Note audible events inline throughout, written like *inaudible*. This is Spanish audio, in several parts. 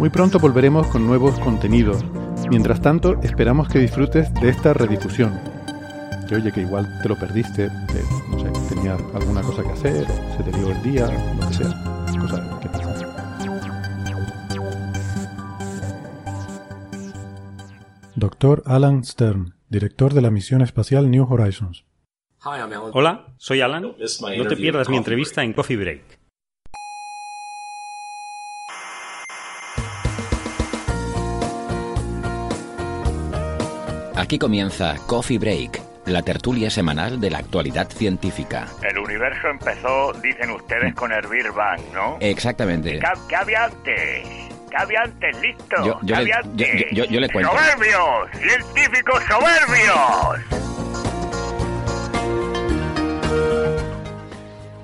Muy pronto volveremos con nuevos contenidos. Mientras tanto, esperamos que disfrutes de esta redifusión. Que oye, que igual te lo perdiste, que, no sé, tenías alguna cosa que hacer, o se te dio el día, lo que sea. Cosas que pasan. Doctor Alan Stern, director de la misión espacial New Horizons. Hola, soy Alan. No te pierdas mi entrevista en Coffee Break. Aquí comienza Coffee Break, la tertulia semanal de la actualidad científica. El universo empezó, dicen ustedes, con el Big Bang, ¿no? Exactamente. ¿Qué, qué había antes? ¿Qué había antes? ¿Listo? Yo- yo ¿Qué le- había yo- antes? yo- yo- yo le cuento. ¡Soberbios! ¡Científicos soberbios!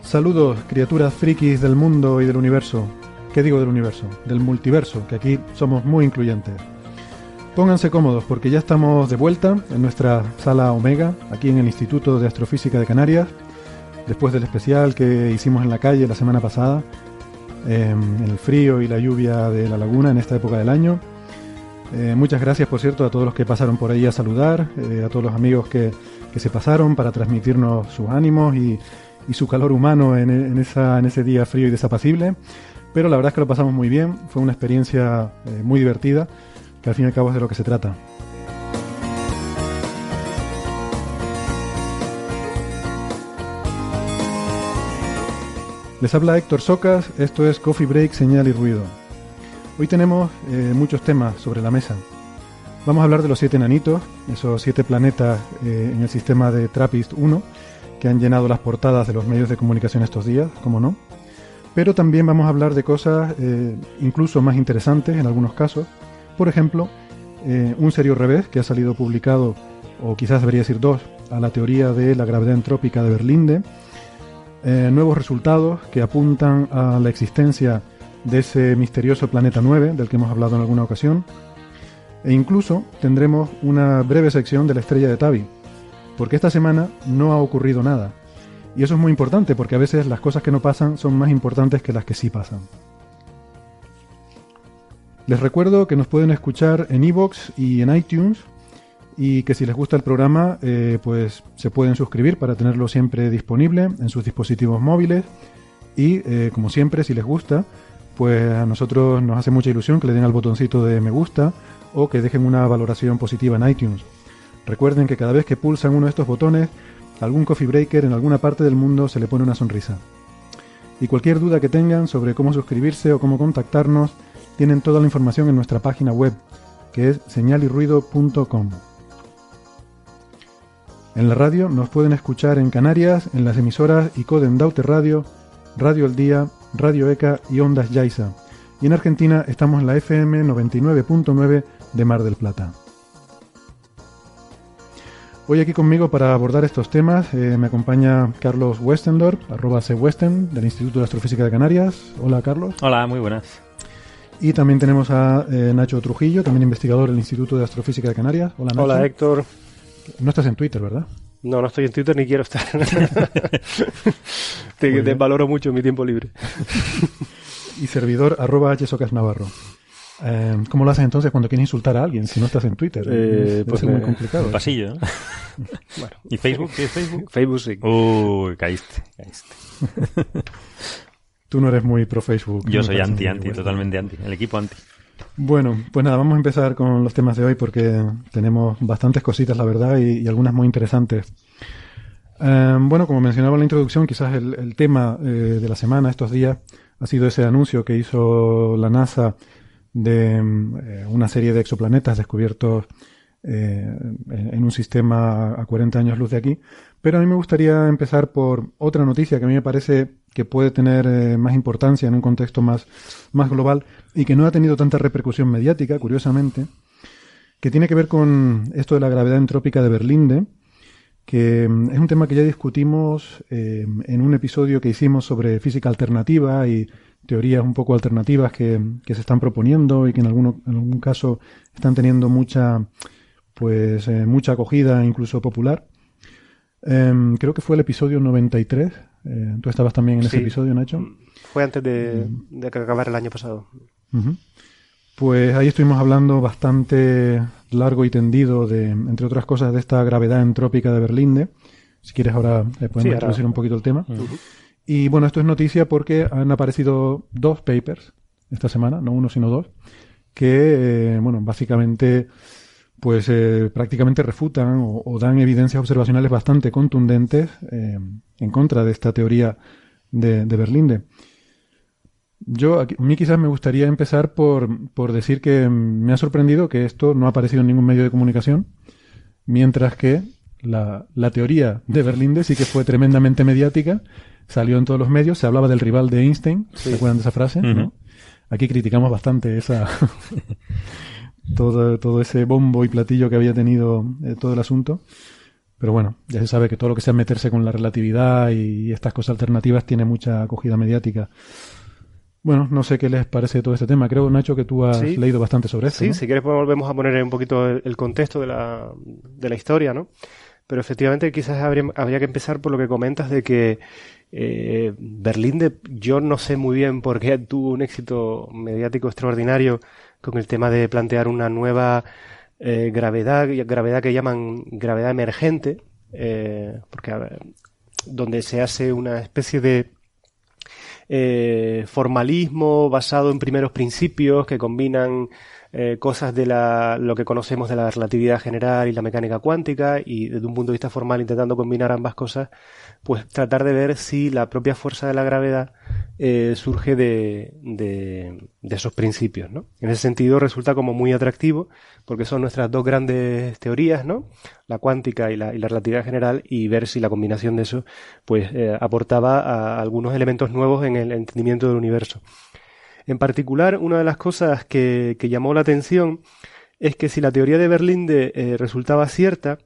Saludos, criaturas frikis del mundo y del universo. ¿Qué digo del universo? Del multiverso, que aquí somos muy incluyentes. Pónganse cómodos porque ya estamos de vuelta en nuestra sala Omega, aquí en el Instituto de Astrofísica de Canarias, después del especial que hicimos en la calle la semana pasada, eh, en el frío y la lluvia de la laguna en esta época del año. Eh, muchas gracias, por cierto, a todos los que pasaron por ahí a saludar, eh, a todos los amigos que, que se pasaron para transmitirnos sus ánimos y, y su calor humano en, en esa, en ese día frío y desapacible. Pero la verdad es que lo pasamos muy bien, fue una experiencia eh, muy divertida, que al fin y al cabo es de lo que se trata. Les habla Héctor Socas, esto es Coffee Break, Señal y Ruido. Hoy tenemos eh, muchos temas sobre la mesa. Vamos a hablar de los siete enanitos, esos siete planetas eh, en el sistema de TRAPPIST-1 que han llenado las portadas de los medios de comunicación estos días, como no. Pero también vamos a hablar de cosas eh, incluso más interesantes en algunos casos. Por ejemplo, eh, un serio revés que ha salido publicado, o quizás debería decir dos, a la teoría de la gravedad entrópica de Berlinde. Eh, nuevos resultados que apuntan a la existencia de ese misterioso planeta 9 del que hemos hablado en alguna ocasión. E incluso tendremos una breve sección de la estrella de Tabi, porque esta semana no ha ocurrido nada. Y eso es muy importante porque a veces las cosas que no pasan son más importantes que las que sí pasan. Les recuerdo que nos pueden escuchar en iVoox y en iTunes y que si les gusta el programa eh, pues se pueden suscribir para tenerlo siempre disponible en sus dispositivos móviles y eh, como siempre si les gusta pues a nosotros nos hace mucha ilusión que le den al botoncito de me gusta o que dejen una valoración positiva en iTunes. Recuerden que cada vez que pulsan uno de estos botones, algún coffee breaker en alguna parte del mundo se le pone una sonrisa. Y cualquier duda que tengan sobre cómo suscribirse o cómo contactarnos, tienen toda la información en nuestra página web, que es señalirruido.com. En la radio nos pueden escuchar en Canarias, en las emisoras ICODEN Daute Radio, Radio El Día, Radio ECA y Ondas Yaiza. Y en Argentina estamos en la FM 99.9 de Mar del Plata. Hoy aquí conmigo para abordar estos temas eh, me acompaña Carlos Westendorp, arroba Westen, del Instituto de Astrofísica de Canarias. Hola Carlos. Hola, muy buenas. Y también tenemos a eh, Nacho Trujillo, también investigador del Instituto de Astrofísica de Canarias. Hola Nacho. Hola Héctor. No estás en Twitter, ¿verdad? No, no estoy en Twitter ni quiero estar. *laughs* te, te valoro mucho mi tiempo libre. *laughs* Y servidor arroba hsocas Navarro. Eh, ¿Cómo lo haces entonces cuando quieres insultar a alguien si no estás en Twitter? Eh, Debe pues ser muy complicado. Un pasillo, ¿no? *laughs* Bueno, ¿Y Facebook? ¿Tienes Facebook? Facebook sí. Uy, caíste, caíste. Tú no eres muy pro Facebook. Yo soy anti, anti, bueno. totalmente anti. El equipo anti. Bueno, pues nada, vamos a empezar con los temas de hoy porque tenemos bastantes cositas, la verdad, y, y algunas muy interesantes. Eh, bueno, como mencionaba en la introducción, quizás el, el tema eh, de la semana, estos días, ha sido ese anuncio que hizo la NASA de mm, eh, una serie de exoplanetas descubiertos eh, en un sistema a 40 años luz de aquí. Pero a mí me gustaría empezar por otra noticia que a mí me parece que puede tener eh, más importancia en un contexto más, más global y que no ha tenido tanta repercusión mediática, curiosamente, que tiene que ver con esto de la gravedad entrópica de Berlinde, que mm, es un tema que ya discutimos eh, en un episodio que hicimos sobre física alternativa y teorías un poco alternativas que, que se están proponiendo y que en, alguno, en algún caso están teniendo mucha pues eh, mucha acogida incluso popular. Em, creo que fue el episodio 93. Eh, tú estabas también en ese episodio, Nacho. Fue antes de, de que acabara el año pasado. Pues ahí estuvimos hablando bastante largo y tendido de, entre otras cosas, de esta gravedad entrópica de Berlinde. Si quieres ahora eh, podemos introducir un poquito el tema. Y bueno, esto es noticia porque han aparecido dos papers esta semana, no uno sino dos, que, bueno, básicamente pues eh, prácticamente refutan o, dan evidencias observacionales bastante contundentes eh, en contra de esta teoría de, de Berlinde. Yo, a mí quizás me gustaría empezar por, por decir que me ha sorprendido que esto no ha aparecido en ningún medio de comunicación, mientras que la, la teoría de Berlinde sí que fue tremendamente mediática, salió en todos los medios, se hablaba del rival de Einstein, ¿se acuerdan de esa frase? Aquí criticamos bastante esa, *laughs* todo, todo ese bombo y platillo que había tenido eh, todo el asunto. Pero bueno, ya se sabe que todo lo que sea meterse con la relatividad y estas cosas alternativas tiene mucha acogida mediática. Bueno, no sé qué les parece todo este tema. Creo, Nacho, que tú has leído bastante sobre esto. Sí, si quieres pues volvemos a poner un poquito el, contexto de la, de la historia, ¿no? Pero efectivamente quizás habría, habría que empezar por lo que comentas de que eh, Berlín, de, yo no sé muy bien por qué tuvo un éxito mediático extraordinario con el tema de plantear una nueva eh, gravedad, gravedad que llaman gravedad emergente, eh, porque donde se hace una especie de eh, formalismo basado en primeros principios que combinan cosas de la, lo que conocemos de la relatividad general y la mecánica cuántica y desde un punto de vista formal intentando combinar ambas cosas, pues tratar de ver si la propia fuerza de la gravedad eh, surge de, de, esos principios, ¿no? En ese sentido resulta como muy atractivo porque son nuestras dos grandes teorías, ¿no? La cuántica y la, y la relatividad general y ver si la combinación de eso pues eh, aportaba a algunos elementos nuevos en el entendimiento del universo. En particular, una de las cosas que, llamó la atención es que si la teoría de Berlín eh, resultaba cierta,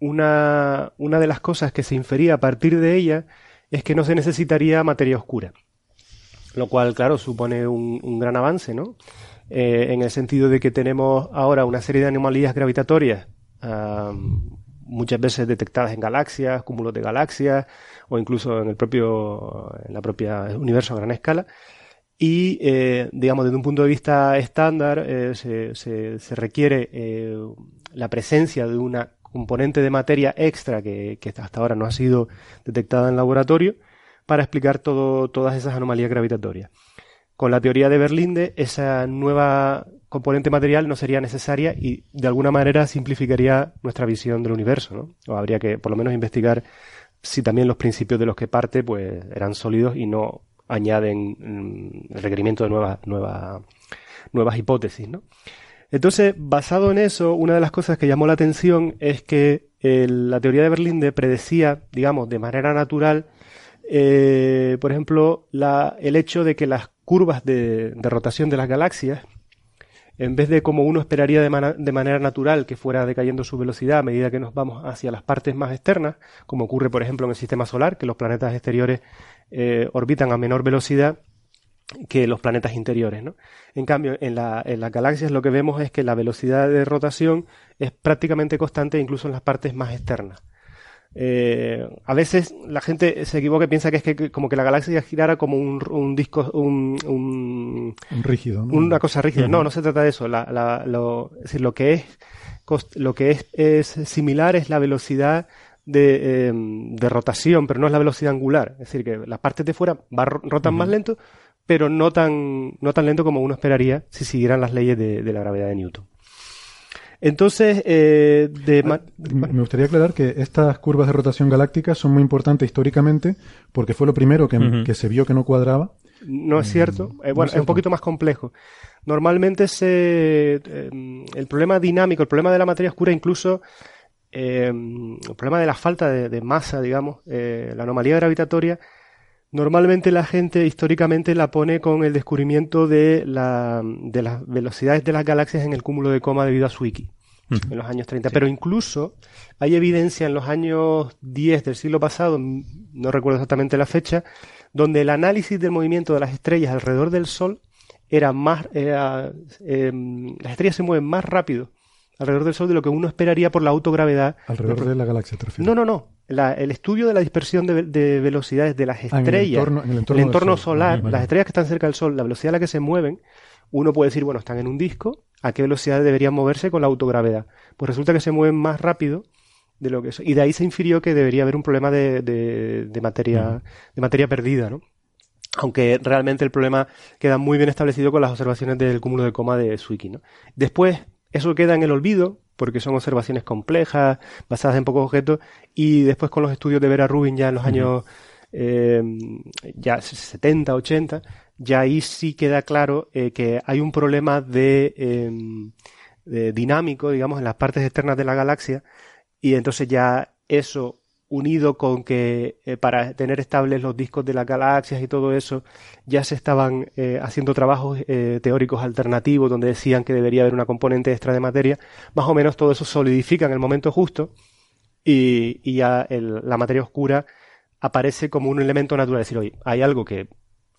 una, una de las cosas que se infería a partir de ella es que no se necesitaría materia oscura. Lo cual, claro, supone un, gran avance, ¿no? Eh, en el sentido de que tenemos ahora una serie de anomalías gravitatorias, muchas veces detectadas en galaxias, cúmulos de galaxias, o incluso en el propio, en la propia universo a gran escala, y, eh, digamos, desde un punto de vista estándar, eh, se, se, requiere la presencia de una componente de materia extra que, hasta ahora no ha sido detectada en laboratorio para explicar todo, todas esas anomalías gravitatorias. Con la teoría de Berlinde, esa nueva componente material no sería necesaria y de alguna manera simplificaría nuestra visión del universo, ¿no? O habría que por lo menos investigar si también los principios de los que parte pues eran sólidos y no añaden mm, el requerimiento de nuevas, nuevas, nuevas hipótesis, ¿no? Entonces, basado en eso, una de las cosas que llamó la atención es que la teoría de Berlinde predecía, digamos, de manera natural, eh, por ejemplo, la, el hecho de que las curvas de, rotación de las galaxias, en vez de como uno esperaría de, manera natural que fuera decayendo su velocidad a medida que nos vamos hacia las partes más externas, como ocurre por ejemplo en el sistema solar, que los planetas exteriores eh, orbitan a menor velocidad que los planetas interiores. ¿no? En cambio, en, la, en las galaxias lo que vemos es que la velocidad de rotación es prácticamente constante incluso en las partes más externas. Eh, a veces la gente se equivoca y piensa que es que como que la galaxia girara como un, disco, un, un, rígido, una cosa rígida. No, no se trata de eso. La, lo, es decir, lo que es lo que es, es similar es la velocidad de, em, de, rotación, pero no es la velocidad angular. Es decir, que las partes de fuera rotan más lento, pero no tan, no tan lento como uno esperaría si siguieran las leyes de, la gravedad de Newton. Entonces, eh, de ah, me gustaría aclarar que estas curvas de rotación galáctica son muy importantes históricamente porque fue lo primero que, se vio que no cuadraba. No es cierto. Eh, bueno, es, un poquito más complejo. Normalmente se, eh, el problema dinámico, el problema de la materia oscura, incluso el problema de la falta de, masa, digamos, la anomalía gravitatoria, Normalmente la gente históricamente la pone con el descubrimiento de, la, de las velocidades de las galaxias en el cúmulo de coma debido a Zwicky en los años 30. Pero incluso hay evidencia en los años 10 del siglo pasado, no recuerdo exactamente la fecha, donde el análisis del movimiento de las estrellas alrededor del Sol era más, em, las estrellas se mueven más rápido alrededor del Sol de lo que uno esperaría por la autogravedad. Alrededor de la galaxia, ¿te No, no, no el estudio de la dispersión de, velocidades de las ah, estrellas, en el entorno, solar, las estrellas que están cerca del Sol, la velocidad a la que se mueven, uno puede decir, bueno, están en un disco, ¿a qué velocidad deberían moverse con la autogravedad? Pues resulta que se mueven más rápido de lo que eso. Y de ahí se infirió que debería haber un problema de, materia, de materia perdida, ¿no? Aunque realmente el problema queda muy bien establecido con las observaciones del cúmulo de coma de Zwicky, ¿no? Después, eso queda en el olvido, porque son observaciones complejas, basadas en pocos objetos, y después con los estudios de Vera Rubin ya en los años eh, ya 70, 80, ya ahí sí queda claro eh, que hay un problema em, de, dinámico, digamos, en las partes externas de la galaxia, y entonces ya eso unido con que eh, para tener estables los discos de las galaxias y todo eso, ya se estaban eh, haciendo trabajos eh, teóricos alternativos donde decían que debería haber una componente extra de materia, más o menos todo eso solidifica en el momento justo y, ya la materia oscura aparece como un elemento natural, es decir, oye, hay algo que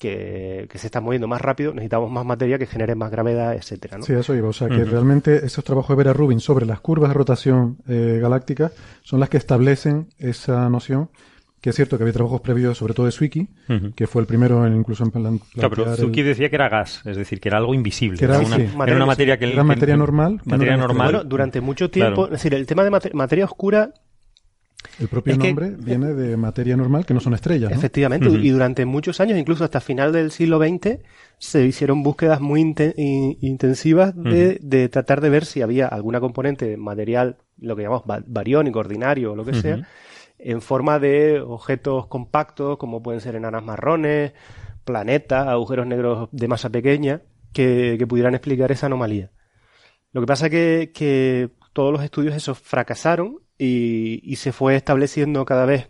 que, se está moviendo más rápido, necesitamos más materia que genere más gravedad, etcétera. ¿no? Sí, eso iba. O sea, que realmente esos trabajos de Vera Rubin sobre las curvas de rotación eh, galáctica son las que establecen esa noción. Que es cierto que había trabajos previos, sobre todo de Zwicky, que fue el primero en, incluso en plan. Claro, pero Zwicky decía que era gas, es decir, que era algo invisible. era, una, materia que. Era materia normal. Materia normal. Bueno, durante mucho tiempo, es decir, el tema de materia oscura el propio nombre viene de materia normal, que no son estrellas. Efectivamente, y durante muchos años, incluso hasta final del siglo XX, se hicieron búsquedas muy intensivas de, tratar de ver si había alguna componente material, lo que llamamos bariónico, ordinario o lo que sea, en forma de objetos compactos, como pueden ser enanas marrones, planetas, agujeros negros de masa pequeña, que, pudieran explicar esa anomalía. Lo que pasa que, que todos los estudios esos fracasaron y, se fue estableciendo cada vez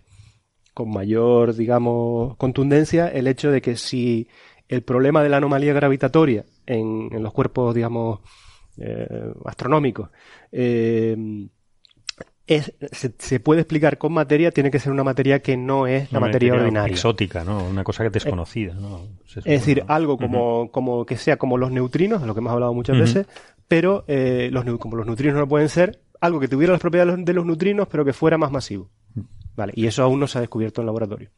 con mayor, digamos, contundencia el hecho de que si el problema de la anomalía gravitatoria en, los cuerpos, digamos, eh, astronómicos eh, se, puede explicar con materia, tiene que ser una materia que no es la materia, ordinaria. Exótica, ¿no? Una cosa que es desconocida, ¿no? Es, decir, algo como, como que sea como los neutrinos, de lo que hemos hablado muchas veces, pero eh, los, como los neutrinos no lo pueden ser, algo que tuviera las propiedades de los neutrinos, pero que fuera más masivo. Vale, y eso aún no se ha descubierto en laboratorio.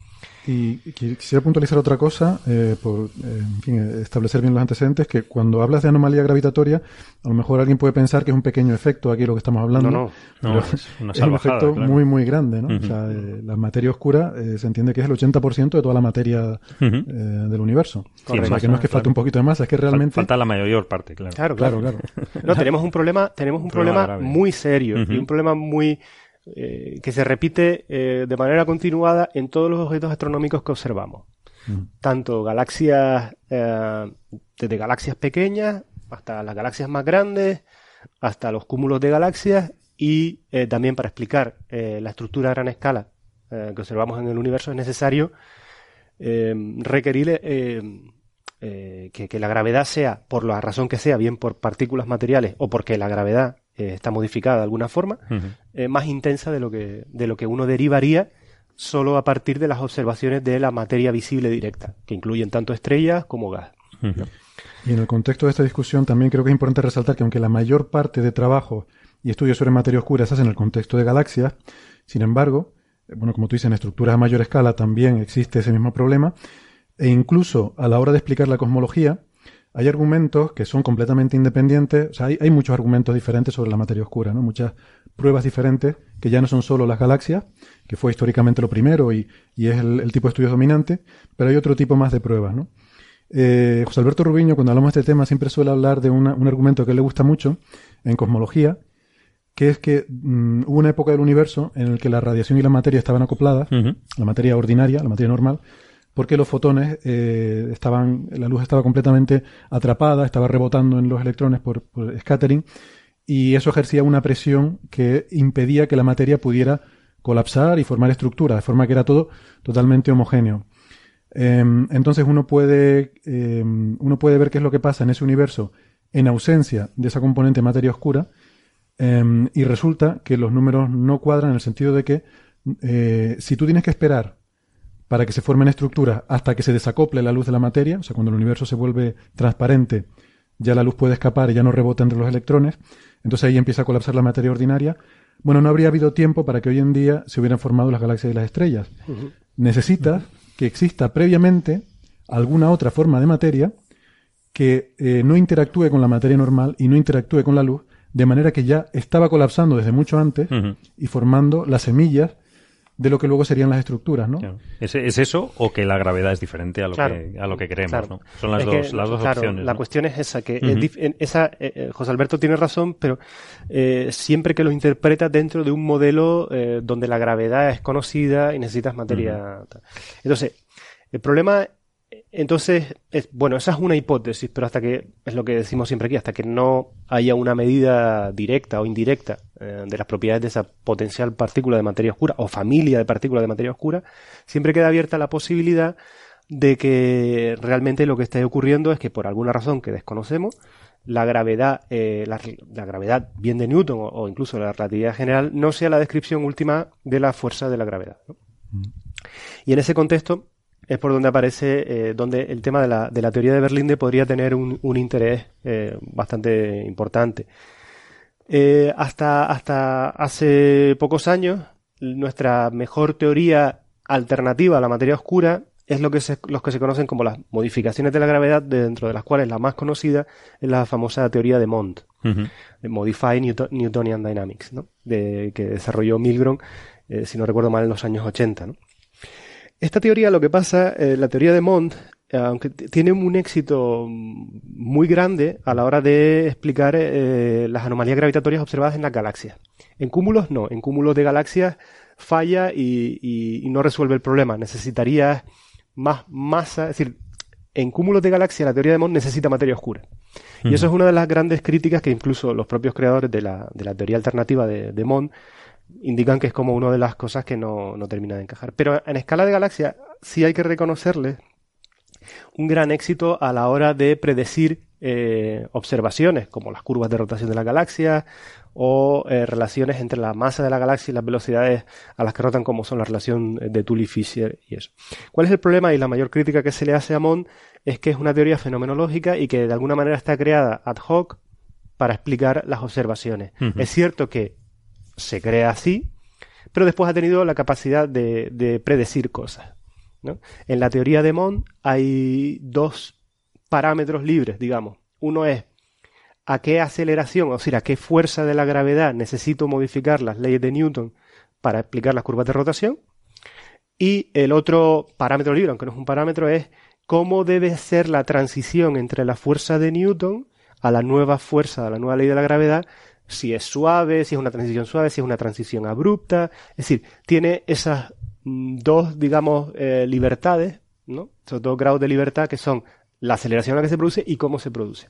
Y quisiera puntualizar otra cosa, eh, por eh, establecer bien los antecedentes, que cuando hablas de anomalía gravitatoria, a lo mejor alguien puede pensar que es un pequeño efecto aquí lo que estamos hablando. No, no, *laughs* es, un efecto muy, muy grande, ¿no? O sea, eh, la materia oscura se entiende que es el 80% de toda la materia del universo. o sea, que no es que falte un poquito de masa, es que realmente... Falta la mayor parte, claro. Claro, claro. claro. no, tenemos un problema, tenemos un, problema, muy serio y un problema muy eh, que se repite eh, de manera continuada en todos los objetos astronómicos que observamos. Mm. Tanto galaxias, eh, desde galaxias pequeñas hasta las galaxias más grandes, hasta los cúmulos de galaxias y también para explicar la estructura a gran escala que observamos en el universo es necesario requerir que, que, la gravedad sea, por la razón que sea, bien por partículas materiales o porque la gravedad eh, está modificada de alguna forma, eh, más intensa de lo, que, de lo que uno derivaría solo a partir de las observaciones de la materia visible directa, que incluyen tanto estrellas como gas. Y en el contexto de esta discusión también creo que es importante resaltar que aunque la mayor parte de trabajo y estudios sobre materia oscura se hacen en el contexto de galaxias, sin embargo, eh, bueno, como tú dices, en estructuras a mayor escala también existe ese mismo problema, e incluso a la hora de explicar la cosmología, hay argumentos que son completamente independientes, o sea, hay, muchos argumentos diferentes sobre la materia oscura, ¿no? Muchas pruebas diferentes que ya no son solo las galaxias, que fue históricamente lo primero y, es el, tipo de estudio dominante, pero hay otro tipo más de pruebas, ¿no? Eh, José Alberto Rubiño, cuando hablamos de este tema, siempre suele hablar de un argumento que le gusta mucho en cosmología, que es que mm, hubo una época del universo en la que la radiación y la materia estaban acopladas, la materia ordinaria, la materia normal, porque los fotones eh, estaban, la luz estaba completamente atrapada, estaba rebotando en los electrones por, scattering, y eso ejercía una presión que impedía que la materia pudiera colapsar y formar estructura, de forma que era todo totalmente homogéneo. Em, entonces uno puede, em, uno puede ver qué es lo que pasa en ese universo en ausencia de esa componente materia oscura, em, y resulta que los números no cuadran en el sentido de que eh, si tú tienes que esperar para que se formen estructuras hasta que se desacople la luz de la materia, o sea, cuando el universo se vuelve transparente, ya la luz puede escapar y ya no rebota entre los electrones, entonces ahí empieza a colapsar la materia ordinaria. Bueno, no habría habido tiempo para que hoy en día se hubieran formado las galaxias y las estrellas. Necesitas que exista previamente alguna otra forma de materia que eh, no interactúe con la materia normal y no interactúe con la luz, de manera que ya estaba colapsando desde mucho antes y formando las semillas de lo que luego serían las estructuras, ¿no? ¿Es, eso o que la gravedad es diferente a lo, que, a lo que queremos, ¿no? Son las dos, las dos opciones. La cuestión es esa, que esa, eh, eh, José Alberto tiene razón, pero siempre que lo interpreta dentro de un modelo donde la gravedad es conocida y necesitas materia. Entonces, el problema entonces, es, bueno, esa es una hipótesis, pero hasta que, es lo que decimos siempre aquí, hasta que no haya una medida directa o indirecta eh, de las propiedades de esa potencial partícula de materia oscura o familia de partículas de materia oscura, siempre queda abierta la posibilidad de que realmente lo que esté ocurriendo es que por alguna razón que desconocemos, la gravedad, eh, la, gravedad bien de Newton o, incluso la relatividad general no sea la descripción última de la fuerza de la gravedad. Mm. Y en ese contexto, es por donde aparece, eh, donde el tema de la, de la, teoría de Berlinde podría tener un, un interés eh, bastante importante. Eh, hasta, hasta hace pocos años, nuestra mejor teoría alternativa a la materia oscura es lo que se, los que se conocen como las modificaciones de la gravedad, dentro de las cuales la más conocida es la famosa teoría de Mond, de Modified Newtonian Dynamics, ¿no? de, que desarrolló Milgrom, si no recuerdo mal, en los años 80. ¿no? Esta teoría, lo que pasa, eh, la teoría de Mond, eh, aunque tiene un éxito muy grande a la hora de explicar eh, las anomalías gravitatorias observadas en las galaxias. En cúmulos no, en cúmulos de galaxias falla y, no resuelve el problema. Necesitaría más masa, es decir, en cúmulos de galaxias la teoría de Mond necesita materia oscura. Y eso es una de las grandes críticas que incluso los propios creadores de la, teoría alternativa de, de Mond indican que es como una de las cosas que no, no termina de encajar. Pero en escala de galaxia sí hay que reconocerle un gran éxito a la hora de predecir eh, observaciones como las curvas de rotación de la galaxia o eh, relaciones entre la masa de la galaxia y las velocidades a las que rotan como son la relación de Tully-Fisher y eso. ¿Cuál es el problema y la mayor crítica que se le hace a Mond? Es que es una teoría fenomenológica y que de alguna manera está creada ad hoc para explicar las observaciones. Es cierto que se crea así, pero después ha tenido la capacidad de, predecir cosas. En la teoría de Mond hay dos parámetros libres, digamos. Uno es a qué aceleración, o sea, a qué fuerza de la gravedad necesito modificar las leyes de Newton para explicar las curvas de rotación. Y el otro parámetro libre, aunque no es un parámetro, es cómo debe ser la transición entre la fuerza de Newton a la nueva fuerza, a la nueva ley de la gravedad, si es suave, si es una transición suave, si es una transición abrupta. Es decir, tiene esas dos, digamos, eh, libertades, ¿no? Esos dos grados de libertad que son la aceleración a la que se produce y cómo se produce.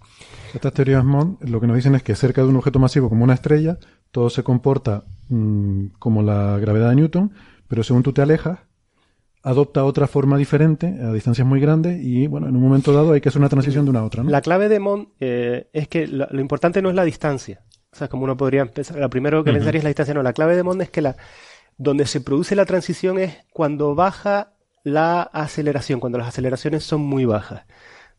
Estas teorías Mond lo que nos dicen es que cerca de un objeto masivo como una estrella, todo se comporta mm, como la gravedad de Newton, pero según tú te alejas, adopta otra forma diferente a distancias muy grandes y bueno, en un momento dado hay que hacer una transición de una a otra. La clave de Mond eh, es que lo, importante no es la distancia, o sea, como uno podría empezar, lo primero que pensaría es la distancia, no, la clave de Mond es que la, donde se produce la transición es cuando baja la aceleración, cuando las aceleraciones son muy bajas.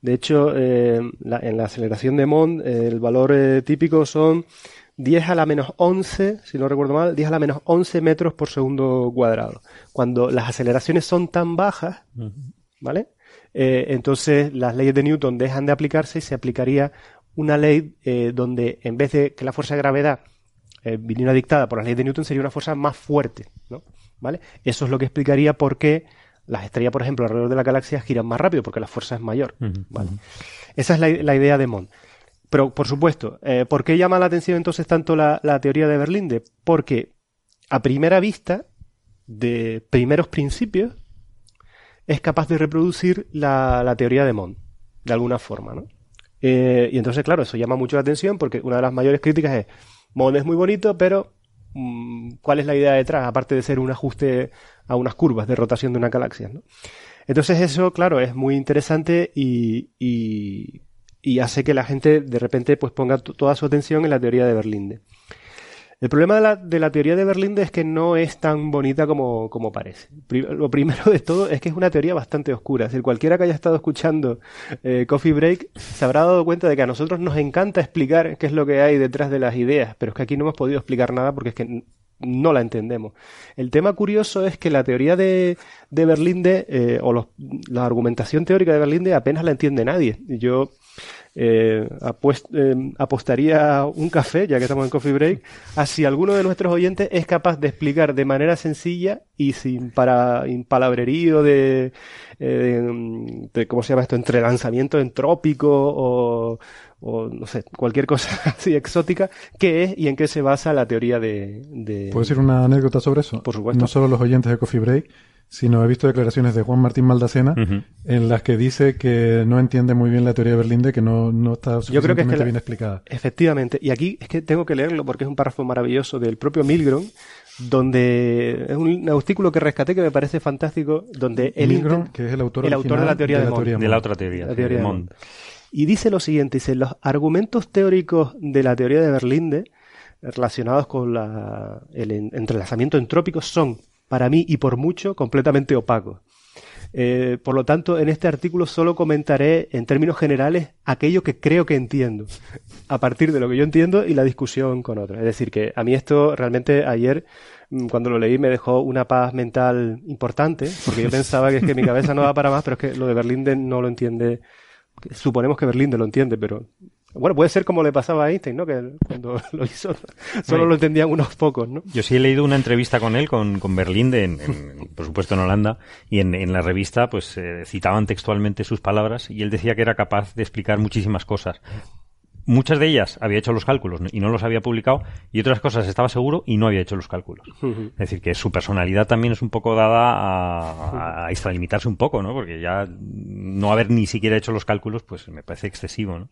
De hecho, eh, en la aceleración de Mond, eh, el valor eh, típico son 10 a la menos 11, si no recuerdo mal, 10 a la menos 11 metros por segundo cuadrado. Cuando las aceleraciones son tan bajas, ¿vale? entonces las leyes de Newton dejan de aplicarse y se aplicaría una ley donde en vez de que la fuerza de gravedad eh, viniera dictada por la ley de Newton sería una fuerza más fuerte, ¿no? ¿Vale? Eso es lo que explicaría por qué las estrellas, por ejemplo, alrededor de la galaxia giran más rápido porque la fuerza es mayor, ¿vale? Esa es la, idea de Mond. pero por supuesto, eh, ¿por qué llama la atención entonces tanto la, teoría de Berlinde? Porque a primera vista, de primeros principios, es capaz de reproducir la, teoría de Mond, de alguna forma, ¿no? Eh, y entonces, claro, eso llama mucho la atención porque una de las mayores críticas es, Mond es muy bonito, pero mm, ¿cuál es la idea detrás? Aparte de ser un ajuste a unas curvas de rotación de una galaxia, ¿no? Entonces eso, claro, es muy interesante y, y, hace que la gente de repente pues ponga toda su atención en la teoría de Berlinde. El problema de la, teoría de Berlinde es que no es tan bonita como, parece. lo primero de todo es que es una teoría bastante oscura. Si cualquiera que haya estado escuchando eh, Coffee Break se habrá dado cuenta de que a nosotros nos encanta explicar qué es lo que hay detrás de las ideas, pero es que aquí no hemos podido explicar nada porque es que no la entendemos. El tema curioso es que la teoría de, de Berlinde, eh, o la argumentación teórica de Berlinde, apenas la entiende nadie. Yo eh, eh, apostaría un café, ya que estamos en Coffee Break, a si alguno de nuestros oyentes es capaz de explicar de manera sencilla y sin para impalabrerío de, de, ¿cómo se llama esto?, entre lanzamiento entrópico o o no sé, cualquier cosa *laughs* así exótica, ¿qué es y en qué se basa la teoría de... de... ¿Puedo decir una anécdota sobre eso? Por supuesto. No solo los oyentes de Coffee Break, sino he visto declaraciones de Juan Martín Maldacena en las que dice que no entiende muy bien la teoría de Berlinde, que no, no está suficientemente bien explicada. Efectivamente. Y aquí es que tengo que leerlo porque es un párrafo maravilloso del propio Milgrom, donde es un artículo que rescaté que me parece fantástico, donde él Milgrom, que es el autor, el autor de la teoría de, de, de la otra teoría, la teoría de Mond. Y dice lo siguiente, dice, los argumentos teóricos de la teoría de Berlinde relacionados con el entrelazamiento entrópico son, para mí y por mucho, completamente opacos. Eh, por lo tanto, en este artículo solo comentaré en términos generales aquello que creo que entiendo, a partir de lo que yo entiendo y la discusión con otros. Es decir, que a mí esto realmente ayer, mm, cuando lo leí, me dejó una paz mental importante, porque yo pensaba que es que mi cabeza no va para más, pero es que lo de Berlinde no lo entiende suponemos que Berlinde lo entiende, pero bueno, puede ser como le pasaba a Einstein, ¿no? Que cuando *laughs* lo hizo solo lo entendían unos pocos, ¿no? Yo sí he leído una entrevista con él, con, con Berlinde, en, por supuesto en Holanda, y en, en la revista pues eh, citaban textualmente sus palabras y él decía que era capaz de explicar muchísimas cosas muchas de ellas había hecho los cálculos y no los había publicado y otras cosas estaba seguro y no había hecho los cálculos. Es decir, que su personalidad también es un poco dada a, a, extralimitarse un poco, ¿no? Porque ya no haber ni siquiera hecho los cálculos, pues me parece excesivo, ¿no?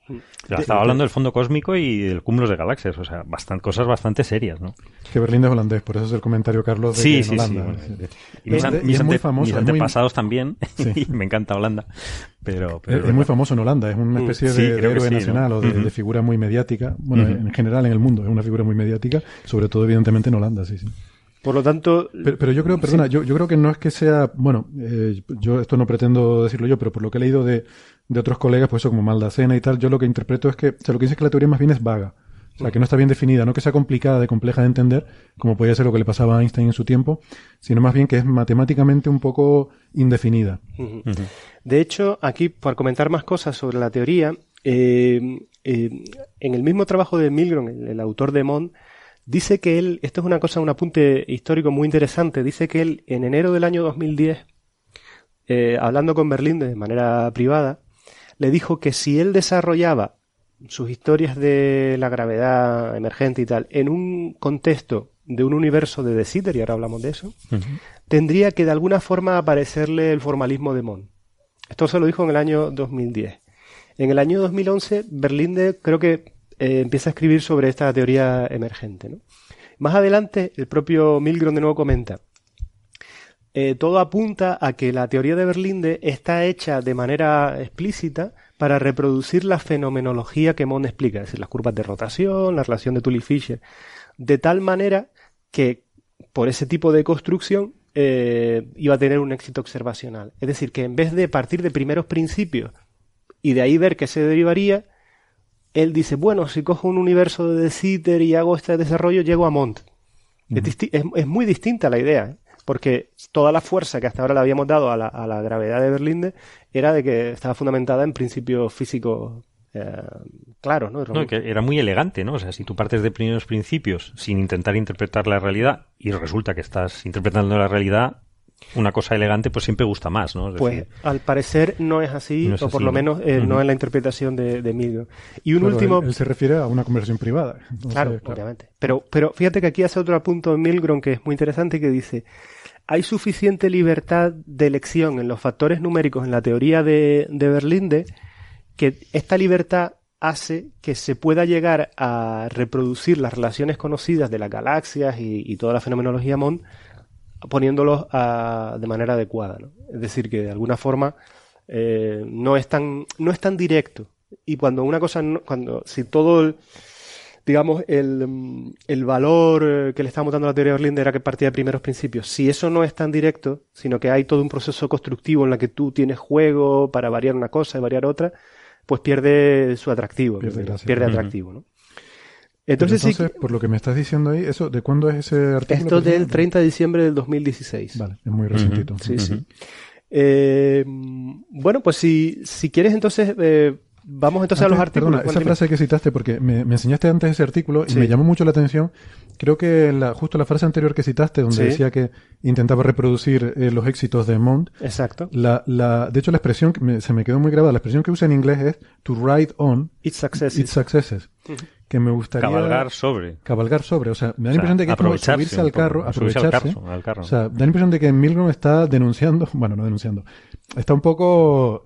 estaba hablando del fondo cósmico y del cúmulo de galaxias, o sea, cosas bastante serias, ¿no? Que Berlín es holandés, por eso es el comentario, Carlos, de sí, sí, Holanda. Sí, Y mis, es muy famoso, mis antepasados también, *laughs* y me encanta Holanda. Pero, es, muy famoso en Holanda, es una mm, especie de, héroe nacional o de, figura muy mediática. Bueno, en general en el mundo es una figura muy mediática, sobre todo evidentemente en Holanda, sí, sí. Por lo tanto. Pero, yo creo, perdona, yo, yo creo que no es que sea. Bueno, eh, yo esto no pretendo decirlo yo, pero por lo que he leído de, de otros colegas, pues eso como Maldacena y tal, yo lo que interpreto es que. O sea, lo que dice es que la teoría más bien es vaga. O sea, que no está bien definida, no que sea complicada, de compleja de entender, como podía ser lo que le pasaba a Einstein en su tiempo, sino más bien que es matemáticamente un poco indefinida. De hecho, aquí, por comentar más cosas sobre la teoría, eh, eh, en el mismo trabajo de Milgrom, el, autor de Mond, dice que él, esto es una cosa, un apunte histórico muy interesante, dice que él en enero del año 2010, eh, hablando con Berlín de manera privada, le dijo que si él desarrollaba sus historias de la gravedad emergente y tal en un contexto de un universo de De Sitter, y ahora hablamos de eso, tendría que de alguna forma aparecerle el formalismo de Mond. Esto se lo dijo en el año 2010. En el año 2011, Berlinde creo que eh, empieza a escribir sobre esta teoría emergente. Más adelante, el propio Milgrom de nuevo comenta, eh, todo apunta a que la teoría de Berlinde está hecha de manera explícita para reproducir la fenomenología que Mond explica, es decir, las curvas de rotación, la relación de Tully-Fisher, de tal manera que por ese tipo de construcción eh, iba a tener un éxito observacional. Es decir, que en vez de partir de primeros principios y de ahí ver qué se derivaría, él dice, bueno, si cojo un universo de De Sitter y hago este desarrollo, llego a Mont. es, muy distinta la idea. ¿eh? Porque toda la fuerza que hasta ahora le habíamos dado a la, gravedad de Berlinde era de que estaba fundamentada en principios físicos eh, claros, ¿no? no que era muy elegante, ¿no? O sea, si tú partes de primeros principios sin intentar interpretar la realidad y resulta que estás interpretando la realidad, una cosa elegante pues siempre gusta más, ¿no? pues al parecer no es así, o por lo menos eh, no es la interpretación de, de Milgrom. Y un último... Él, se refiere a una conversación privada. claro, obviamente. Pero, pero fíjate que aquí hace otro punto Milgrom que es muy interesante que dice hay suficiente libertad de elección en los factores numéricos en la teoría de, de Berlinde que esta libertad hace que se pueda llegar a reproducir las relaciones conocidas de las galaxias y, toda la fenomenología MOND poniéndolos de manera adecuada. ¿no? Es decir, que de alguna forma eh, no, es tan, no es tan directo. Y cuando una cosa, cuando si todo el, digamos, el, el, valor eh, que le estamos dando a la teoría de Berlín era que partía de primeros principios. Si eso no es tan directo, sino que hay todo un proceso constructivo en la que tú tienes juego para variar una cosa y variar otra, pues pierde su atractivo, pierde, atractivo, ¿no? Entonces, sí, por lo que me estás diciendo ahí, eso ¿de cuándo es ese artículo? Esto del 30 de diciembre del 2016. Vale, es muy recientito. Sí, sí. Eh, bueno, pues si, si quieres entonces eh, Vamos entonces a los artículos. Perdona, esa frase que citaste, porque me, enseñaste antes ese artículo y me llamó mucho la atención. Creo que la, justo la frase anterior que citaste, donde decía que intentaba reproducir eh, los éxitos de Mont. Exacto. La, la, de hecho, la expresión que se me quedó muy grabada, la expresión que usa en inglés es to ride on its successes. Its successes. Que me gustaría. Cabalgar sobre. Cabalgar sobre. O sea, me da la impresión de que es como subirse al carro, aprovecharse. Al carro, O sea, da la impresión de que Milgram está denunciando, *laughs* bueno, no denunciando, está un poco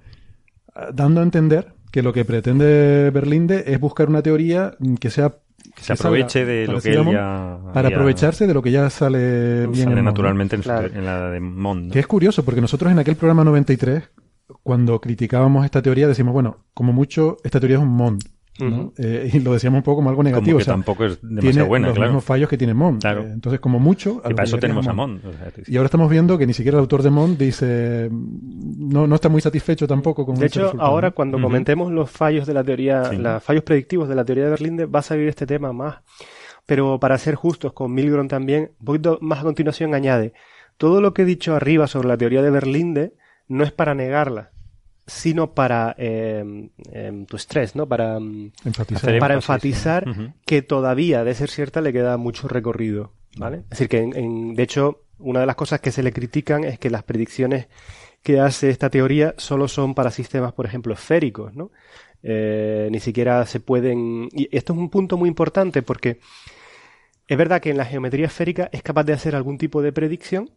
eh, dando a entender que lo que pretende Berlinde es buscar una teoría que sea que se aproveche de lo que él ya para aprovecharse de lo que ya sale bien sale naturalmente en, la de Mond que es curioso porque nosotros en aquel programa 93 cuando criticábamos esta teoría decimos bueno como mucho esta teoría es un Mond eh, y lo decíamos un poco como algo negativo. que tampoco es demasiado buena, los mismos fallos que tiene Mond. Eh, entonces, como mucho... Y para eso tenemos a Mond. y ahora estamos viendo que ni siquiera el autor de Mond dice... No, no está muy satisfecho tampoco con De hecho, ahora cuando comentemos los fallos de la teoría, los fallos predictivos de la teoría de Berlinde, va a salir este tema más. Pero para ser justos con Milgrom también, un poquito más a continuación añade, todo lo que he dicho arriba sobre la teoría de Berlinde no es para negarla, sino para eh, tu estrés, ¿no? Para mm, enfatizar, para enfatizar que todavía, de ser cierta, le queda mucho recorrido, ¿vale? Es decir, que en, de hecho, una de las cosas que se le critican es que las predicciones que hace esta teoría solo son para sistemas, por ejemplo, esféricos, ¿no? Eh, ni siquiera se pueden... Y esto es un punto muy importante porque es verdad que en la geometría esférica es capaz de hacer algún tipo de predicción,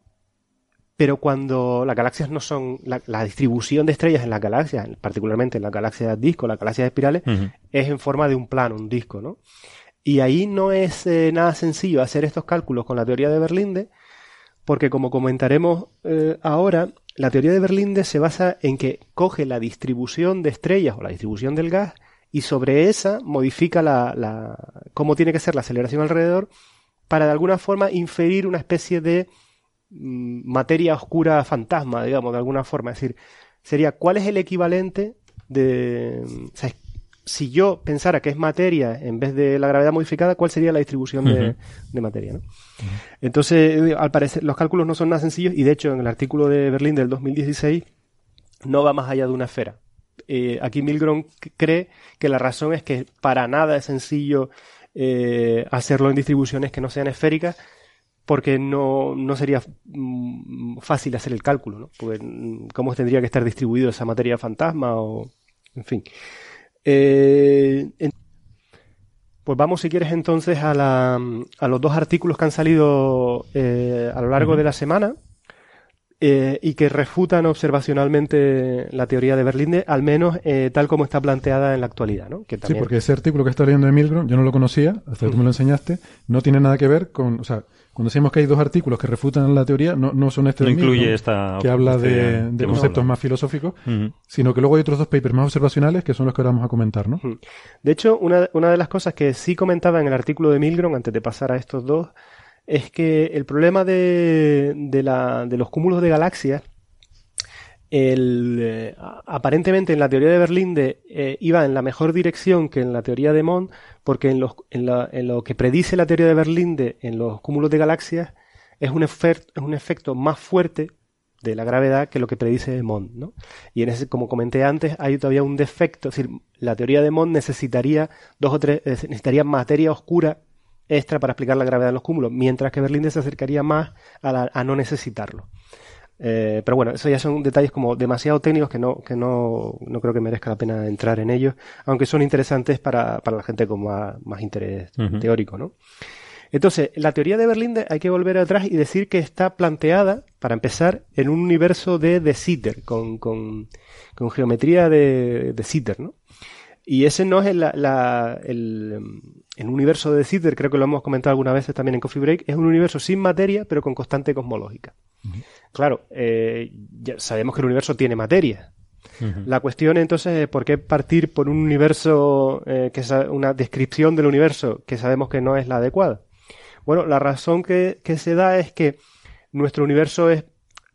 pero cuando las galaxias no son, la, distribución de estrellas en las galaxias, particularmente en las galaxias disco, las galaxias espirales, es en forma de un plano, un disco, ¿no? Y ahí no es eh, nada sencillo hacer estos cálculos con la teoría de Berlinde, porque como comentaremos eh, ahora, la teoría de Berlinde se basa en que coge la distribución de estrellas o la distribución del gas y sobre esa modifica la, la cómo tiene que ser la aceleración alrededor para de alguna forma inferir una especie de materia oscura fantasma, digamos, de alguna forma. Es decir, sería cuál es el equivalente de... si yo pensara que es materia en vez de la gravedad modificada, ¿cuál sería la distribución de, materia? ¿no? Entonces, al parecer, los cálculos no son nada sencillos y de hecho en el artículo de Berlín del 2016 no va más allá de una esfera. Eh, aquí Milgrom cree que la razón es que para nada es sencillo eh, hacerlo en distribuciones que no sean esféricas, porque no, no sería mm, fácil hacer el cálculo, ¿no? Porque mm, cómo tendría que estar distribuido esa materia fantasma o... En fin. Eh, pues vamos, si quieres, entonces a, la, a los dos artículos que han salido eh, a lo largo de la semana eh, y que refutan observacionalmente la teoría de Berlinde, al menos tal como está planteada en la actualidad. ¿no? Sí, porque ese artículo que está leyendo de Milgrom, yo no lo conocía, hasta que tú me lo enseñaste, no tiene nada que ver con... O sea, cuando decimos que hay dos artículos que refutan la teoría, no, no son este no incluye esta que habla de, conceptos más filosóficos, sino que luego hay otros dos papers más observacionales que son los que ahora vamos a comentar, ¿no? De hecho, una, una de las cosas que sí comentaba en el artículo de Milgrom, antes de pasar a estos dos, es que el problema de, de, la, de los cúmulos de galaxias el, eh, aparentemente en la teoría de Berlín de, eh, iba en la mejor dirección que en la teoría de Mond, porque en, los, en, la, en, lo que predice la teoría de Berlín de, en los cúmulos de galaxias es un, es un efecto más fuerte de la gravedad que lo que predice Mond, ¿no? Y en ese, como comenté antes, hay todavía un defecto, es decir, la teoría de Mond necesitaría dos o tres, necesitaría materia oscura extra para explicar la gravedad de los cúmulos, mientras que Berlín se acercaría más a, a no necesitarlo. Eh, pero bueno, eso ya son detalles como demasiado técnicos que no, que no, no creo que merezca la pena entrar en ellos, aunque son interesantes para, para la gente con más, más interés teórico, ¿no? Entonces, la teoría de Berlín hay que volver atrás y decir que está planteada, para empezar, en un universo de De Sitter, con, con, con geometría de, de Sitter, ¿no? Y ese no es el, la, el, el, universo de Sitter, creo que lo hemos comentado alguna vez también en Coffee Break, es un universo sin materia, pero con constante cosmológica. Claro, eh, ya sabemos que el universo tiene materia. La cuestión entonces es por qué partir por un universo eh, que es una descripción del universo que sabemos que no es la adecuada. Bueno, la razón que, que se da es que nuestro universo es,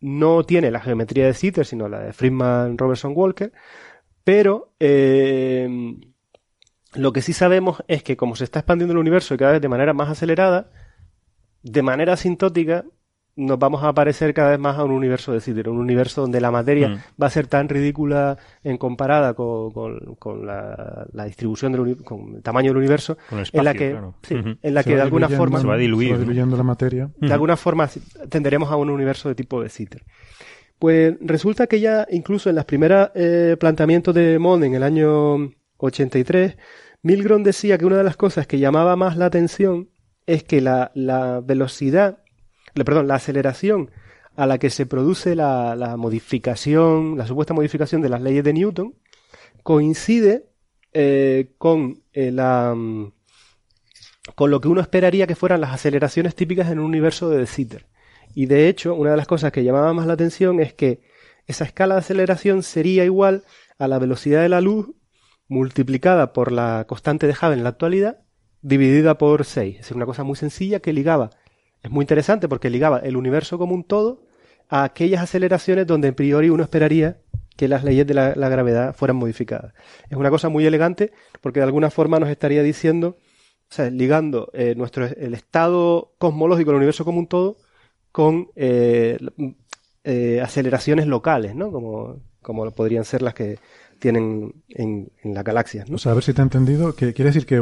no tiene la geometría de Sitter, sino la de Friedman Robertson Walker, pero eh, lo que sí sabemos es que como se está expandiendo el universo y cada vez de manera más acelerada, de manera asintótica, nos vamos a aparecer cada vez más a un universo de Sitter, un universo donde la materia mm. va a ser tan ridícula en comparada con, con, la, distribución del con el tamaño del universo, en la que, en la que de alguna forma se va diluyendo la materia. De alguna forma tenderemos a un universo de tipo de Sitter. Pues resulta que ya incluso en las primeras eh, planteamientos de Mond en el año 83, Milgrom decía que una de las cosas que llamaba más la atención es que la, la velocidad perdón, la aceleración a la que se produce la, modificación, la supuesta modificación de las leyes de Newton, coincide eh, con eh, la mm, con lo que uno esperaría que fueran las aceleraciones típicas en un universo de De Sitter. Y de hecho, una de las cosas que llamaba más la atención es que esa escala de aceleración sería igual a la velocidad de la luz multiplicada por la constante de Hubble en la actualidad, dividida por 6. Es una cosa muy sencilla que ligaba es muy interesante porque ligaba el universo como un todo a aquellas aceleraciones donde en priori uno esperaría que las leyes de la, gravedad fueran modificadas. Es una cosa muy elegante porque de alguna forma nos estaría diciendo, o sea, ligando eh, nuestro, el estado cosmológico del universo como un todo con eh, eh, aceleraciones locales, ¿no? Como, como podrían ser las que tienen en, en las galaxias. ¿no? O sea, a ver si te he entendido, que quiere decir que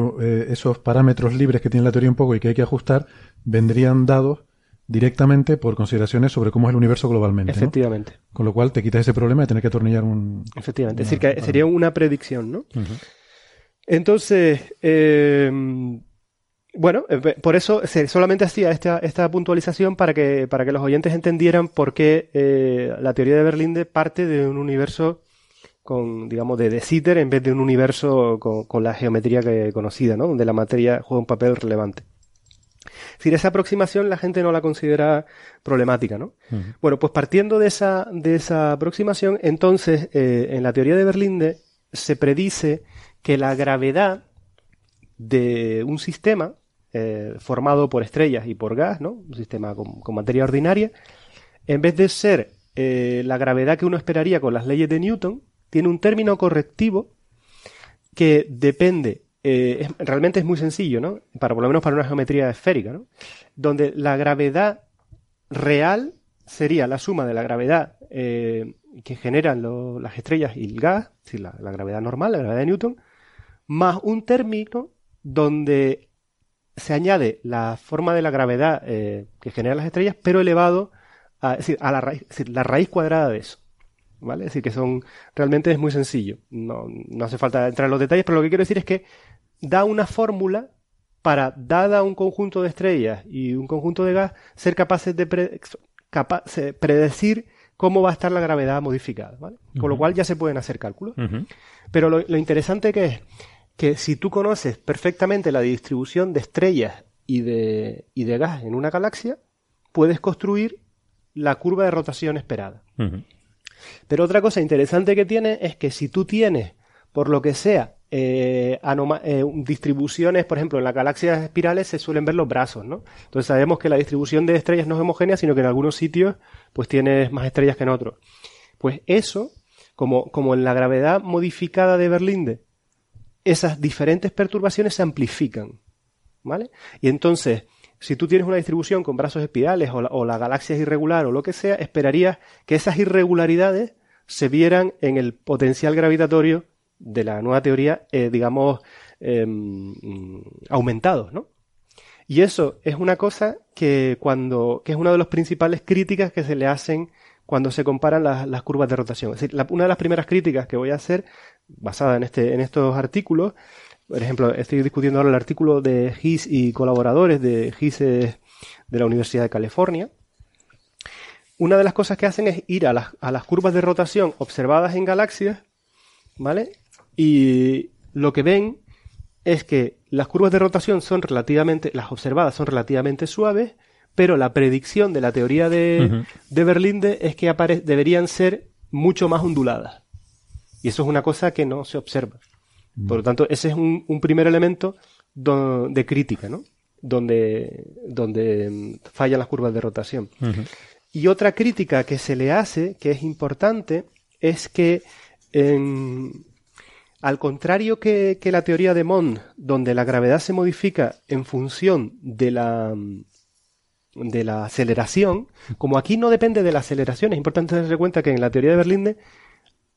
esos parámetros libres que tiene la teoría un poco y que hay que ajustar vendrían dados directamente por consideraciones sobre cómo es el universo globalmente. Efectivamente. Con lo cual te quitas ese problema de tener que atornillar un... Efectivamente. es decir, que sería una predicción, ¿no? Entonces, eh, bueno, eh, por eso solamente hacía esta, esta puntualización para que, para que los oyentes entendieran por qué eh, la teoría de Berlinde parte de un universo con, digamos, de De Sitter en vez de un universo con, con la geometría que, conocida, ¿no? Donde la materia juega un papel relevante. Es decir, esa aproximación la gente no la considera problemática, ¿no? Bueno, pues partiendo de esa, de esa aproximación, entonces, eh, en la teoría de Berlinde se predice que la gravedad de un sistema eh, formado por estrellas y por gas, ¿no? Un sistema con, materia ordinaria, en vez de ser eh, la gravedad que uno esperaría con las leyes de Newton, tiene un término correctivo que depende eh, realmente es muy sencillo, ¿no? Para por lo menos para una geometría esférica, ¿no? Donde la gravedad real sería la suma de la gravedad eh, que generan las estrellas y el gas, es decir, la, gravedad normal, la gravedad de Newton, más un término donde se añade la forma de la gravedad eh, que generan las estrellas, pero elevado a, a la raíz, es decir, la raíz cuadrada de eso. ¿Vale? Es decir, que son, realmente es muy sencillo. No, no hace falta entrar en los detalles, pero lo que quiero decir es que da una fórmula para, dada un conjunto de estrellas y un conjunto de gas, ser capaces de predecir cómo va a estar la gravedad modificada. ¿vale? Con lo cual ya se pueden hacer cálculos. Pero lo, interesante que es que si tú conoces perfectamente la distribución de estrellas y de, y de gas en una galaxia, puedes construir la curva de rotación esperada. Pero otra cosa interesante que tiene es que si tú tienes, por lo que sea, eh, eh, distribuciones, por ejemplo, en las galaxias espirales se suelen ver los brazos, ¿no? Entonces sabemos que la distribución de estrellas no es homogénea, sino que en algunos sitios pues tienes más estrellas que en otros. Pues eso, como, como en la gravedad modificada de Berlinde, esas diferentes perturbaciones se amplifican, ¿vale? Y entonces, si tú tienes una distribución con brazos espirales o la, o la galaxia es irregular o lo que sea, esperarías que esas irregularidades se vieran en el potencial gravitatorio de la nueva teoría, eh, digamos, em, aumentados, ¿no? Y eso es una cosa que cuando, que es una de las principales críticas que se le hacen cuando se comparan las, las curvas de rotación. Es decir, la- una de las primeras críticas que voy a hacer, basada en este, en estos artículos, por ejemplo, estoy discutiendo ahora el artículo de GIS y colaboradores de GIS de la Universidad de California. Una de las cosas que hacen es ir a las, a las curvas de rotación observadas en galaxias, ¿vale? Y lo que ven es que las curvas de rotación son relativamente, las observadas son relativamente suaves, pero la predicción de la teoría de, de Berlinde es que deberían ser mucho más onduladas. Y eso es una cosa que no se observa. Por lo tanto, ese es un, un primer elemento do- de crítica, ¿no? Donde, donde mm, fallan las curvas de rotación. Y otra crítica que se le hace, que es importante, es que en- al contrario que, que la teoría de Mond, donde la gravedad se modifica en función de la, de la aceleración, como aquí no depende de la aceleración, es importante darse cuenta que en la teoría de Berlinde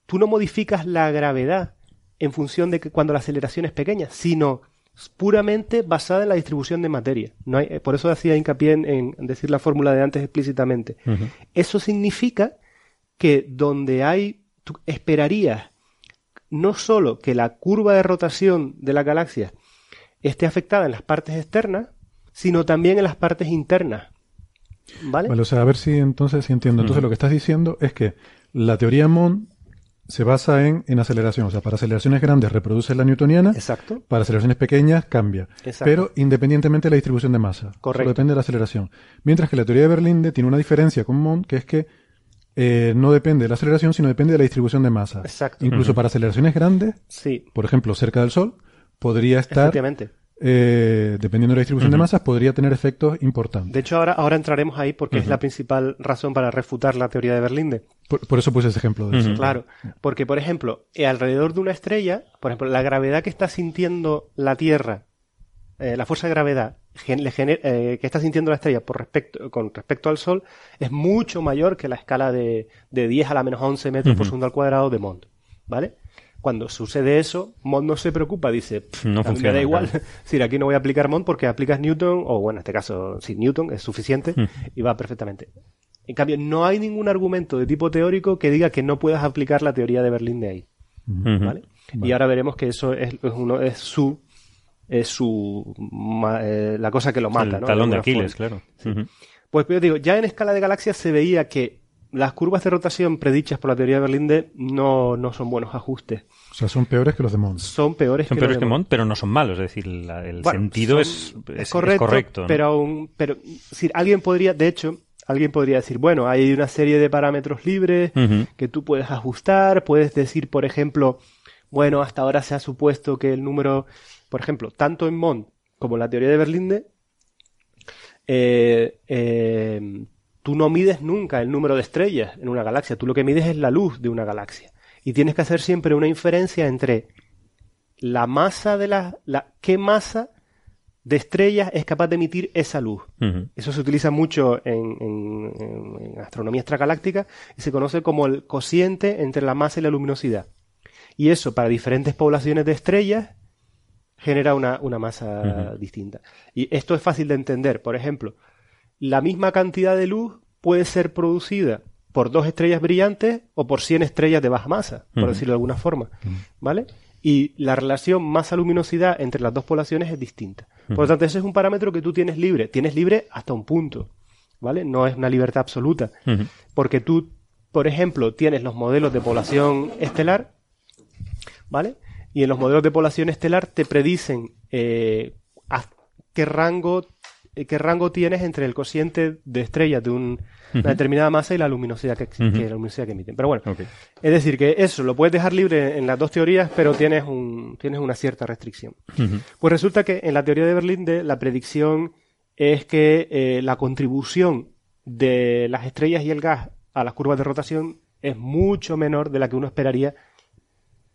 tú no modificas la gravedad en función de que cuando la aceleración es pequeña, sino puramente basada en la distribución de materia. No hay, por eso hacía hincapié en, en decir la fórmula de antes explícitamente. Eso significa que donde hay, tú esperarías no solo que la curva de rotación de la galaxia esté afectada en las partes externas, sino también en las partes internas. ¿Vale? Vale, o sea, a ver si entonces si entiendo. Entonces lo que estás diciendo es que la teoría Mond se basa en, en aceleración. O sea, para aceleraciones grandes reproduce la newtoniana, Exacto. para aceleraciones pequeñas cambia. Exacto. Pero independientemente de la distribución de masa. Correcto. Solo depende de la aceleración. Mientras que la teoría de Berlinde tiene una diferencia con Mond, que es que eh, no depende de la aceleración, sino depende de la distribución de masa. Exacto. Incluso para aceleraciones grandes, Sí, por ejemplo, cerca del Sol, podría estar, efectivamente. Eh, dependiendo de la distribución de masas, podría tener efectos importantes. De hecho, ahora, ahora entraremos ahí porque es la principal razón para refutar la teoría de Berlinde. Por, por eso puse ese ejemplo de eso. Claro, porque por ejemplo, alrededor de una estrella, por ejemplo, la gravedad que está sintiendo la Tierra, eh, la fuerza de gravedad gen- le gener- eh, que está sintiendo la estrella por respecto, con respecto al Sol es mucho mayor que la escala de, de 10 a la menos 11 metros por segundo al cuadrado de Mond, ¿vale? Cuando sucede eso, Mond no se preocupa, dice, "Pff, No a mí funciona, me da igual, claro. *laughs* es decir, aquí no voy a aplicar Mond porque aplicas Newton, o bueno, en este caso, sí, Newton es suficiente y va perfectamente. En cambio, no hay ningún argumento de tipo teórico que diga que no puedas aplicar la teoría de Berlín de ahí. ¿vale? Y ahora veremos que eso es, es uno, es su, es su, ma- eh, la cosa que lo mata, el ¿no? talón de Aquiles, forma. claro. Pues yo digo, ya en escala de galaxias se veía que las curvas de rotación predichas por la teoría de Berlinde no, no son buenos ajustes. O sea, son peores que los de Mond. Son peores Son que peores los que de Mond, pero no son malos. Es decir, la- el Bueno, sentido son- es, es- correcto, es correcto. ¿no? pero aún, pero decir, alguien podría, de hecho, alguien podría decir, bueno, hay una serie de parámetros libres que tú puedes ajustar, puedes decir, por ejemplo, bueno, hasta ahora se ha supuesto que el número, por ejemplo, tanto en Mond como en la teoría de Berlinde, eh, eh, tú no mides nunca el número de estrellas en una galaxia, tú lo que mides es la luz de una galaxia. Y tienes que hacer siempre una inferencia entre la masa de la, la qué masa de estrellas es capaz de emitir esa luz. Eso se utiliza mucho en, en- en- astronomía extragaláctica y se conoce como el cociente entre la masa y la luminosidad. Y eso para diferentes poblaciones de estrellas genera una, una masa distinta. Y esto es fácil de entender. Por ejemplo, la misma cantidad de luz puede ser producida por dos estrellas brillantes o por 100 estrellas de baja masa, por decirlo de alguna forma. ¿Vale? Y la relación masa-luminosidad entre las dos poblaciones es distinta. Por lo tanto, ese es un parámetro que tú tienes libre. Tienes libre hasta un punto. ¿Vale? No es una libertad absoluta. Porque tú, por ejemplo, tienes los modelos de población estelar, ¿vale? Y en los modelos de población estelar te predicen eh, a qué rango qué rango tienes entre el cociente de estrellas de un- una determinada masa y la luminosidad que, que la luminosidad que emiten. Pero bueno, es decir, que eso lo puedes dejar libre en las dos teorías, pero tienes, un, tienes una cierta restricción. Pues resulta que en la teoría de Berlinde la predicción es que eh, la contribución de las estrellas y el gas a las curvas de rotación es mucho menor de la que uno esperaría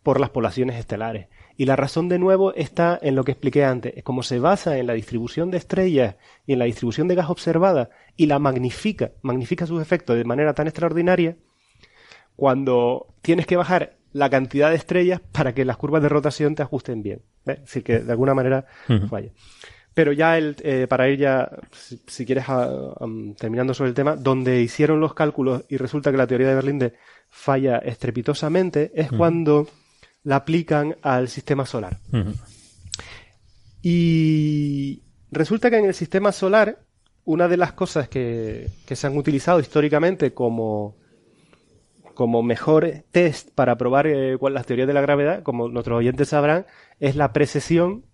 por las poblaciones estelares. Y la razón de nuevo está en lo que expliqué antes. Como se basa en la distribución de estrellas y en la distribución de gas observada y la magnifica, magnifica sus efectos de manera tan extraordinaria, cuando tienes que bajar la cantidad de estrellas para que las curvas de rotación te ajusten bien. ¿ves? Es decir, que de alguna manera falla. Pero ya el, eh, para ir ya, si, si quieres, a- terminando sobre el tema, donde hicieron los cálculos y resulta que la teoría de Berlinde falla estrepitosamente, es cuando la aplican al sistema solar. Y resulta que en el sistema solar, una de las cosas que, que se han utilizado históricamente como, como mejor test para probar eh, las teorías de la gravedad, como nuestros oyentes sabrán, es la precesión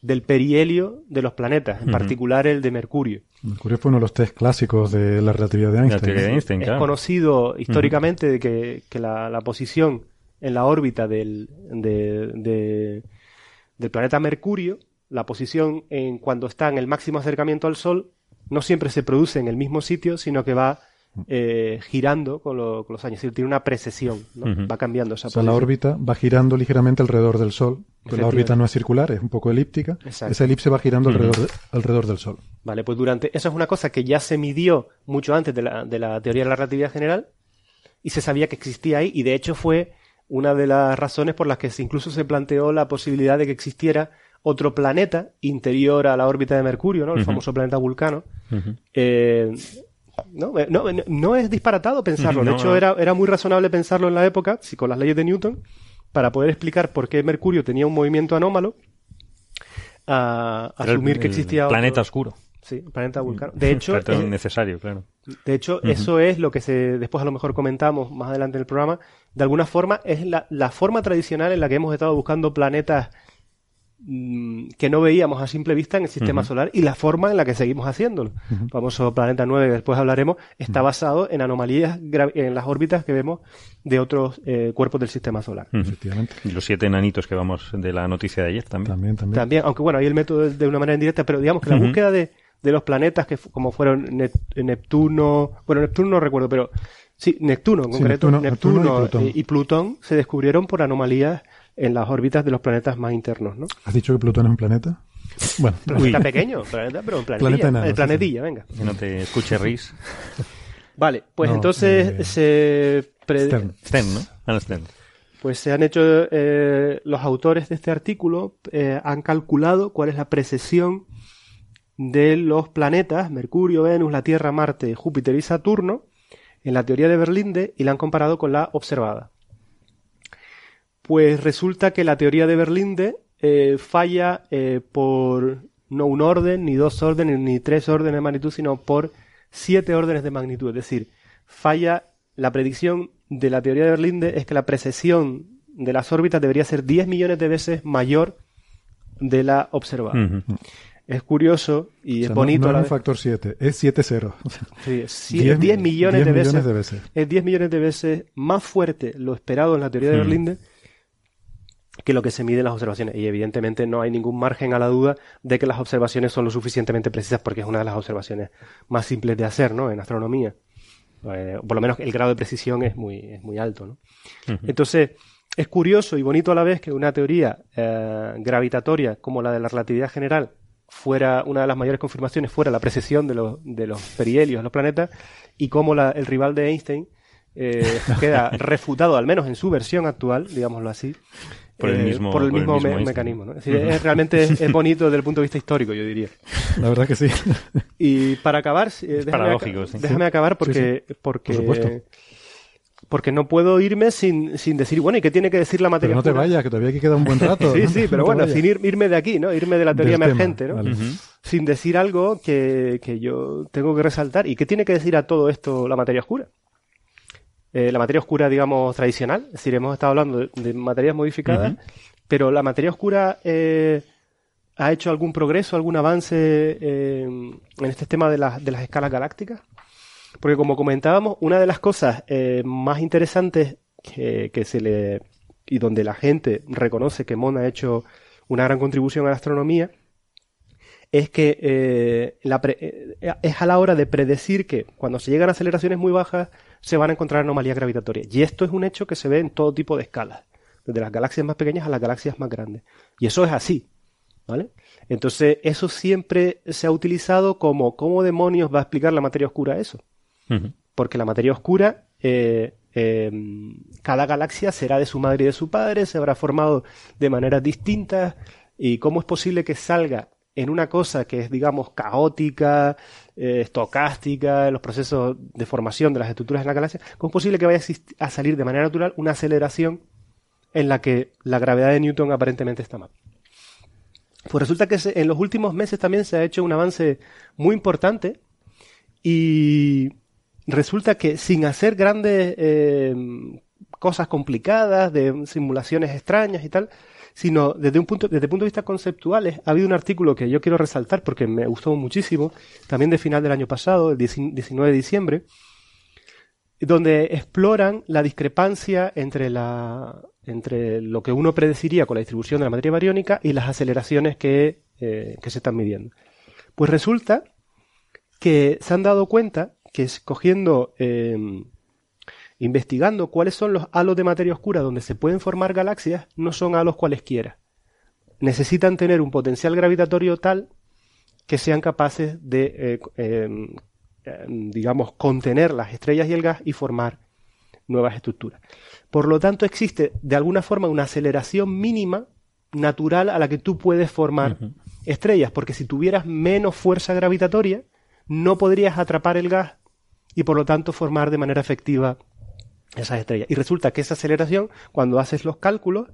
del perihelio de los planetas, en particular el de Mercurio. Mercurio fue uno de los test clásicos de la relatividad de La Einstein. teoría de. Einstein, Es claro. conocido históricamente de que, que la, la posición en la órbita del, de- de- del planeta Mercurio, la posición en cuando está en el máximo acercamiento al Sol, no siempre se produce en el mismo sitio, sino que va eh, girando con, lo- con los años. Es decir, tiene una precesión, ¿no? Va cambiando esa O sea, la posición. órbita va girando ligeramente alrededor del Sol. Pero la órbita no es circular, es un poco elíptica. Exacto. Esa elipse va girando alrededor, de- alrededor del Sol. Vale, pues durante. Eso es una cosa que ya se midió mucho antes de la, de la teoría de la relatividad general y se sabía que existía ahí, y de hecho fue una de las razones por las que incluso se planteó la posibilidad de que existiera otro planeta interior a la órbita de Mercurio, ¿no? El famoso planeta Vulcano. Eh, no, eh, no, no- no es disparatado pensarlo. De hecho, era, era muy razonable pensarlo en la época, si con las leyes de Newton, para poder explicar por qué Mercurio tenía un movimiento anómalo, a el- asumir que el existía otro- Planeta oscuro. Sí, el planeta Vulcano. De hecho, eh, necesario, claro. de hecho, eso es lo que se después a lo mejor comentamos más adelante en el programa. De alguna forma, es la, la forma tradicional en la que hemos estado buscando planetas mm, que no veíamos a simple vista en el sistema solar y la forma en la que seguimos haciéndolo. El famoso planeta 9, que después hablaremos, está basado en anomalías en las órbitas que vemos de otros eh, cuerpos del sistema solar. Efectivamente. Y los siete enanitos que vamos de la noticia de ayer también. También, también. También, aunque bueno, ahí el método es de una manera indirecta, pero digamos que la búsqueda de, de los planetas que como fueron Nep- Neptuno, bueno, Neptuno no recuerdo, pero sí, Neptuno en Sí, concreto, Neptuno- Neptuno, Neptuno y Plutón. eh, y Plutón se descubrieron por anomalías en las órbitas de los planetas más internos, ¿no? ¿Has dicho que Plutón es un planeta? Bueno, Planeta pequeño, planeta, pero un planetilla, Planeta el sí, planetilla, venga. Que no te escuche Riz. Vale, pues No, entonces eh, se pre- Stern. Sten, ¿no? Alan Stern. Pues se han hecho, eh, los autores de este artículo eh, han calculado cuál es la precesión de los planetas, Mercurio, Venus, la Tierra, Marte, Júpiter y Saturno, en la teoría de Berlinde y la han comparado con la observada. Pues resulta que la teoría de Berlinde eh, falla eh, por no un orden, ni dos órdenes, ni tres órdenes de magnitud, sino por siete órdenes de magnitud. Es decir, falla la predicción de la teoría de Berlinde es que la precesión de las órbitas debería ser 10 millones de veces mayor de la observada. Es curioso y o es sea, bonito. no, a la es un vez. factor 7, es 7 ceros. O sea, Sí, es cie- 10 10, millones, 10 de, veces, millones de veces. Es 10 millones de veces más fuerte lo esperado en la teoría de Hmm. Berlinde que lo que se mide en las observaciones. Y evidentemente no hay ningún margen a la duda de que las observaciones son lo suficientemente precisas porque es una de las observaciones más simples de hacer, ¿no? En astronomía. Eh, por lo menos el grado de precisión es muy, es muy alto, ¿no? Entonces, es curioso y bonito a la vez que una teoría eh, gravitatoria como la de la relatividad general fuera una de las mayores confirmaciones fuera la precesión de los, de los perihelios los planetas y como la- el rival de Einstein eh, queda *laughs* refutado, al menos en su versión actual, digámoslo así, Por el eh, mismo- por el por el mismo mismo me- Einstein. mecanismo. ¿no? Es decir, es- realmente es, es *laughs* bonito desde el punto de vista histórico, yo diría. La verdad que sí. Y para acabar, eh, déjame, sí. acabar porque, porque, Por supuesto. Porque no puedo irme sin, sin decir, bueno, ¿y qué tiene que decir la materia Pero no te vayas, que todavía aquí queda un buen *laughs* rato. Sí, ¿no? sí, pero bueno, vayas. sin ir- irme de aquí, ¿no? Irme de la teoría Del tema, emergente, ¿no? vale. Sin decir algo que, que yo tengo que resaltar. ¿Y qué tiene que decir a todo esto la materia oscura? Eh, la materia oscura, digamos, tradicional, es decir, hemos estado hablando de, de materias modificadas, pero la materia oscura eh, ha hecho algún progreso, algún avance eh, en este tema de, las- de las escalas galácticas. Porque como comentábamos, una de las cosas eh, más interesantes que, se le y donde la gente reconoce que Mon ha hecho una gran contribución a la astronomía es que eh, eh, es a la hora de predecir que cuando se llegan a aceleraciones muy bajas se van a encontrar anomalías gravitatorias. Y esto es un hecho que se ve en todo tipo de escalas, desde las galaxias más pequeñas a las galaxias más grandes. Y eso es así. ¿Vale? Entonces, eso siempre se ha utilizado como ¿cómo demonios va a explicar la materia oscura eso? Porque la materia oscura, eh, eh, cada galaxia será de su madre y de su padre, se habrá formado de maneras distintas, y cómo es posible que salga en una cosa que es, digamos, caótica, eh, estocástica, en los procesos de formación de las estructuras en la galaxia, ¿cómo es posible que vaya a, salir de manera natural una aceleración en la que la gravedad de Newton aparentemente está mal? Pues resulta que en los últimos meses también se ha hecho un avance muy importante y resulta que sin hacer grandes eh, cosas complicadas, de simulaciones extrañas y tal, sino desde un punto, desde punto de vista conceptual, ha habido un artículo que yo quiero resaltar porque me gustó muchísimo, también de final del año pasado, el 19 de diciembre, donde exploran la discrepancia entre la, entre lo que uno predeciría con la distribución de la materia bariónica y las aceleraciones que, eh, que se están midiendo. Pues resulta que se han dado cuenta que escogiendo eh, investigando cuáles son los halos de materia oscura donde se pueden formar galaxias, no son halos cualesquiera. Necesitan tener un potencial gravitatorio tal que sean capaces de, eh, em, em, digamos, contener las estrellas y el gas y formar nuevas estructuras. Por lo tanto, existe de alguna forma una aceleración mínima natural a la que tú puedes formar estrellas, porque si tuvieras menos fuerza gravitatoria, no podrías atrapar el gas y por lo tanto formar de manera efectiva esas estrellas. Y resulta que esa aceleración, cuando haces los cálculos,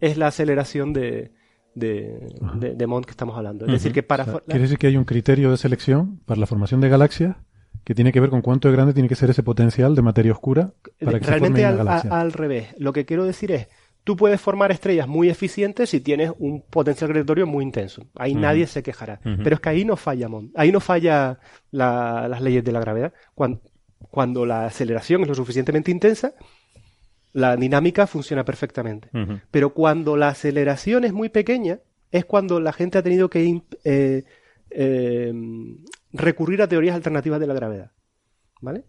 es la aceleración de, de, de, Mond que estamos hablando. Es decir, que para... quiere decir que hay un criterio de selección para la formación de galaxias que tiene que ver con cuánto de grande tiene que ser ese potencial de materia oscura para que Realmente se forme al, galaxia. al revés. Lo que quiero decir es, tú puedes formar estrellas muy eficientes si tienes un potencial gravitatorio muy intenso. Ahí nadie se quejará. Pero es que ahí no falla Mond. Ahí no falla las leyes de la gravedad. Cuando, cuando la aceleración es lo suficientemente intensa, la dinámica funciona perfectamente. Pero cuando la aceleración es muy pequeña, es cuando la gente ha tenido que eh, eh, recurrir a teorías alternativas de la gravedad. ¿Vale?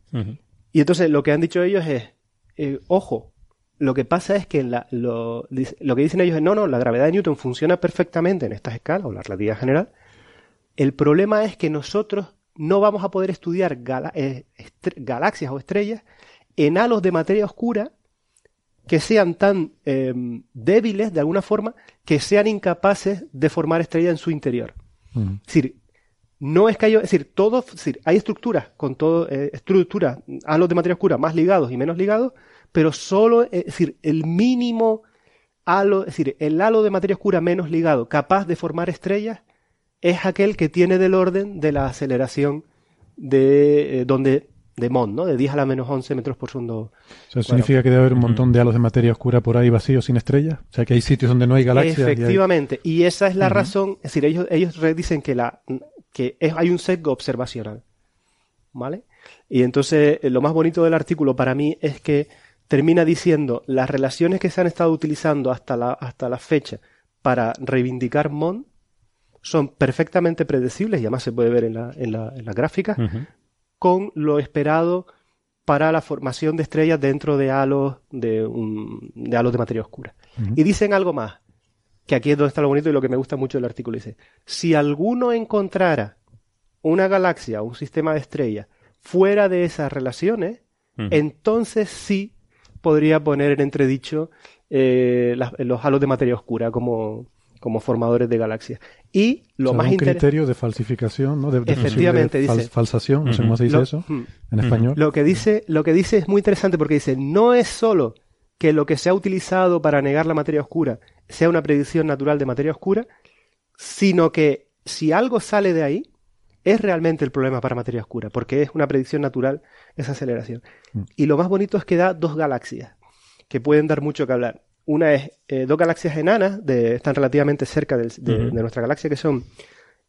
Y entonces lo que han dicho ellos es, eh, ojo, lo que pasa es que lo, lo, que dicen ellos es, no, no, la gravedad de Newton funciona perfectamente en estas escalas, o la relatividad general. El problema es que nosotros no vamos a poder estudiar eh, galaxias o estrellas en halos de materia oscura que sean tan em, débiles de alguna forma que sean incapaces de formar estrellas en su interior. Mm. Es decir, no es que haya, es decir, todo, decir, hay estructuras con todo, eh, estructuras, halos de materia oscura más ligados y menos ligados, pero solo, es decir, el mínimo halo, es decir, el halo de materia oscura menos ligado capaz de formar estrellas es aquel que tiene del orden de la aceleración de eh, donde de Mond, ¿no? De 10 a la menos 11 metros por segundo. ¿Eso significa que debe haber un montón de halos de materia oscura por ahí vacíos sin estrellas? O sea, que hay sitios donde no hay galaxias. Efectivamente. Y, esa es la razón. Es decir, ellos, ellos dicen que, la, que hay un sesgo observacional. ¿Vale? Y entonces, eh, lo más bonito del artículo para mí es que termina diciendo las relaciones que se han estado utilizando hasta la, hasta la fecha para reivindicar Mond son perfectamente predecibles y además se puede ver en la, en la, en la gráfica con lo esperado para la formación de estrellas dentro de halos de, un, de halos de materia oscura. Y dicen algo más, que aquí es donde está lo bonito y lo que me gusta mucho del artículo. Dice, si alguno encontrara una galaxia o un sistema de estrellas fuera de esas relaciones, entonces sí podría poner en entredicho eh, los halos de materia oscura como, como formadores de galaxias. Y lo más interesante. un criterio de falsificación, ¿no? De, Efectivamente, dice. falsación, no sé cómo se dice eso en español. Lo que, dice, lo que dice es muy interesante porque dice: no es solo que lo que se ha utilizado para negar la materia oscura sea una predicción natural de materia oscura, sino que si algo sale de ahí, es realmente el problema para materia oscura, porque es una predicción natural esa aceleración. Mm. Y lo más bonito es que da dos galaxias, que pueden dar mucho que hablar. Una es eh, dos galaxias enanas, de, están relativamente cerca de, nuestra galaxia, que son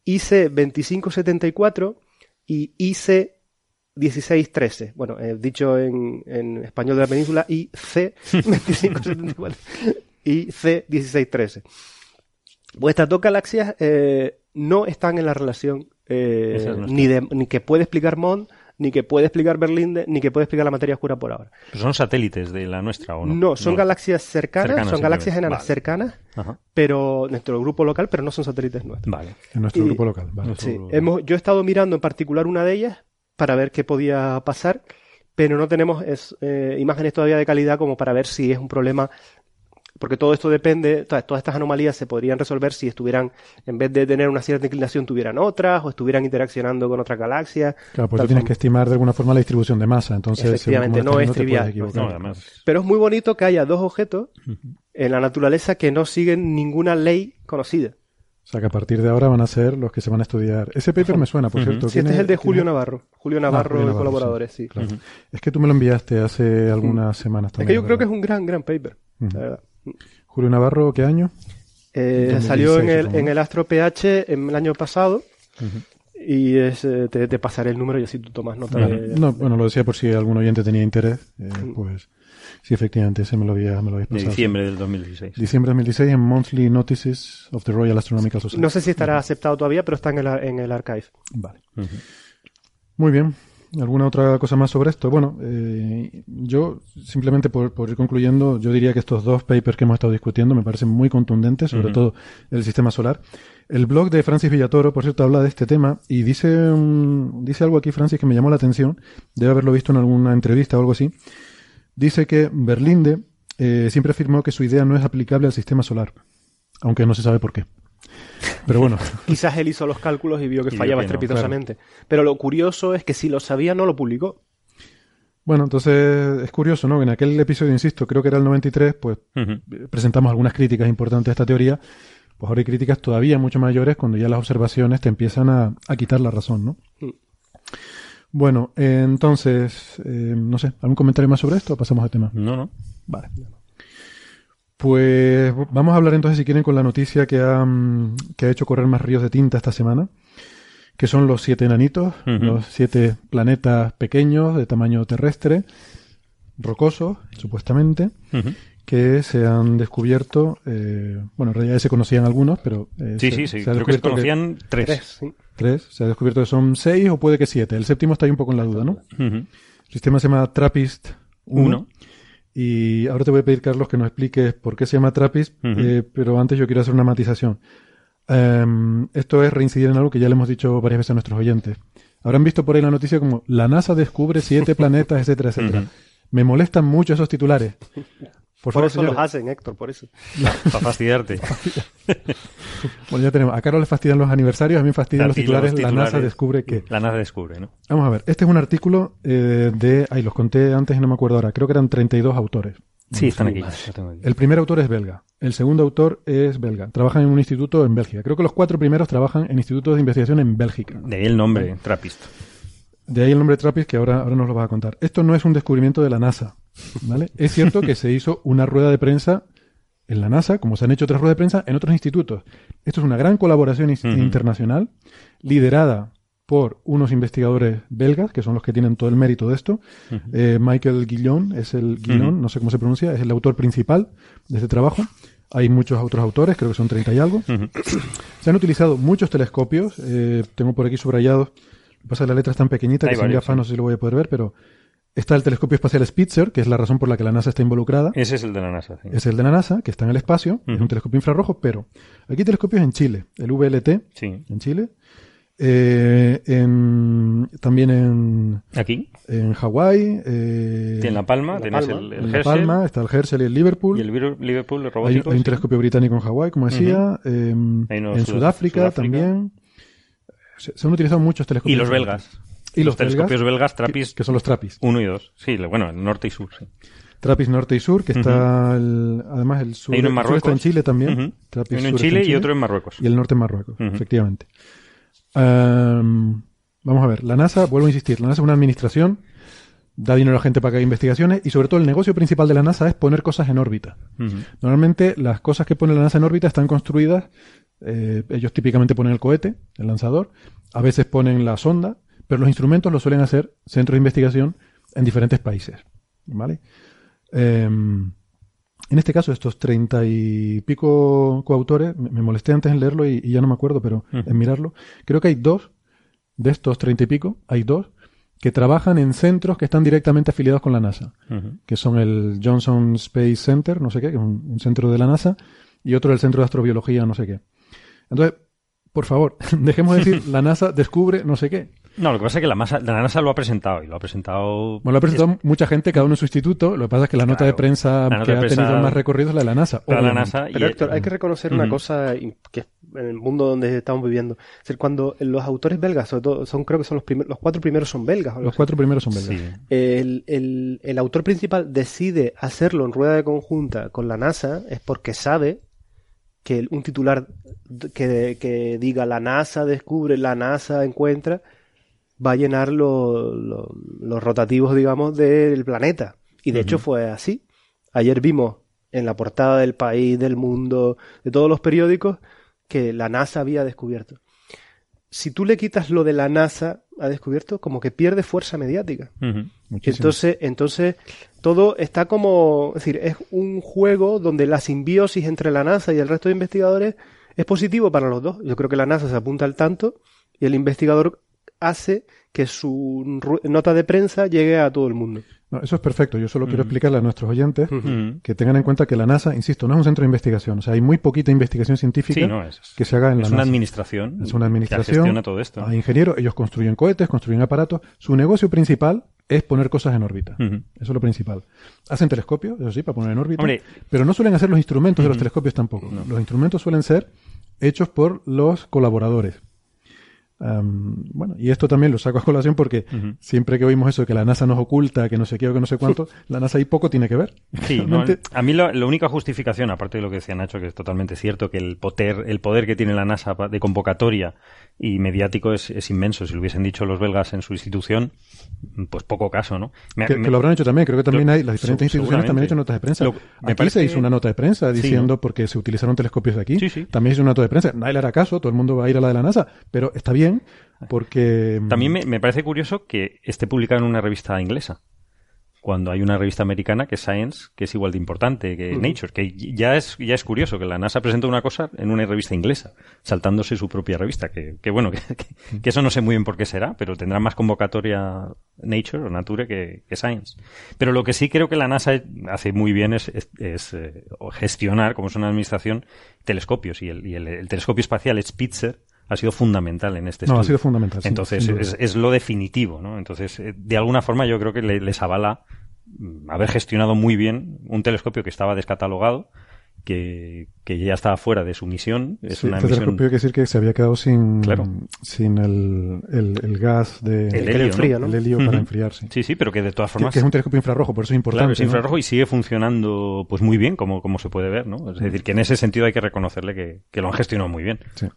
IC 2574 y IC 1613. Bueno, eh, dicho en, español de la península, IC 2574 y *laughs* C 1613. Pues estas dos galaxias eh, no están en la relación ni, de, ni que puede explicar Mond ni que puede explicar Berlín, ni que puede explicar la materia oscura por ahora. ¿Son satélites de la nuestra o no? No, son galaxias cercanas, son galaxias enanas cercanas, pero nuestro grupo local, pero no son satélites nuestros. Vale. En nuestro grupo local, vale. Sí, hemos, yo he estado mirando en particular una de ellas para ver qué podía pasar, pero no tenemos eh, imágenes todavía de calidad como para ver si es un problema porque todo esto depende, todas, estas anomalías se podrían resolver si estuvieran, en vez de tener una cierta inclinación, tuvieran otras, o estuvieran interaccionando con otras galaxias. Claro, pues tal tú tienes forma. que estimar de alguna forma la distribución de masa, entonces Efectivamente, no es yendo, te puedes trivial. No, además. Pero es muy bonito que haya dos objetos en la naturaleza que no siguen ninguna ley conocida. O sea que a partir de ahora van a ser los que se van a estudiar. Ese paper me suena, por cierto. Sí, este ¿quién es el de Julio es? Navarro. Julio Ah, Navarro y colaboradores, sí. Claro. Es que tú me lo enviaste hace algunas semanas Es también. que yo creo que es un gran, gran paper. La verdad. Julio Navarro, ¿qué año? Eh, 2016, salió en el, en el Astro PH en el año pasado. Y es, eh, te, te pasaré el número y así tú tomas nota de... No, bueno, lo decía por si algún oyente tenía interés. eh, pues sí, efectivamente, ese me lo había, me lo habéis De pasado. diciembre del 2016. Diciembre de 2016 en Monthly Notices of the Royal Astronomical Society. No sé si estará aceptado todavía, pero está en el, en el archive. Vale. Muy bien. ¿Alguna otra cosa más sobre esto? Bueno, eh, yo simplemente por, por ir concluyendo, yo diría que estos dos papers que hemos estado discutiendo me parecen muy contundentes, sobre todo el sistema solar. El blog de Francis Villatoro, por cierto, habla de este tema y dice, dice algo aquí, Francis, que me llamó la atención. Debe haberlo visto en alguna entrevista o algo así. Dice que Berlinde eh, siempre afirmó que su idea no es aplicable al sistema solar, aunque no se sabe por qué. Pero bueno, *laughs* Quizás él hizo los cálculos y vio que Y fallaba que no, estrepitosamente. Pero lo curioso es que si lo sabía, no lo publicó. Bueno, entonces es curioso, ¿no? En aquel episodio, insisto, creo que era el 93, pues Ujú. eh, presentamos algunas críticas importantes a esta teoría. Pues ahora hay críticas todavía mucho mayores cuando ya las observaciones te empiezan a, a quitar la razón, ¿no? Mm. Bueno, eh, entonces, eh, no sé, ¿algún comentario más sobre esto o pasamos al tema? No, no. Vale. Pues vamos a hablar entonces, si quieren, con la noticia que ha, mm, que ha hecho correr más ríos de tinta esta semana, que son los siete enanitos, los siete planetas pequeños de tamaño terrestre, rocosos, supuestamente, que se han descubierto, eh, bueno, en realidad se conocían algunos, pero... eh, Sí, se- sí, sí. se ha Creo que se conocían tres. Tres, sí. Tres, se ha descubierto que son seis o puede que siete. El séptimo está ahí un poco en la duda, ¿no? El sistema se llama TRAPPIST 1. Uno. Y ahora te voy a pedir, Carlos, que nos expliques por qué se llama TRAPPIST, eh, pero antes yo quiero hacer una matización. Em, esto es reincidir en algo que ya le hemos dicho varias veces a nuestros oyentes. Habrán visto por ahí la noticia como la NASA descubre siete *laughs* planetas, etcétera, etcétera. Me molestan mucho esos titulares. Por Por favor, eso los hacen, Héctor, por eso. *laughs* Para fastidiarte. *laughs* Bueno, ya tenemos. A Carlos le fastidian los aniversarios, a mí me fastidian los ti titulares, los La NASA descubre que. La NASA descubre, ¿no? Vamos a ver, este es un artículo eh, de. Ay, los conté antes y no me acuerdo ahora. Creo que eran 32 autores. Sí, están aquí. El primer autor es belga. El segundo autor es belga. Trabajan en un instituto en Bélgica. Creo que los cuatro primeros trabajan en institutos de investigación en Bélgica. De ahí el nombre, Trappist. De ahí el nombre Trappist que ahora, ahora nos lo vas a contar. Esto no es un descubrimiento de la NASA. ¿Vale? Es cierto que se hizo una rueda de prensa en la NASA, como se han hecho otras ruedas de prensa en otros institutos. Esto es una gran colaboración internacional liderada por unos investigadores belgas, que son los que tienen todo el mérito de esto. Eh, Michael Guillon es el Guillon, no sé cómo se pronuncia, es el autor principal de este trabajo. Hay muchos otros autores, creo que son 30 y algo. Se han utilizado muchos telescopios. eh, tengo por aquí subrayados. Lo que pasa es que la letra es tan pequeñita Hay que sin varios, gafas sí. no sé si lo voy a poder ver, pero está el telescopio espacial Spitzer, que es la razón por la que la NASA está involucrada. Ese es el de la NASA. sí. Es el de la NASA, que está en el espacio. Es un telescopio infrarrojo, pero aquí hay telescopios en Chile. El VLT Sí. en Chile. eh, en, también en, Aquí. en Hawái. eh, En La Palma La Palma. el, el en La Palma, está el Herschel y el Liverpool. y el Liverpool el Hay, robótico. hay un sí. telescopio británico en Hawái, como decía. Hay uno en Sud- Sudáfrica, Sudáfrica. también. Se, se han utilizado muchos Y telescopios. los belgas. Y los telescopios belgas, belgas, que, Trappist que son los Trappist. 1 y 2. Sí, bueno, norte y sur, sí. Trappist norte y sur, que está el- además el sur, Hay uno en el sur está en Marruecos. Chile también. Trappist Uno en Chile y otro en Marruecos. Y el norte en Marruecos, efectivamente. Am, vamos a ver, la NASA, vuelvo a insistir, la NASA es una administración, da dinero a la gente para que haga investigaciones y sobre todo el negocio principal de la NASA es poner cosas en órbita. Normalmente las cosas que pone la NASA en órbita están construidas, eh, ellos típicamente ponen el cohete, el lanzador, a veces ponen la sonda, pero los instrumentos los suelen hacer centros de investigación en diferentes países. ¿Vale? Em, en este caso, estos treinta y pico coautores, me, me molesté antes en leerlo y, y ya no me acuerdo, pero en mirarlo, creo que hay dos de estos treinta y pico, hay dos que trabajan en centros que están directamente afiliados con la NASA que son el Johnson Space Center, no sé qué, que es un, un centro de la NASA, y otro el Centro de Astrobiología, no sé qué. Entonces, por favor, *laughs* dejemos de decir *laughs* la NASA descubre no sé qué. No, lo que pasa es que la, masa, la NASA lo ha presentado y lo ha presentado... Bueno, lo ha presentado mucha gente, cada uno en su instituto. Lo que pasa es que la nota de prensa nota que de ha prensa- tenido más recorrido es la de la NASA. la de la obviamente. NASA y- Pero Héctor, hay que reconocer una cosa que es en el mundo donde estamos viviendo. Es decir, cuando los autores belgas, sobre todo, son, creo que son los primeros, los cuatro primeros son belgas. Los cuatro primeros son belgas. Sí. el, el- el autor principal decide hacerlo en rueda de conjunta con la NASA es porque sabe que un titular que, que diga la NASA descubre, la NASA encuentra, va a llenar lo- lo- los rotativos, digamos, del planeta. Y de hecho fue así. Ayer vimos en la portada del país, del mundo, de todos los periódicos, que la NASA había descubierto. Si tú le quitas lo de la NASA ha descubierto, como que pierde fuerza mediática. Entonces, entonces, todo está como, es decir, es un juego donde la simbiosis entre la NASA y el resto de investigadores es positivo para los dos. Yo creo que la NASA se apunta al tanto y el investigador hace que su nota de prensa llegue a todo el mundo. No, eso es perfecto. Yo solo quiero explicarle a nuestros oyentes Ujú. que tengan en cuenta que la NASA, insisto, no es un centro de investigación. O sea, hay muy poquita investigación científica Sí, no, es, que se haga en la es una NASA. administración. Es una Que administración. gestiona todo esto. Hay ingenieros, ellos construyen cohetes, construyen aparatos. Su negocio principal es poner cosas en órbita. Eso es lo principal. Hacen telescopios, eso sí, para poner en órbita. Hombre. pero no suelen hacer los instrumentos de los telescopios tampoco. Los instrumentos suelen ser hechos por los colaboradores. Bueno, y esto también lo saco a colación porque siempre que oímos eso de que la NASA nos oculta, que no sé qué o que no sé cuánto, *laughs* la NASA ahí poco tiene que ver. Sí, no, Realmente- a mí lo- la única justificación, aparte de lo que decía Nacho, que es totalmente cierto, que el poder, el poder que tiene la NASA de convocatoria y mediático es, es inmenso. Si lo hubiesen dicho los belgas en su institución, pues poco caso, ¿no? Me- que, me- que lo habrán hecho también. Creo que también Lo- hay, las diferentes instituciones también han hecho notas de prensa. Lo- me aquí parece- se hizo una nota de prensa Sí, diciendo ¿no? porque se utilizaron telescopios de aquí. Sí, sí. También se hizo una nota de prensa. Nadie le hará caso, todo el mundo va a ir a la de la NASA, pero está bien porque... mm, También me, me parece curioso que esté publicado en una revista inglesa. Cuando hay una revista americana que es Science, que es igual de importante que Nature, que ya es, ya es curioso que la NASA presenta una cosa en una revista inglesa, saltándose su propia revista, que, que bueno, *laughs* que, que- que eso no sé muy bien por qué será, pero tendrá más convocatoria Nature o Nature que, que Science. Pero lo que sí creo que la NASA hace muy bien es, es- es, eh, gestionar, como es una administración, telescopios, y el, y el- el telescopio espacial Spitzer ha sido fundamental en este No, ha estudio. sido fundamental, sí, Entonces, sin es, es lo definitivo, ¿no? Entonces, eh, de alguna forma yo creo que le- les avala mm, haber gestionado muy bien un telescopio que estaba descatalogado, que, que ya estaba fuera de su misión. Es Sí, una este misión... telescopio hay que decir que se había quedado sin, Claro. sin el, el- el gas de El helio, le enfría, ¿no? ¿no? el helio para enfriarse. Sí, sí, pero que de todas formas... que es un telescopio infrarrojo, por eso es importante. Claro, es ¿no? infrarrojo y sigue funcionando pues muy bien, como, como se puede ver, ¿no? Es decir, que en ese sentido hay que reconocerle que, que lo han gestionado muy bien. Sí.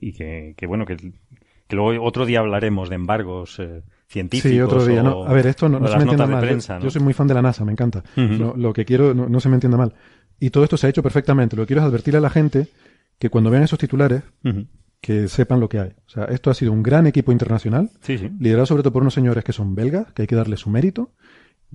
Y que, que bueno, que, que luego otro día hablaremos de embargos eh, científicos. Sí, otro día. o- No, a ver, esto no, se me entienda mal. Yo- prensa, yo, ¿no? soy muy fan de la NASA, me encanta. Lo, lo que quiero, no, se me entienda mal. Y todo esto se ha hecho perfectamente. Lo que quiero es advertirle a la gente que cuando vean esos titulares, que sepan lo que hay. O sea, esto ha sido un gran equipo internacional, Sí, sí. liderado sobre todo por unos señores que son belgas, que hay que darle su mérito,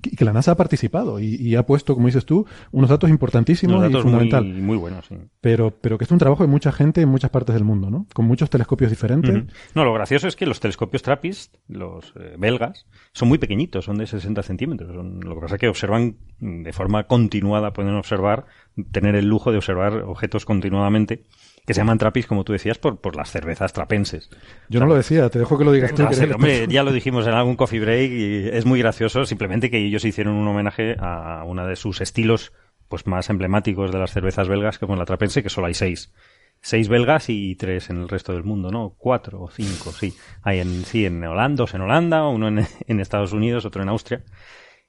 y que la NASA ha participado y, y ha puesto, como dices tú, unos datos importantísimos Unos y datos muy, fundamental. muy buenos, sí. Pero, pero que es un trabajo de mucha gente en muchas partes del mundo, ¿no? Con muchos telescopios diferentes. No, lo gracioso es que los telescopios TRAPPIST, los eh, belgas, son muy pequeñitos, son de 60 centímetros. Son- lo que pasa es que observan de forma continuada, pueden observar, tener el lujo de observar objetos continuadamente, que se llaman TRAPPIST, como tú decías, por, por las cervezas trapenses. Yo no lo decía, te dejo que lo digas *laughs* tú. Ah, que hombre, ya lo dijimos en algún coffee break y es muy gracioso simplemente que ellos hicieron un homenaje a una de sus estilos pues más emblemáticos de las cervezas belgas, como la trapense, que solo hay seis. Seis belgas y tres en el resto del mundo, ¿no? Cuatro o cinco, sí. Hay en, sí, en Holanda, dos en Holanda, uno en, *laughs* en Estados Unidos, otro en Austria,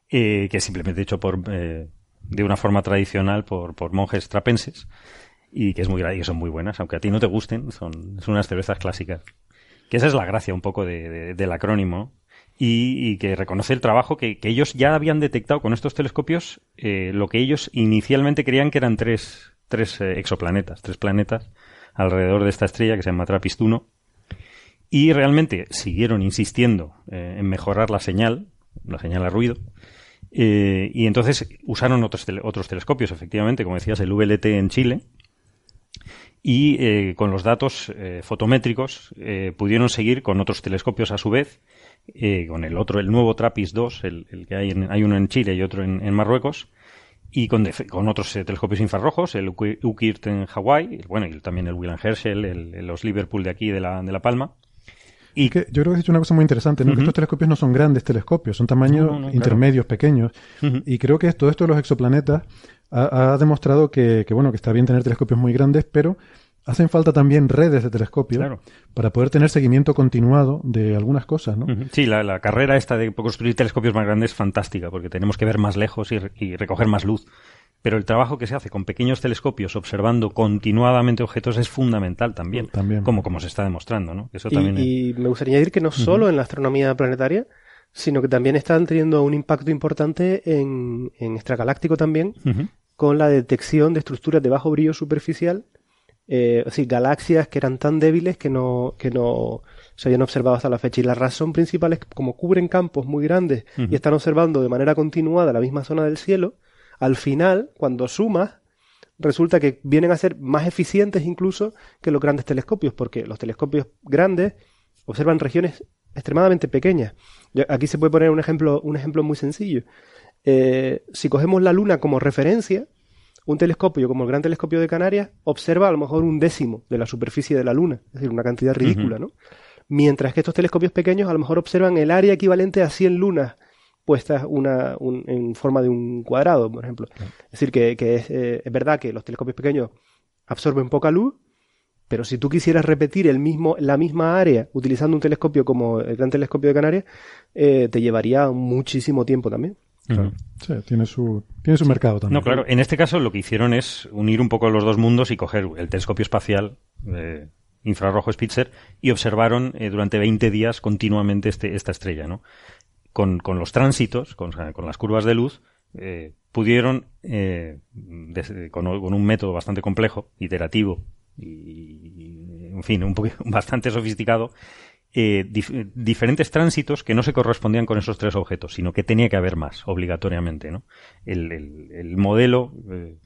eh, que simplemente hecho por, eh, de una forma tradicional por, por monjes trapenses y que es muy y son muy buenas, aunque a ti no te gusten, son, son unas cervezas clásicas. Que esa es la gracia un poco de- de- del acrónimo y, que reconoce el trabajo que, ellos ya habían detectado con estos telescopios, eh, lo que ellos inicialmente creían que eran tres, tres eh, exoplanetas, tres planetas alrededor de esta estrella que se llama TRAPPIST-1 y realmente siguieron insistiendo eh, en mejorar la señal, la señal a ruido, eh, y entonces usaron otros, otros telescopios, efectivamente, como decías, el VLT en Chile, y eh, con los datos eh, fotométricos eh, pudieron seguir con otros telescopios a su vez, eh, con el otro, el nuevo TRAPPIST 2, el, el que hay, en- hay uno en Chile y otro en, en Marruecos, y con, con otros eh, telescopios infrarrojos, el Uki- UKIRT en Hawái, bueno, y también el Wilhelm Herschel, el, el- los Liverpool de aquí, de la, de la Palma. Y que yo creo que has dicho una cosa muy interesante, ¿no? que estos telescopios no son grandes telescopios, son tamaños intermedios, pequeños. Y creo que todo esto de los exoplanetas ha, demostrado que, bueno, que está bien tener telescopios muy grandes, pero hacen falta también redes de telescopios para poder tener seguimiento continuado de algunas cosas, ¿no? Sí, la, carrera esta de construir telescopios más grandes es fantástica, porque tenemos que ver más lejos y recoger más luz pero el trabajo que se hace con pequeños telescopios observando continuadamente objetos es fundamental también, Como, como se está demostrando. ¿no? Eso y, también y me gustaría añadir que no solo en la astronomía planetaria, sino que también están teniendo un impacto importante en, en extragaláctico también, con la detección de estructuras de bajo brillo superficial, eh, es decir, galaxias que eran tan débiles que no, que no se habían observado hasta la fecha. Y la razón principal es que como cubren campos muy grandes y están observando de manera continuada la misma zona del cielo, al final, cuando sumas, resulta que vienen a ser más eficientes incluso que los grandes telescopios, porque los telescopios grandes observan regiones extremadamente pequeñas. Aquí se puede poner un ejemplo, un ejemplo muy sencillo. Eh, si cogemos la Luna como referencia, un telescopio como el Gran Telescopio de Canarias observa a lo mejor un décimo de la superficie de la Luna, es decir, una cantidad ridícula, ¿no? Mientras que estos telescopios pequeños a lo mejor observan el área equivalente a 100 lunas puestas una, en forma de un cuadrado, por ejemplo. Es decir, que, eh, es, verdad que los telescopios pequeños absorben poca luz, pero si tú quisieras repetir el mismo, la misma área utilizando un telescopio como el Gran Telescopio de Canarias, eh, te llevaría muchísimo tiempo también. Sí, tiene su, tiene su mercado también. No, claro. En este caso lo que hicieron es unir un poco los dos mundos y coger el telescopio espacial eh, infrarrojo Spitzer y observaron durante 20 días continuamente este, esta estrella, ¿no? con, con los tránsitos, con, con, las curvas de luz, eh, pudieron, eh, con, un método bastante complejo, iterativo y, en fin, un *laughs* bastante sofisticado, eh, diferentes tránsitos que no se correspondían con esos tres objetos, sino que tenía que haber más, obligatoriamente. ¿no? El, el, el modelo eh,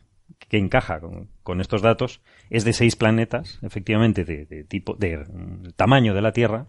que encaja con, con, estos datos es de seis planetas, efectivamente, de, de tipo, de, de tamaño de la Tierra,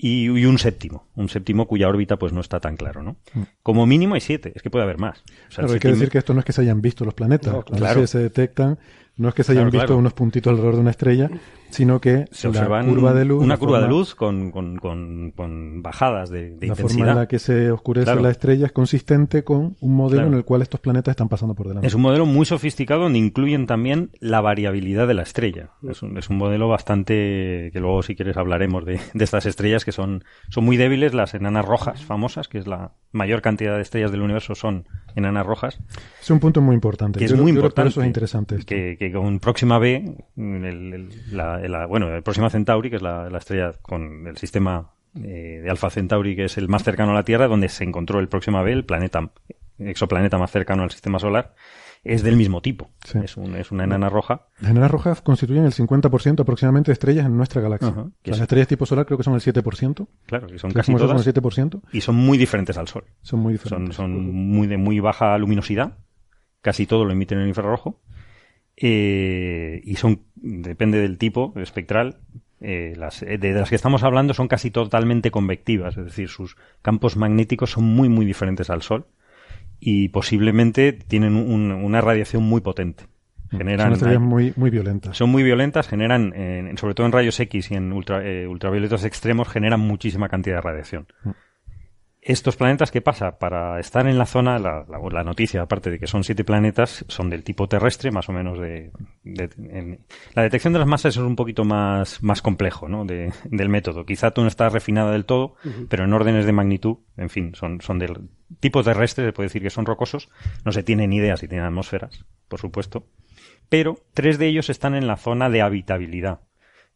y, un séptimo, un séptimo cuya órbita pues no está tan claro, ¿no? Mm. Como mínimo hay siete, es que puede haber más. O hay que decir que esto no es que se hayan visto los planetas, claro. se detectan no es que se hayan visto unos puntitos alrededor de una estrella, sino que se la curva de luz, una curva de luz con, con, con, bajadas de, de la forma en la que se oscurece la estrella es consistente con un modelo en el cual estos planetas están pasando por delante. Es un modelo muy sofisticado donde incluyen también la variabilidad de la estrella. Es un, es un modelo bastante que luego si quieres hablaremos de, de estas estrellas que son, son muy débiles, las enanas rojas famosas, que es la mayor cantidad de estrellas del universo son enanas rojas. Es un punto muy importante. Que es muy importante. eso es interesante. Que, con Próxima B, el, la, bueno, el Próxima Centauri, que es la, estrella con el sistema eh, de Alfa Centauri, que es el más cercano a la Tierra, donde se encontró el Próxima B, el planeta, exoplaneta más cercano al sistema solar, es del mismo tipo. Es, es, una enana roja. Las enanas rojas constituyen el 50% aproximadamente de estrellas en nuestra galaxia. Las estrellas tipo solar creo que son el 7%. Claro, que son casi todas. Son el 7%. Y son muy diferentes al Sol. Son muy diferentes. Son, son muy de muy baja luminosidad. Casi todo lo emiten en infrarrojo. Eh, y son, depende del tipo espectral, eh, las, eh, de las que estamos hablando son casi totalmente convectivas, es decir, sus campos magnéticos son muy, muy diferentes al Sol y posiblemente tienen una radiación muy potente. Generan, son muy, muy violentas. Son muy violentas, generan, sobre todo en rayos X y en ultra, ultravioletos extremos, generan muchísima cantidad de radiación. Mm estos planetas, ¿qué pasa? Para estar en la zona, la, la, noticia, aparte de que son siete planetas, son del tipo terrestre, más o menos de... la detección de las masas es un poquito más, más complejo, ¿no? De, del método. Quizá tú no estás refinada del todo, pero en órdenes de magnitud, en fin, son, son del tipo terrestre, se puede decir que son rocosos. No se tiene ni idea si tienen atmósferas, por supuesto. Pero tres de ellos están en la zona de habitabilidad.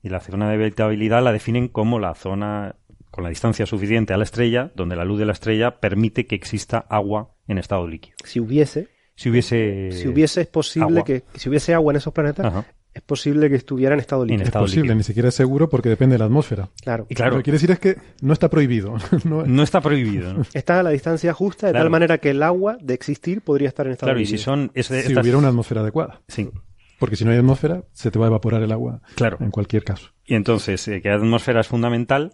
Y la zona de habitabilidad la definen como la zona con la distancia suficiente a la estrella, donde la luz de la estrella permite que exista agua en estado líquido. Si hubiese. Si hubiese. Si hubiese, es posible que. Si hubiese agua en esos planetas, es posible que estuviera en estado líquido. es posible, ni siquiera es seguro porque depende de la atmósfera. Claro. Y claro. Lo que quiere decir es que no está prohibido. *laughs* no, está prohibido. *laughs* Está a la distancia justa, de tal manera que el agua, de existir, podría estar en estado líquido. Claro, y si son. si hubiera una atmósfera adecuada. Sí. Porque si no hay atmósfera, se te va a evaporar el agua. Claro. En cualquier caso. Y entonces, eh, que la atmósfera es fundamental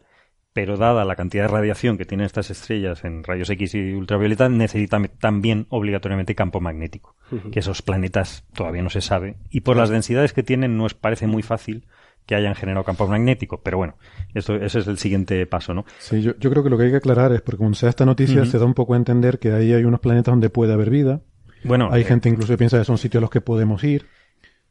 pero dada la cantidad de radiación que tienen estas estrellas en rayos X y ultravioleta, necesitan también obligatoriamente campo magnético, que esos planetas todavía no se sabe, y por las densidades que tienen no es parece muy fácil que hayan generado campos magnéticos. Pero bueno, eso, ese es el siguiente paso, ¿no? Sí, yo, yo creo que lo que hay que aclarar es, porque cuando se da esta noticia, se da un poco a entender que ahí hay unos planetas donde puede haber vida. Bueno, Hay eh, gente incluso que piensa que son sitios a los que podemos ir.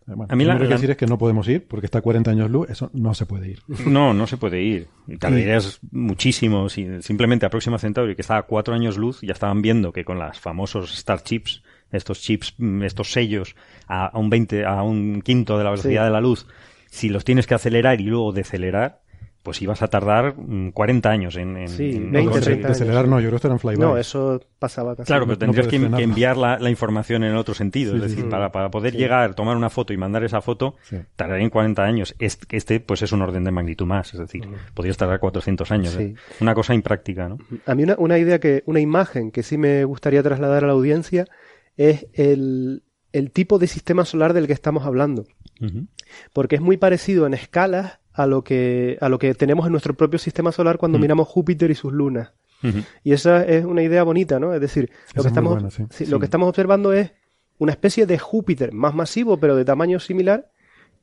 Eh, Bueno, A mí la- lo que la- decir es que no podemos ir porque está a 40 años luz, eso no se puede ir. *laughs* No, no se puede ir. Tardarías muchísimo. Si, simplemente a Próxima Centauri, que estaba a cuatro años luz, ya estaban viendo que con las famosos Starships, estos chips, mm, estos sellos, a, a un 20, a un quinto de la velocidad Sí. de la luz, si los tienes que acelerar y luego decelerar, pues ibas a tardar mm, 40 años en, en- Sí, en 20, No, 30 de acelerar años. no, yo creo que eran flyby. No, eso pasaba casi. Claro, pero tendrías que, enviar la, la información en otro sentido. Sí, es decir, sí. para, para poder Sí. llegar, tomar una foto y mandar esa foto, Sí. tardarían 40 años. Este, este, pues es un orden de magnitud más. Es decir, podrías tardar 400 años. Sí. ¿eh? Una cosa impráctica, ¿no? A mí una, una idea que, una imagen que sí me gustaría trasladar a la audiencia es el, el tipo de sistema solar del que estamos hablando. Porque es muy parecido en escalas a lo que, a lo que tenemos en nuestro propio sistema solar cuando Mm. miramos Júpiter y sus lunas. Y esa es una idea bonita, ¿no? Es decir, lo, que es estamos, buena, sí. sí, Sí. lo que estamos observando es una especie de Júpiter más masivo, pero de tamaño similar,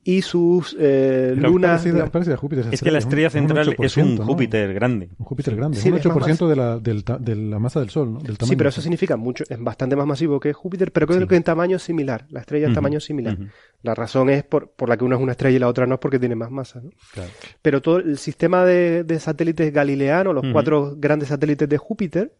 y sus eh, lunas. Parecida, digamos- parecida a Júpiter. esa Es que la estrella un- un central es un 8%, ¿no? Júpiter grande. Un Júpiter grande, Sí, un es más 8% de la, del ta- de la masa del Sol, ¿no? Del tamaño Sí, pero eso significa mucho, es bastante más masivo que Júpiter, pero creo Sí. que en tamaño similar. La estrella en tamaño similar. La razón es por, por la que una es una estrella y la otra no es porque tiene más masa. ¿no? Claro. Pero todo el sistema de, de satélites galileanos, los cuatro grandes satélites de Júpiter,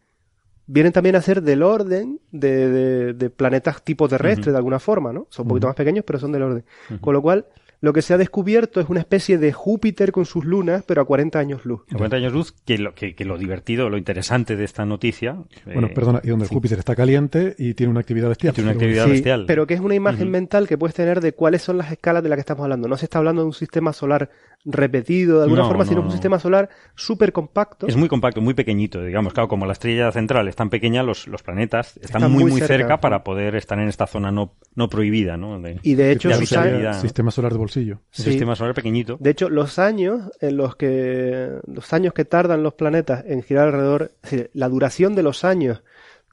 vienen también a ser del orden de, de- de planetas tipo terrestre, de alguna forma, ¿no? Son un poquito más pequeños, pero son del orden. Con lo cual, lo que se ha descubierto es una especie de Júpiter con sus lunas, pero a 40 años luz. A 40 años luz, que lo, que, que lo divertido, lo interesante de esta noticia. Bueno, eh, perdona, y donde sí. Júpiter está caliente y tiene una actividad bestial. Tiene una Pero actividad Sí, bestial. pero que es una imagen mental que puedes tener de cuáles son las escalas de las que estamos hablando. No se está hablando de un sistema solar repetido de alguna No, forma, no, sino un sistema solar súper compacto. Es muy compacto, muy pequeñito, digamos. Claro, como la estrella central es tan pequeña, los, los planetas están, Están muy, muy muy cerca, cerca. para poder estar en esta zona no, no prohibida, ¿no? De, Y de hecho, de ¿no? Sistema solar de bolsillo. sí. sistema solar pequeñito. de hecho, los años en los que los años que tardan los planetas en girar alrededor, es decir, la duración de los años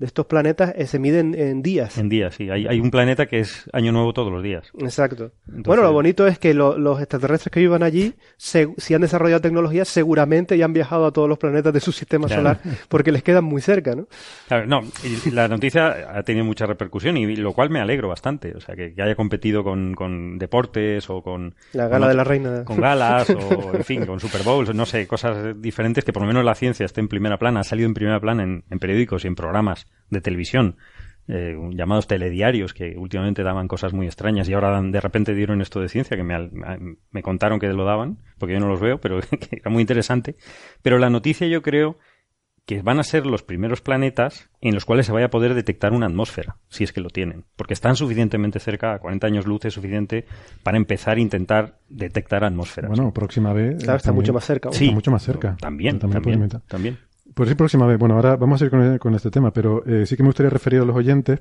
de estos planetas eh, se mide en, en días. En días, sí. Hay, hay un planeta que es año nuevo todos los días. Exacto. Entonces- Bueno, lo bonito es que lo- los extraterrestres que vivan allí, se- si han desarrollado tecnología, seguramente ya han viajado a todos los planetas de su sistema Claro. solar, *laughs* porque les quedan muy cerca, ¿no? Claro, no, y la noticia ha tenido mucha repercusión y lo cual me alegro bastante. O sea, que, que haya competido con, con deportes o con... La gala con- de la reina. Con galas o, *laughs* en fin, con Super Bowls, no sé, cosas diferentes que por lo menos la ciencia esté en primera plana, ha salido en primera plana en, en periódicos y en programas de televisión. eh, llamados telediarios que últimamente daban cosas muy extrañas y ahora dan- de repente dieron esto de ciencia que me, al- me contaron que lo daban porque yo no los veo pero *laughs* que era muy interesante pero la noticia yo creo que van a ser los primeros planetas en los cuales se vaya a poder detectar una atmósfera, si es que lo tienen, porque están suficientemente cerca, a 40 años luz es suficiente para empezar a intentar detectar atmósferas. Bueno, próxima vez. Claro, está mucho más cerca. Sí. Está mucho más cerca. También, También también. Pues sí, próxima vez. Bueno, ahora vamos a ir con, con este tema, pero eh, sí que me gustaría referir a los oyentes.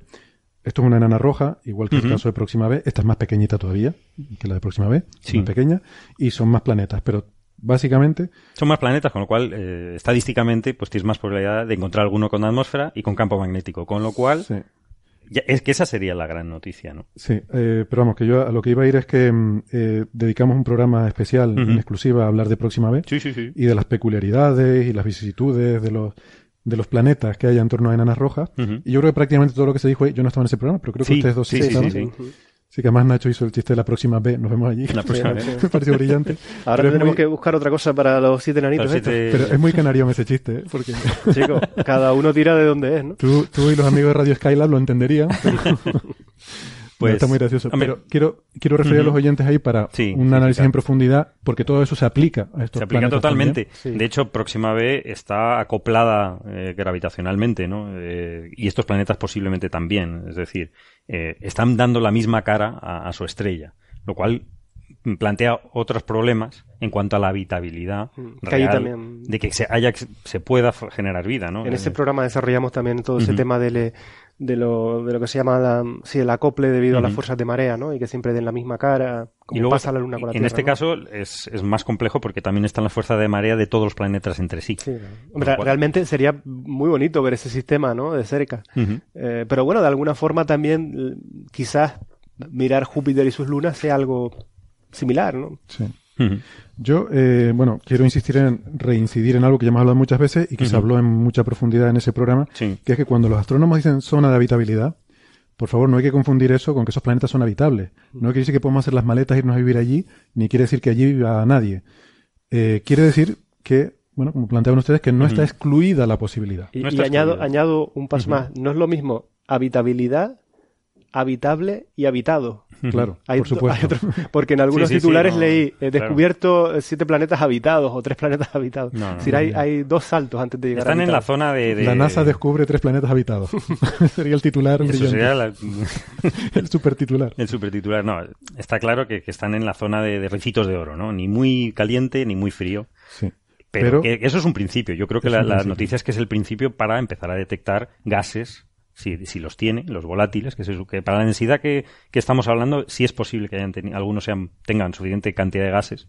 Esto es una enana roja, igual que el caso de próxima vez. Esta es más pequeñita todavía que la de próxima vez. Sí. Más pequeña. Y son más planetas. Pero básicamente, Son más planetas, con lo cual, eh, estadísticamente, pues tienes más probabilidad de encontrar alguno con atmósfera y con campo magnético, con lo cual, sí. Ya- es que esa sería la gran noticia, ¿no? Sí, eh, pero vamos, que yo a lo que iba a ir es que mm, eh, dedicamos un programa especial en exclusiva a hablar de próxima vez Sí, sí, sí. y de las peculiaridades y las vicisitudes de los de los planetas que hay en torno a enanas rojas. Y yo creo que prácticamente todo lo que se dijo ahí, yo no estaba en ese programa, pero creo que ustedes dos sí, sí, sí, estaban. Sí, que además Nacho hizo el chiste de la próxima vez, nos vemos allí. La *laughs* próxima sí. Me pareció brillante. *laughs* Ahora tenemos muy- que buscar otra cosa para los siete nanitos. Pero si estos. te- Pero es muy canario ese chiste, ¿eh? porque *laughs* Chicos, cada uno tira de donde es, ¿no? tú, tú y los amigos de Radio Skylab lo entenderían. pero- Pues, No, está muy gracioso. hombre, pero quiero, quiero referir a los oyentes ahí para Sí, un sí, análisis claro. en profundidad, porque todo eso se aplica a estos Se aplica totalmente. Sí. De hecho, Próxima B está acoplada eh, gravitacionalmente, ¿no? Eh, y estos planetas posiblemente también. Es decir, eh, están dando la misma cara a, a su estrella, lo cual plantea otros problemas en cuanto a la habitabilidad Mm, que ahí real también- de que se haya se pueda generar vida, ¿no? En ese Eh, programa desarrollamos también todo ese tema del- de, lo, de lo que se llama la, sí, el acople debido a las fuerzas de marea, ¿no? Y que siempre den la misma cara, como y luego, pasa la Luna con la en Tierra. este ¿no? caso es, es más complejo porque también están las fuerzas de marea de todos los planetas entre sí. Sí, Hombre, cual- realmente sería muy bonito ver ese sistema, ¿no? De cerca. Eh, pero bueno, de alguna forma también quizás mirar Júpiter y sus lunas sea algo similar, ¿no? Sí. Yo, eh, bueno, quiero insistir en reincidir en algo que ya hemos hablado muchas veces y que se habló en mucha profundidad en ese programa, que es que cuando los astrónomos dicen zona de habitabilidad, por favor, no hay que confundir eso con que esos planetas son habitables. No quiere decir que podemos hacer las maletas e irnos a vivir allí, ni quiere decir que allí viva nadie. Eh, quiere decir que, bueno, como planteaban ustedes, que no está excluida la posibilidad. Y, añado, añado un paso más. No es lo mismo habitabilidad, habitable y habitado. Claro, por supuesto. porque en algunos titulares leí, he descubierto siete planetas habitados o tres planetas habitados. es decir, hay, hay, dos saltos antes de llegar Están en la zona de, La NASA descubre tres planetas habitados. *laughs* *laughs* sería el titular. Eso sería *laughs* el supertitular. El supertitular, no. Está claro que, están en la zona de, recitos de oro, ¿no? Ni muy caliente ni muy frío. Sí. Pero, eso es un principio. Yo creo que la, la noticia es que es el principio para empezar a detectar gases si, si los tiene, los volátiles, que, que para la densidad que, que, estamos hablando, sí es posible que hayan algunos sean, tengan suficiente cantidad de gases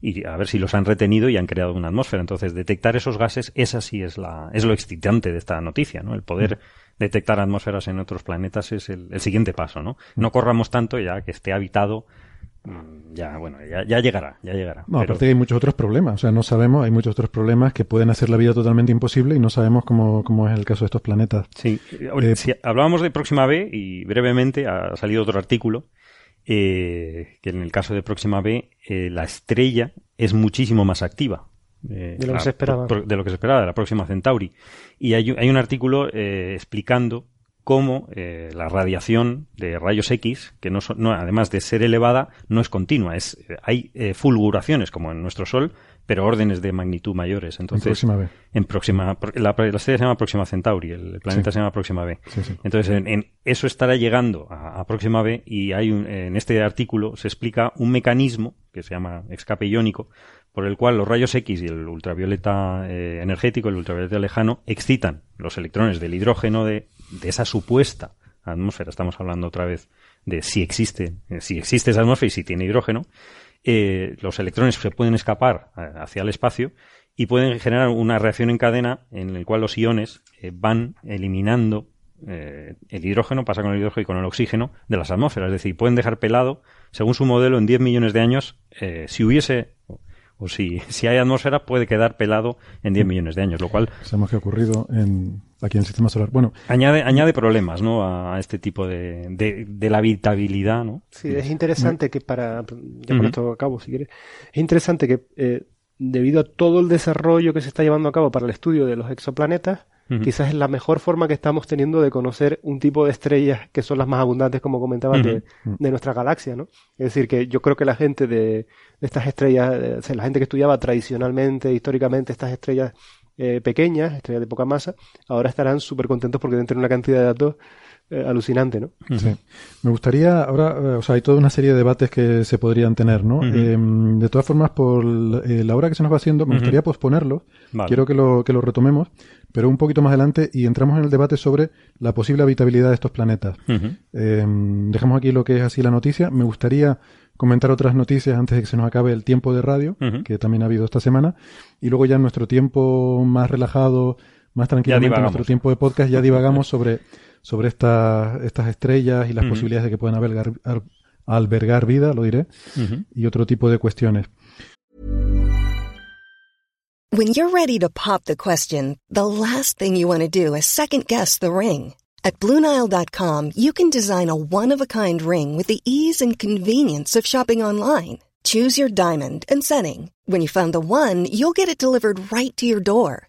y a ver si los han retenido y han creado una atmósfera. Entonces, detectar esos gases, esa sí es la, es lo excitante de esta noticia, ¿no? El poder detectar atmósferas en otros planetas es el, el siguiente paso, ¿no? No corramos tanto ya que esté habitado Mm, ya, bueno, ya, llegará, ya llegará. No, aparte hay muchos otros problemas, o sea, no sabemos, hay muchos otros problemas que pueden hacer la vida totalmente imposible y no sabemos cómo, cómo es el caso de estos planetas. Sí, eh, si hablábamos de Próxima B y brevemente ha salido otro artículo eh, que en el caso de Próxima B eh, la estrella es muchísimo más activa. de lo que se esperaba. de lo que se esperaba, de la próxima Centauri. Y hay, hay un artículo explicando cómo eh, la radiación de rayos X, que no, no, además de ser elevada, no es continua. Es, hay eh, fulguraciones, como en nuestro Sol, pero órdenes de magnitud mayores. Entonces, en próxima B. En próxima, la, la estrella se llama Próxima Centauri, el planeta se llama Próxima B. Entonces, en, eso estará llegando a, Próxima B y hay en este artículo se explica un mecanismo que se llama escape iónico, por el cual los rayos X y el ultravioleta eh, energético, el ultravioleta lejano, excitan los electrones del hidrógeno de de esa supuesta atmósfera, estamos hablando otra vez de si existe, eh, si existe esa atmósfera y si tiene hidrógeno, eh, los electrones se pueden escapar eh, hacia el espacio y pueden generar una reacción en cadena en la cual los iones van eliminando el hidrógeno, pasa con el hidrógeno y con el oxígeno de las atmósferas. Es decir, pueden dejar pelado, según su modelo, en 10 millones de años, si hubiese o si, si hay atmósfera, puede quedar pelado en 10 millones de años, lo cual... Sabemos que ha ocurrido en, aquí en el sistema solar. Bueno, añade, añade problemas ¿no? a, este tipo de, de, la habitabilidad. ¿no? Sí, es interesante que para... Ya con esto a cabo, si quieres. Es interesante que eh, debido a todo el desarrollo que se está llevando a cabo para el estudio de los exoplanetas, Quizás es la mejor forma que estamos teniendo de conocer un tipo de estrellas que son las más abundantes, como comentabas, de, nuestra galaxia, ¿no? Es decir, que yo creo que la gente de, estas estrellas, eh, la gente que estudiaba tradicionalmente, históricamente, estas estrellas eh, pequeñas, estrellas de poca masa, ahora estarán súper contentos porque deben tener una cantidad de datos eh, alucinante, ¿no? Sí. Me gustaría, ahora, o sea, hay toda una serie de debates que se podrían tener, ¿no? Em, de todas formas, por la hora que se nos va haciendo, me gustaría posponerlo. Quiero que lo, que lo retomemos pero un poquito más adelante y entramos en el debate sobre la posible habitabilidad de estos planetas. Em, dejamos aquí lo que es así la noticia. Me gustaría comentar otras noticias antes de que se nos acabe el tiempo de radio, que también ha habido esta semana, y luego ya en nuestro tiempo más relajado, más tranquilamente, en nuestro tiempo de podcast, ya divagamos sobre, sobre estas estas estrellas y las posibilidades de que puedan albergar, albergar vida, lo diré, y otro tipo de cuestiones. When you're ready to pop the question, the last thing you want to do is second guess the ring. At Bluenile.com, you can design a one of a kind ring with the ease and convenience of shopping online. Choose your diamond and setting. When you find the one, you'll get it delivered right to your door.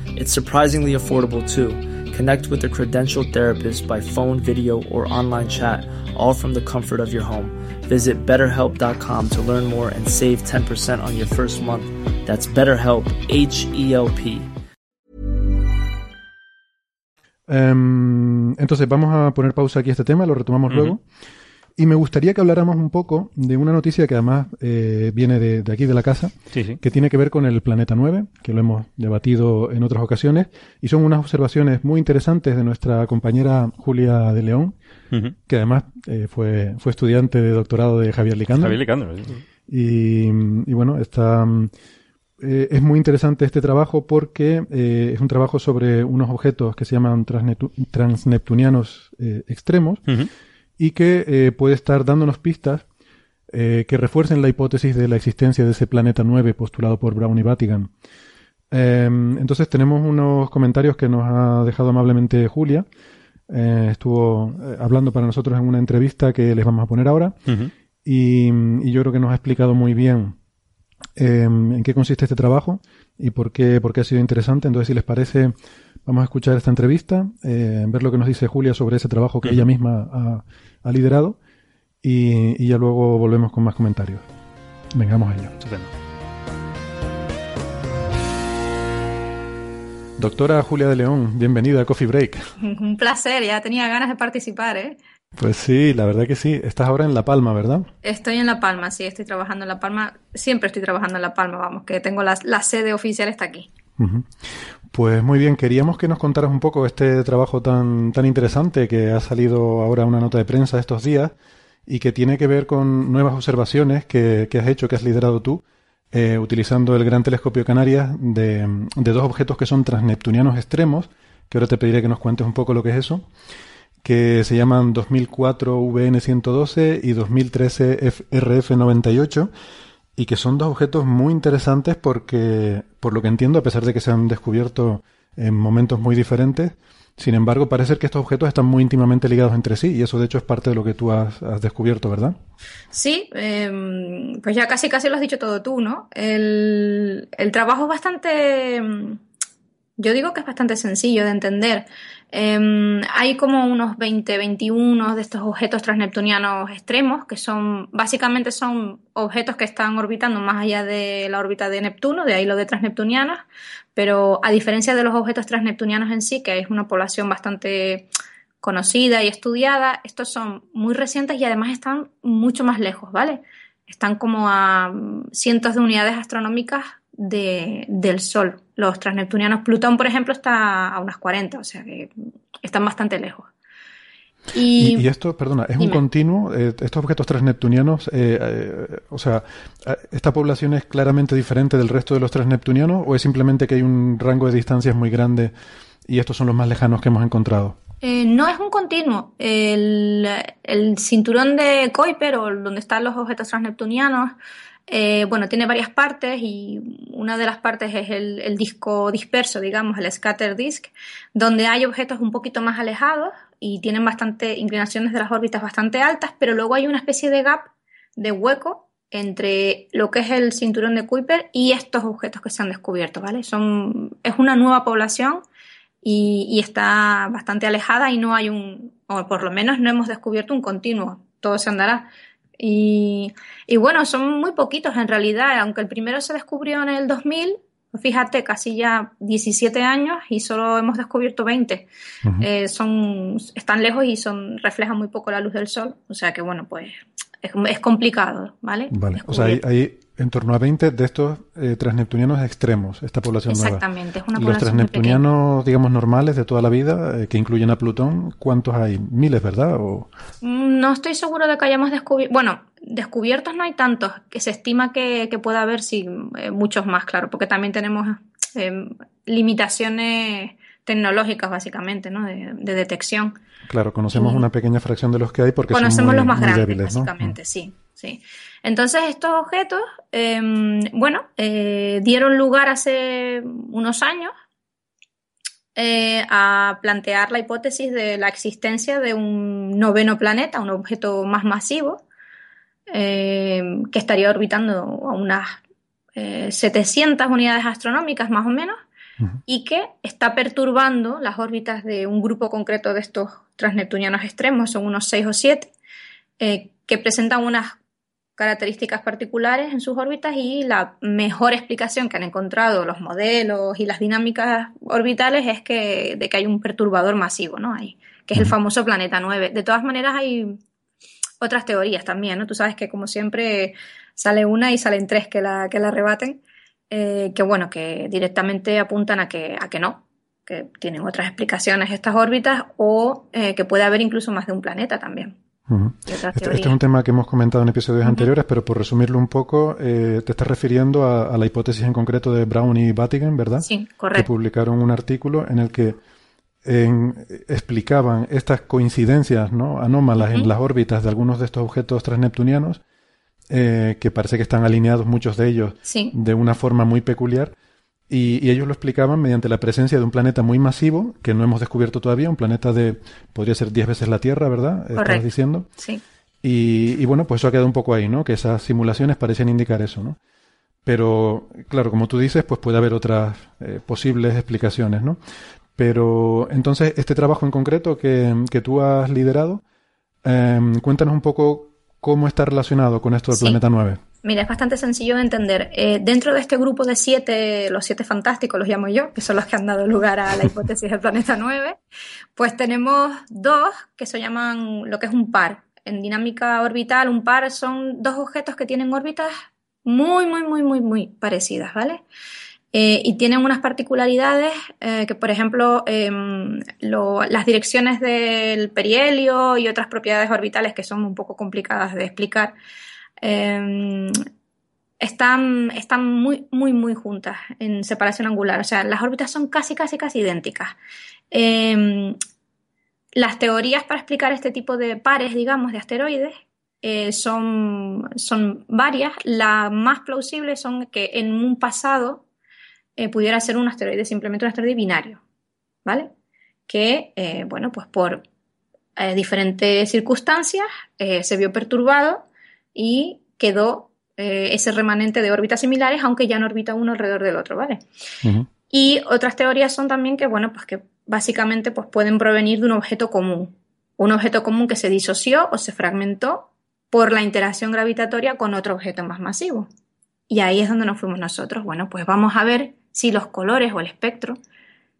It's surprisingly affordable too. Connect with a credentialed therapist by phone, video, or online chat, all from the comfort of your home. Visit betterhelp.com to learn more and save 10% on your first month. That's BetterHelp, H E L P. Em, entonces, vamos a poner pausa aquí a este tema, lo retomamos luego. Y me gustaría que habláramos un poco de una noticia que además eh, viene de, aquí de la casa, que tiene que ver con el planeta 9, que lo hemos debatido en otras ocasiones, y son unas observaciones muy interesantes de nuestra compañera Julia de León, que además eh, fue, fue estudiante de doctorado de Javier Licandro. Javier Licandro, sí. Y, y bueno, está, eh, es muy interesante este trabajo porque eh, es un trabajo sobre unos objetos que se llaman transneptunianos eh, extremos y que puede estar dándonos pistas que refuercen la hipótesis de la existencia de ese planeta 9 postulado por Brown y Vatican. Em, entonces tenemos unos comentarios que nos ha dejado amablemente Julia. estuvo hablando para nosotros en una entrevista que les vamos a poner ahora y, y yo creo que nos ha explicado muy bien Em, en qué consiste este trabajo y por qué, por qué ha sido interesante. Entonces, si les parece, vamos a escuchar esta entrevista, eh, ver lo que nos dice Julia sobre ese trabajo que ella misma ha, liderado y, ya luego volvemos con más comentarios. Vengamos a ello. Doctora Julia de León, bienvenida a Coffee Break. *laughs* Un placer, ya tenía ganas de participar, ¿eh? Pues sí, la verdad que sí. Estás ahora en La Palma, ¿verdad? Estoy en La Palma, sí, estoy trabajando en La Palma. Siempre estoy trabajando en La Palma, vamos, que tengo la, sede oficial está aquí. Pues muy bien, queríamos que nos contaras un poco este trabajo tan, tan interesante que ha salido ahora una nota de prensa estos días y que tiene que ver con nuevas observaciones que, has hecho, que has liderado tú, eh, utilizando el Gran Telescopio Canarias de, de dos objetos que son transneptunianos extremos, que ahora te pediré que nos cuentes un poco lo que es eso que se llaman 2004 VN112 y 2013 RF98 y que son dos objetos muy interesantes porque, por lo que entiendo, a pesar de que se han descubierto en momentos muy diferentes, sin embargo, parece que estos objetos están muy íntimamente ligados entre sí y eso de hecho es parte de lo que tú has, descubierto, ¿verdad? Sí, em, pues ya casi casi lo has dicho todo tú, ¿no? El, el trabajo es bastante, yo digo que es bastante sencillo de entender. Em, hay como unos 20, 21 de estos objetos transneptunianos extremos, que son, básicamente son objetos que están orbitando más allá de la órbita de Neptuno, de ahí lo de transneptunianos, pero a diferencia de los objetos transneptunianos en sí, que es una población bastante conocida y estudiada, estos son muy recientes y además están mucho más lejos, ¿vale? Están como a cientos de unidades astronómicas del Sol. Los transneptunianos, Plutón, por ejemplo, está a unas 40, o sea que están bastante lejos. Y, esto, perdona, es un continuo, eh, estos objetos transneptunianos, eh, eh, o sea, ¿esta población es claramente diferente del resto de los transneptunianos o es simplemente que hay un rango de distancias muy grande y estos son los más lejanos que hemos encontrado? no es un continuo. El, el, cinturón de Kuiper, o donde están los objetos transneptunianos, eh, bueno, tiene varias partes y una de las partes es el, disco disperso, digamos, el scatter disk, donde hay objetos un poquito más alejados y tienen bastante inclinaciones de las órbitas bastante altas, pero luego hay una especie de gap, de hueco entre lo que es el cinturón de Kuiper y estos objetos que se han descubierto, ¿vale? Es una nueva población y está bastante alejada y no hay un, o por lo menos no hemos descubierto un continuo, todo se andará y, bueno, son muy poquitos en realidad, aunque el primero se descubrió en el 2000, fíjate, casi ya 17 años y solo hemos descubierto 20. Eh, son, están lejos y son, reflejan muy poco la luz del sol, o sea que bueno, pues es, complicado, ¿vale? Vale, o sea, hay, en torno a 20 de estos eh, transneptunianos extremos, esta población Exactamente, es una población Los transneptunianos, digamos, normales de toda la vida, eh, que incluyen a Plutón, ¿cuántos hay? Miles, ¿verdad? O... Mm, no estoy seguro de que hayamos descubierto, bueno, descubiertos no hay tantos, que se estima que, que pueda haber, sí, eh, muchos más, claro, porque también tenemos limitaciones tecnológicas, básicamente, ¿no? De, detección. Claro, conocemos una pequeña fracción de los que hay porque conocemos son muy, los más grandes, débiles, básicamente, sí, sí. Entonces, estos objetos, em, bueno, eh, dieron lugar hace unos años eh, a plantear la hipótesis de la existencia de un noveno planeta, un objeto más masivo, em, que estaría orbitando a unas 700 eh, unidades astronómicas más o menos, y que está perturbando las órbitas de un grupo concreto de estos transneptunianos extremos, son unos 6 o 7, que presentan unas características particulares en sus órbitas y la mejor explicación que han encontrado los modelos y las dinámicas orbitales es que, de que hay un perturbador masivo, ¿no? Hay, que es el famoso planeta 9. De todas maneras, hay, otras teorías también, ¿no? Tú sabes que como siempre sale una y salen tres que la, que la rebaten, eh, que bueno, que directamente apuntan a que, a que no, que tienen otras explicaciones estas órbitas o eh, que puede haber incluso más de un planeta también. Este, este, es un tema que hemos comentado en episodios anteriores, pero por resumirlo un poco, eh, te estás refiriendo a, la hipótesis en concreto de Brown y Vatigan, ¿verdad? Sí, correcto. Que publicaron un artículo en el que explicaban estas coincidencias ¿no? anómalas en las órbitas de algunos de estos objetos transneptunianos, eh, que parece que están alineados muchos de ellos de una forma muy peculiar. Y, ellos lo explicaban mediante la presencia de un planeta muy masivo, que no hemos descubierto todavía, un planeta de, podría ser 10 veces la Tierra, ¿verdad? Estás diciendo. Sí. Y, bueno, pues eso ha quedado un poco ahí, ¿no? Que esas simulaciones parecían indicar eso, ¿no? Pero, claro, como tú dices, pues puede haber otras eh, posibles explicaciones, ¿no? Pero entonces, este trabajo en concreto que, tú has liderado, em, cuéntanos un poco cómo está relacionado con esto del planeta 9. Mira, es bastante sencillo de entender. Eh, dentro de este grupo de siete, los siete fantásticos los llamo yo, que son los que han dado lugar a la hipótesis del planeta 9, pues tenemos dos que se llaman lo que es un par. En dinámica orbital, un par son dos objetos que tienen órbitas muy, muy, muy, muy, muy parecidas, ¿vale? Eh, y tienen unas particularidades eh, que, por ejemplo, em, las direcciones del perihelio y otras propiedades orbitales que son un poco complicadas de explicar, em, están, están muy, muy, muy juntas en separación angular. O sea, las órbitas son casi, casi, casi idénticas. Em, las teorías para explicar este tipo de pares, digamos, de asteroides eh, son, son varias. Las más plausibles son que en un pasado eh, pudiera ser un asteroide, simplemente un asteroide binario, ¿vale? Que, eh, bueno, pues por diferentes circunstancias se vio perturbado y quedó ese remanente de órbitas similares, aunque ya no orbita uno alrededor del otro, ¿vale? Y otras teorías son también que, bueno, pues que básicamente pues pueden provenir de un objeto común, un objeto común que se disoció o se fragmentó por la interacción gravitatoria con otro objeto más masivo. Y ahí es donde nos fuimos nosotros. Bueno, pues vamos a ver si los colores o el espectro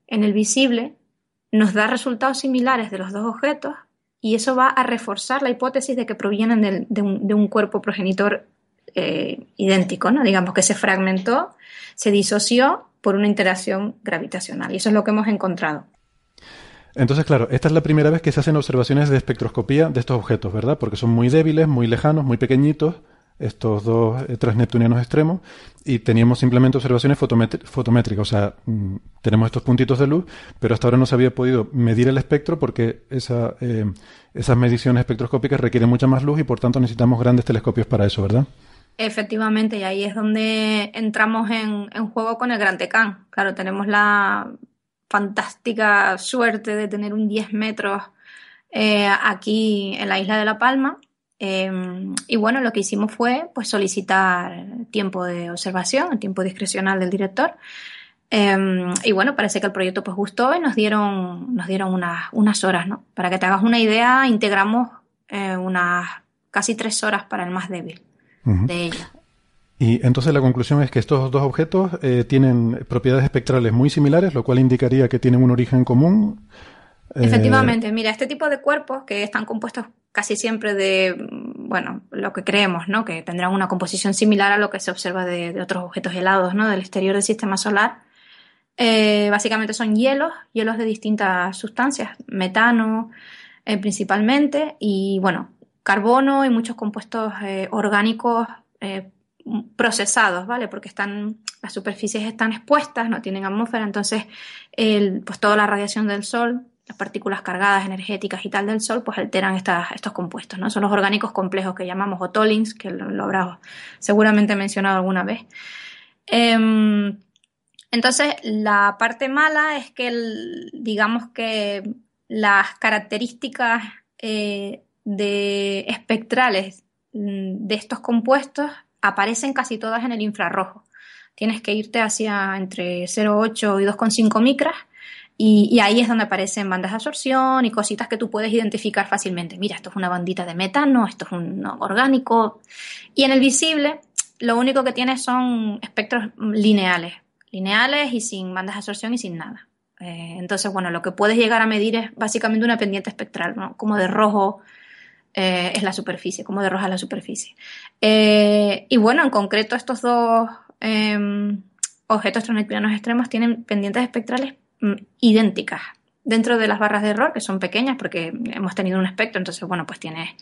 en el visible nos da resultados similares de los dos objetos y eso va a reforzar la hipótesis de que provienen de, un, cuerpo progenitor eh, idéntico, ¿no? Digamos que se fragmentó, se disoció por una interacción gravitacional y eso es lo que hemos encontrado. Entonces, claro, esta es la primera vez que se hacen observaciones de espectroscopía de estos objetos, ¿verdad? Porque son muy débiles, muy lejanos, muy pequeñitos estos dos eh, transneptunianos extremos y teníamos simplemente observaciones fotométricas, o sea, mm, tenemos estos puntitos de luz, pero hasta ahora no se había podido medir el espectro porque eh, esas mediciones espectroscópicas requieren mucha más luz y por tanto necesitamos grandes telescopios para eso, ¿verdad? Efectivamente, y ahí es donde entramos en, juego con el Gran Tecán. Claro, tenemos la fantástica suerte de tener un 10 metros eh, aquí en la isla de La Palma Em, y bueno, lo que hicimos fue pues, solicitar tiempo de observación, tiempo discrecional del director. Em, y bueno, parece que el proyecto pues gustó y nos dieron, nos dieron unas, unas horas, ¿no? Para que te hagas una idea, integramos eh, unas casi tres horas para el más débil de ella. Y entonces la conclusión es que estos dos objetos eh, tienen propiedades espectrales muy similares, lo cual indicaría que tienen un origen común. Eh, Efectivamente, mira, este tipo de cuerpos que están compuestos casi siempre de, bueno, lo que creemos, ¿no? Que tendrán una composición similar a lo que se observa de, otros objetos helados, ¿no? Del exterior del sistema solar. Eh, básicamente son hielos, hielos de distintas sustancias, metano eh, principalmente, y bueno, carbono y muchos compuestos orgánicos procesados, ¿vale? Porque están, las superficies están expuestas, no tienen atmósfera, entonces el, pues toda la radiación del sol las partículas cargadas energéticas y tal del Sol, pues alteran estos compuestos, ¿no? Son los orgánicos complejos que llamamos otolins, que lo, habrás seguramente mencionado alguna vez. Em, entonces, la parte mala es que, digamos que las características eh, de espectrales mm, de estos compuestos aparecen casi todas en el infrarrojo. Tienes que irte hacia entre 0,8 y 2,5 micras y, ahí es donde aparecen bandas de absorción y cositas que tú puedes identificar fácilmente. Mira, esto es una bandita de metano, esto es un orgánico. Y en el visible, lo único que tiene son espectros lineales, lineales y sin bandas de absorción y sin nada. Eh, entonces, bueno, lo que puedes llegar a medir es básicamente una pendiente espectral, ¿no? como de rojo eh, es la superficie, cómo derroja la superficie. Eh, y bueno, en concreto estos dos em, objetos transneptunianos extremos tienen pendientes espectrales idénticas dentro de las barras de error, que son pequeñas porque hemos tenido un espectro, entonces, bueno, pues tiene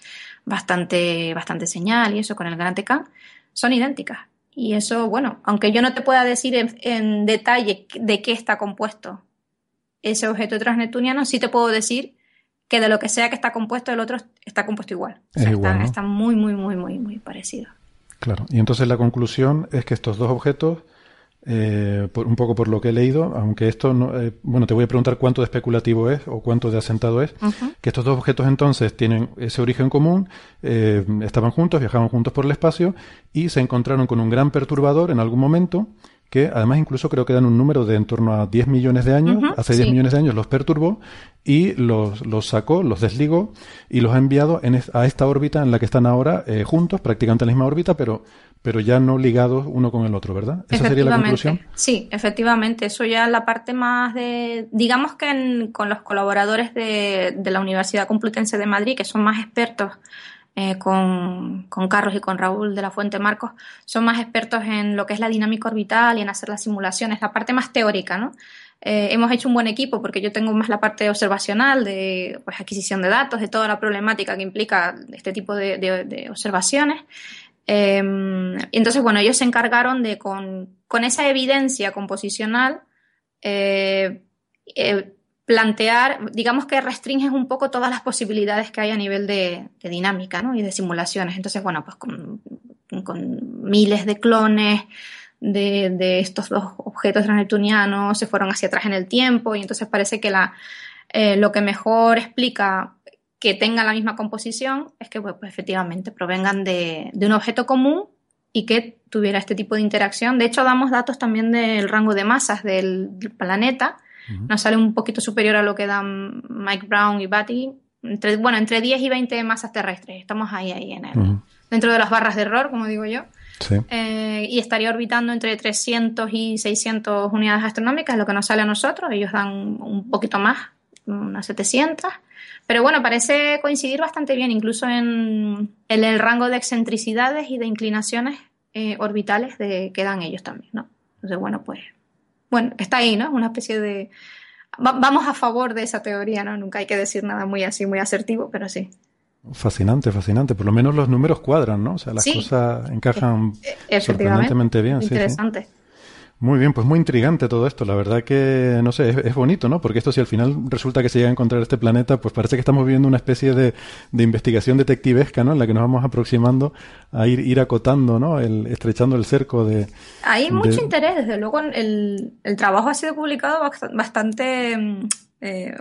bastante, bastante señal y eso con el gran TK, son idénticas. Y eso, bueno, aunque yo no te pueda decir en, detalle de qué está compuesto ese objeto transneptuniano, sí te puedo decir que de lo que sea que está compuesto, el otro está compuesto igual. está, muy, muy, muy, muy, muy parecido. Claro. Y entonces la conclusión es que estos dos objetos eh, por, un poco por lo que he leído, aunque esto no, eh, bueno, te voy a preguntar cuánto de especulativo es o cuánto de asentado es, que estos dos objetos entonces tienen ese origen común, eh, estaban juntos, viajaban juntos por el espacio y se encontraron con un gran perturbador en algún momento que además incluso creo que dan un número de en torno a 10 millones de años, hace 10 millones de años los perturbó y los, los sacó, los desligó y los ha enviado en a esta órbita en la que están ahora juntos, prácticamente en la misma órbita, pero pero ya no ligados uno con el otro, ¿verdad? ¿Esa sería la conclusión? Sí, efectivamente. Eso ya es la parte más de. Digamos que con los colaboradores de, la Universidad Complutense de Madrid, que son más expertos eh, con, Carlos y con Raúl de la Fuente Marcos, son más expertos en lo que es la dinámica orbital y en hacer las simulaciones, la parte más teórica, ¿no? Eh, hemos hecho un buen equipo porque yo tengo más la parte observacional de pues, adquisición de datos, de toda la problemática que implica este tipo de observaciones. Em, entonces, bueno, ellos se encargaron de, con, esa evidencia composicional, eh, eh, plantear, digamos que restringes un poco todas las posibilidades que hay a nivel de, dinámica ¿no? y de simulaciones. Entonces, bueno, pues con, miles de clones de, estos dos objetos transneptunianos se fueron hacia atrás en el tiempo y entonces parece que la, eh, lo que mejor explica que tengan la misma composición es que pues, pues, efectivamente provengan de, un objeto común y que tuviera este tipo de interacción. De hecho, damos datos también del rango de masas del, planeta. Nos sale un poquito superior a lo que dan Mike Brown y Batty. Entre, bueno, entre 10 y 20 masas terrestres. Estamos ahí, ahí en el, dentro de las barras de error, como digo yo. Eh, y estaría orbitando entre 300 y 600 unidades astronómicas, lo que nos sale a nosotros. Ellos dan un poquito más, unas 700. Pero bueno, parece coincidir bastante bien, incluso en, el rango de excentricidades y de inclinaciones eh, orbitales de, que dan ellos también, ¿no? Entonces, bueno, pues, bueno, está ahí, ¿no? Una especie de... vamos a favor de esa teoría, ¿no? Nunca hay que decir nada muy así, muy asertivo, pero sí. Fascinante, fascinante. Por lo menos los números cuadran, ¿no? O sea, las cosas encajan e-, sorprendentemente bien. Interesante. Sí, muy bien, pues muy intrigante todo esto. La verdad que, no sé, es, bonito, ¿no? Porque esto si al final resulta que se llega a encontrar este planeta, pues parece que estamos viviendo una especie de, de investigación detectivesca, ¿no? En la que nos vamos aproximando a ir, ir acotando, ¿no? El, estrechando el cerco de... Hay mucho interés, desde luego el, el trabajo ha sido publicado bastante... Mm, eh,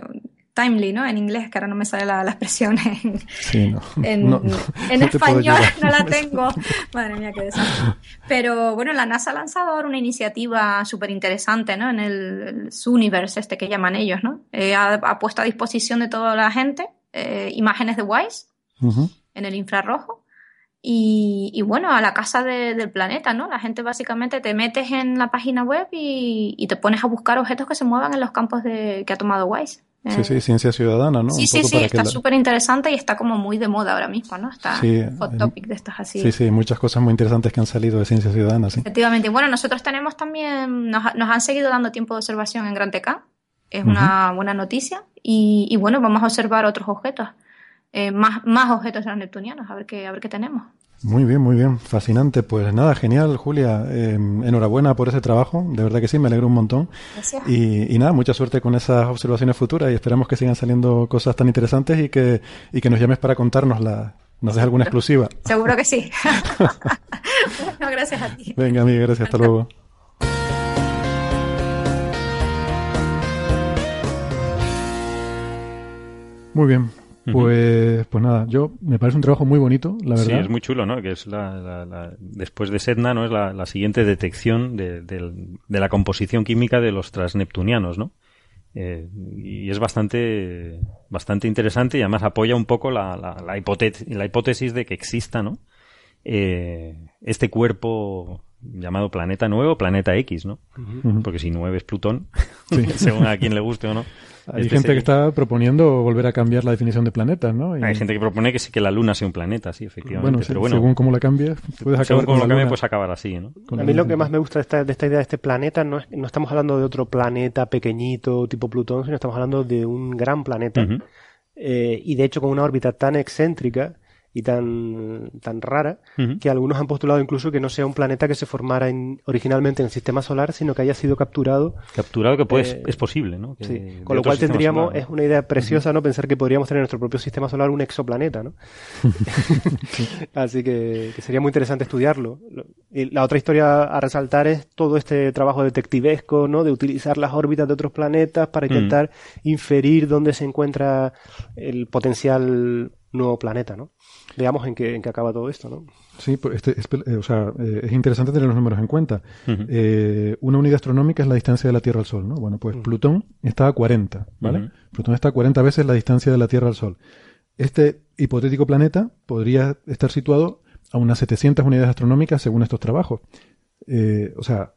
timely, ¿no? En inglés, que ahora no me sale la, expresión *laughs* en, sí, no. en, español, no la tengo. Madre mía, qué desastre. Pero bueno, la NASA ha lanzado ahora una iniciativa súper interesante, ¿no? En el, Universe, este que llaman ellos, ¿no? Eh, ha, puesto a disposición de toda la gente eh, imágenes de WISE en el infrarrojo. Y, bueno, a la casa del planeta, ¿no? La gente básicamente te metes en la página web y, y, te pones a buscar objetos que se muevan en los campos de, que ha tomado WISE. Sí, sí, ciencia ciudadana, ¿no? Sí, sí, sí, está súper interesante y está como muy de moda ahora mismo, ¿no? Está hot topic de estas así. Sí, sí, muchas cosas muy interesantes que han salido de ciencia ciudadana, sí. Efectivamente. Bueno, nosotros tenemos también, nos, han seguido dando tiempo de observación en Gran TK, es una buena noticia, y, bueno, vamos a observar otros objetos, eh, más, más objetos neptunianos, a ver qué, a ver qué tenemos. Muy bien, muy bien, fascinante. Pues nada, genial, Julia. Em, enhorabuena por ese trabajo, de verdad que sí, me alegro un montón. Gracias. Y, nada, mucha suerte con esas observaciones futuras y esperamos que sigan saliendo cosas tan interesantes y que, y que nos llames para contárnoslas. ¿Nos des alguna exclusiva? *laughs* Seguro que sí. *laughs* bueno, gracias a ti. Venga, amiga, gracias. Hasta luego. Muy bien, pues, pues nada, yo me parece un trabajo muy bonito, la verdad. Sí, es muy chulo, ¿no? Que es la, después de Sedna, ¿no? Es la, siguiente detección de, la composición química de los transneptunianos, ¿no? Eh, y es bastante, bastante interesante y además apoya un poco la, la, hipótesis, la hipótesis de que exista, ¿no? Eh, este cuerpo llamado planeta nuevo, planeta X, ¿no? Porque si 9 es Plutón, Sí. *laughs* según a quien le guste o no. Hay este gente sería- que está proponiendo volver a cambiar la definición de planetas, ¿no? Y- Hay gente que propone que sí que la Luna sea un planeta, sí, efectivamente. bueno, sí, pero bueno, según cómo la cambies, puedes acabar según con cómo la cambie, luna. pues acabar así, ¿no? con A mí lo que más me gusta de esta, de esta idea de este planeta no, es, no estamos hablando de otro planeta pequeñito tipo Plutón, sino estamos hablando de un gran planeta. Eh, y de hecho con una órbita tan excéntrica y tan, tan rara que algunos han postulado incluso que no sea un planeta que se formara en- originalmente en el sistema solar, sino que haya sido capturado. Capturado que puede, Eh, es posible, ¿no? Que Sí. Con lo cual tendríamos, solar, ¿no? es una idea preciosa, ¿no? Pensar que podríamos tener en nuestro propio sistema solar un exoplaneta, ¿no? *laughs* Así que, que sería muy interesante estudiarlo. Lo- Y la otra historia a resaltar es todo este trabajo detectivesco, ¿no? De utilizar las órbitas de otros planetas para intentar inferir dónde se encuentra el potencial nuevo planeta, ¿no? Veamos en qué, en qué acaba todo esto, ¿no? Sí, pues este, es, eh, o sea, eh, es interesante tener los números en cuenta. Eh, una unidad astronómica es la distancia de la Tierra al Sol, ¿no? Bueno, pues Plutón está a 40, ¿vale? Plutón está a 40 veces la distancia de la Tierra al Sol. Este hipotético planeta podría estar situado a unas 700 unidades astronómicas según estos trabajos. Eh, o sea,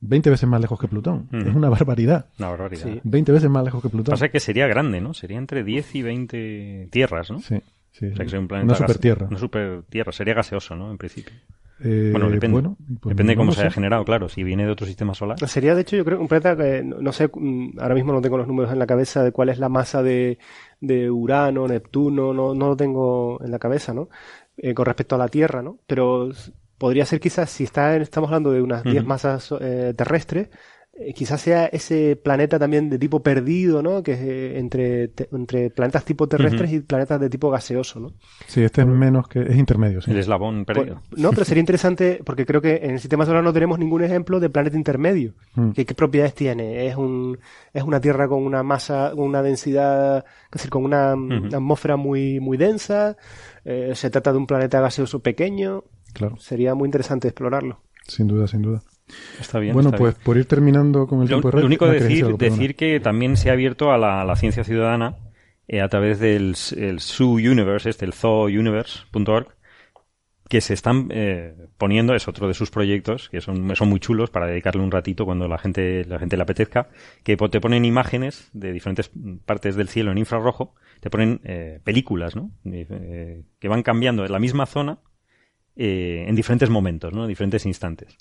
20 veces más lejos que Plutón. Es una barbaridad. Una barbaridad. Sí. 20 veces más lejos que Plutón. Pasa que sería grande, ¿no? Sería entre 10 y 20 tierras, ¿no? Sí, sí, O sea, que sí. sería un planeta Una. Una supertierra. Sería gaseoso, ¿no? En principio. Eh, Bueno, depende. bueno, pues depende de cómo se haya generado, claro. Si viene de otro sistema solar. Sería, de hecho, yo creo un planeta que, no sé, mm, ahora mismo no tengo los números en la cabeza de cuál es la masa de, de Urano, Neptuno, no, no lo tengo en la cabeza, ¿no? Eh, con respecto a la Tierra, ¿no? Pero podría ser quizás, si está en- estamos hablando de unas 10 Ujú. masas eh, terrestres, eh, quizás sea ese planeta también de tipo perdido, ¿no? Que es eh, entre, te- entre planetas tipo terrestres y planetas de tipo gaseoso, ¿no? Sí, este es menos que... Es intermedio, sí. El eslabón perdido. Pues, no, pero *laughs* sería interesante porque creo que en el sistema solar no tenemos ningún ejemplo de planeta intermedio. Mm. ¿Qué, qué propiedades tiene? Es un es una Tierra con una masa, con una densidad, es decir, con una, una atmósfera muy muy densa. Eh, se trata de un planeta gaseoso pequeño. Claro, Sería muy interesante explorarlo. sin duda, sin duda. Está bien. bueno, está pues bien. por ir terminando con el Lo, tiempo de lo único ah, de ¿queréis decir, algo? Decir que también se ha abierto a la, a la ciencia ciudadana eh, a través del el Zoo Universe, este, el zoouniverse.org, que se están eh, poniendo, es otro de sus proyectos, que son, son muy chulos para dedicarle un ratito cuando la gente, la gente le apetezca, que te ponen imágenes de diferentes partes del cielo en infrarrojo, te ponen eh, películas, ¿no? Eh, que van cambiando en la misma zona eh, en diferentes momentos, ¿no? En diferentes instantes.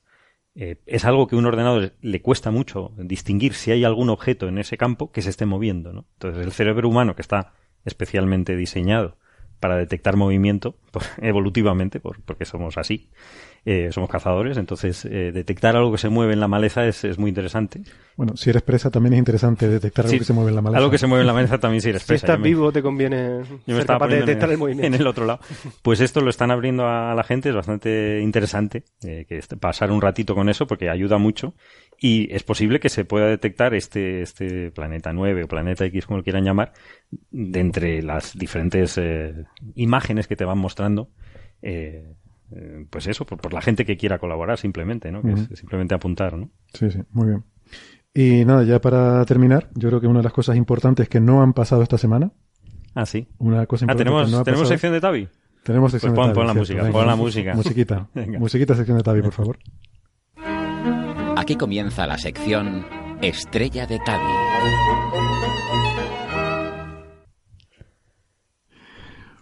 Eh, es algo que a un ordenador le cuesta mucho distinguir si hay algún objeto en ese campo que se esté moviendo. Entonces el cerebro humano, que está especialmente diseñado para detectar movimiento, *laughs* evolutivamente, por- porque somos así, eh, somos cazadores, entonces eh, detectar algo que se mueve en la maleza es, es muy interesante. Bueno, si eres presa también es interesante detectar algo Sí, que se mueve en la maleza. Algo que se mueve en la maleza también si eres Si presa. estás Yo me- vivo, te conviene yo me ser estaba capaz de poniendo detectar *laughs* en el movimiento. En el otro lado. Pues esto lo están abriendo a la gente, es bastante interesante eh, que este- pasar un ratito con eso porque ayuda mucho y es posible que se pueda detectar este, este planeta 9 o planeta X, como lo quieran llamar, de entre las diferentes eh, imágenes que te van mostrando. eh, eh, pues eso, por, por la gente que quiera colaborar simplemente, ¿no? Que es simplemente apuntar, ¿no? Sí, sí, muy bien. Y nada, ya para terminar, yo creo que una de las cosas importantes que no han pasado esta semana, Ah, sí. una cosa Ah, importante tenemos, que no ha tenemos pasado- sección de Tavi. Tenemos sección Pues pon- de pon la cierto. música, Venga. pon la música. Musiquita. *laughs* Venga. Musiquita, sección de Tavi, por favor. Aquí comienza la sección Estrella de Tavi.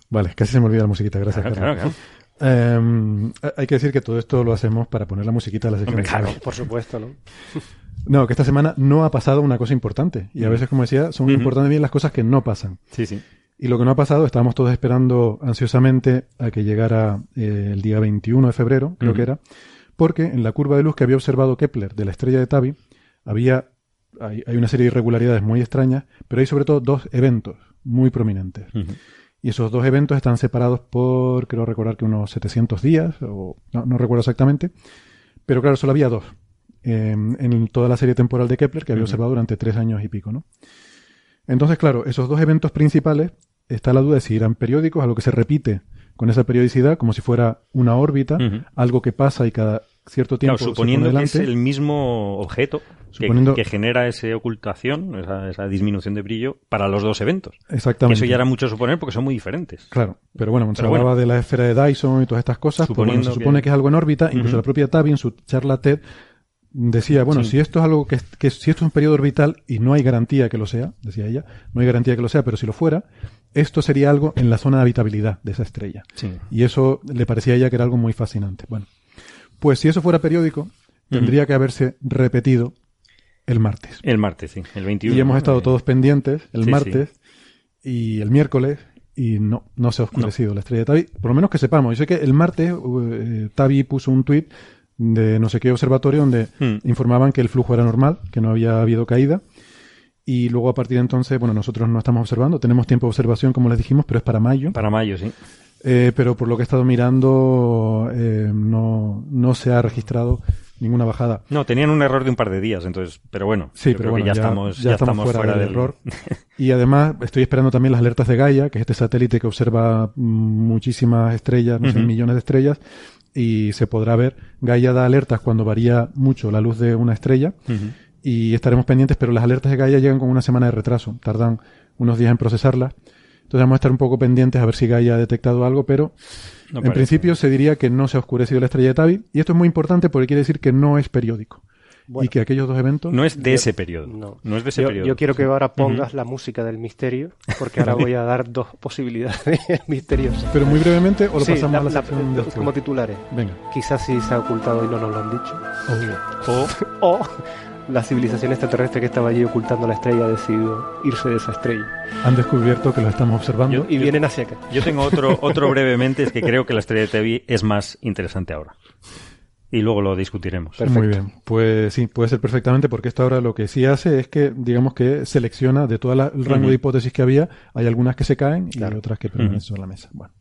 Vale, casi se me olvida la musiquita, gracias. Claro, Carlos. claro, claro. Eh, hay que decir que todo esto lo hacemos para poner la musiquita a la sección Hombre, claro. Por supuesto, ¿no? *laughs* No, que esta semana no ha pasado una cosa importante. Y a veces, como decía, son Ujú. importantes bien las cosas que no pasan. Sí, sí. Y lo que no ha pasado, estábamos todos esperando ansiosamente a que llegara eh, el día 21 de febrero, creo Ujú. que era, porque en la curva de luz que había observado Kepler de la estrella de Tabi, había, hay, hay una serie de irregularidades muy extrañas, pero hay sobre todo dos eventos muy prominentes. Ujú. Y esos dos eventos están separados por, creo recordar que unos 700 días, o no, no recuerdo exactamente, pero claro, solo había dos eh, en toda la serie temporal de Kepler que había observado durante tres años y pico, ¿no? Entonces, claro, esos dos eventos principales, está la duda de si irán periódicos, algo que se repite con esa periodicidad, como si fuera una órbita, algo que pasa y cada cierto tiempo Claro, suponiendo que es el mismo objeto que, Suponiendo- que genera esa ocultación, esa, esa disminución de brillo para los dos eventos. Que Exactamente. eso ya era mucho suponer porque son muy diferentes. Claro, pero bueno, cuando se bueno. hablaba de la esfera de Dyson y todas estas cosas, pues bueno, Suponiendo se supone que- que... es algo en órbita, incluso la propia Tavi en su charla TED decía, bueno, Sí. si esto es algo que, que si esto es un periodo orbital y no hay garantía que lo sea, decía ella, no hay garantía que lo sea, pero si lo fuera, esto sería algo en la zona de habitabilidad de esa estrella. Sí. Y eso le parecía a ella que era algo muy fascinante. Bueno, pues si eso fuera periódico, tendría que haberse repetido el martes. El martes, sí, el 21. Y hemos estado Eh, todos pendientes el sí, martes y el miércoles y no, no se ha oscurecido la estrella de Tabi. Por lo menos que sepamos. Yo sé que el martes eh, Tabi puso un tuit de no sé qué observatorio donde Hmm. informaban que el flujo era normal, que no había habido caída. Y luego a partir de entonces, bueno, nosotros no estamos observando, tenemos tiempo de observación, como les dijimos, pero es para mayo. Para mayo, sí. Eh, pero por lo que he estado mirando, eh, no, no se ha registrado ninguna bajada. No, tenían un error de un par de días, entonces, pero bueno, Sí, pero creo que bueno, ya, estamos, ya estamos fuera, del del error. *laughs* Y además estoy esperando también las alertas de Gaia, que es este satélite que observa muchísimas estrellas, no sé, millones de estrellas, y se podrá ver. Gaia da alertas cuando varía mucho la luz de una estrella, y estaremos pendientes, pero las alertas de Gaia llegan con una semana de retraso, tardan unos días en procesarlas. Entonces vamos a estar un poco pendientes a ver si Gaia ha detectado algo, pero No en parece. principio se diría que no se ha oscurecido la estrella de Tabi, y esto es muy importante porque quiere decir que no es periódico. Bueno. y que aquellos dos eventos... No es de Yo- ese periodo. No. No, es de ese yo, periodo. yo quiero que ahora pongas la música del misterio, porque ahora voy a dar dos posibilidades *laughs* misteriosas. Pero muy brevemente, o lo Sí, pasamos la- a la la- sección como titulares. Venga. Quizás sí se ha ocultado y no nos lo han dicho. O, O la civilización extraterrestre que estaba allí ocultando la estrella ha decidido irse de esa estrella. Han descubierto que lo estamos observando. Yo- Y vienen hacia acá. yo tengo otro, *laughs* otro brevemente, es que creo que la estrella de TV es más interesante ahora. Y luego lo discutiremos. Muy bien. Pues sí, puede ser perfectamente, porque esto ahora lo que sí hace es que, digamos que selecciona de todo el rango de hipótesis que había, hay algunas que se caen y Claro. otras que permanecen sobre la mesa. Bueno.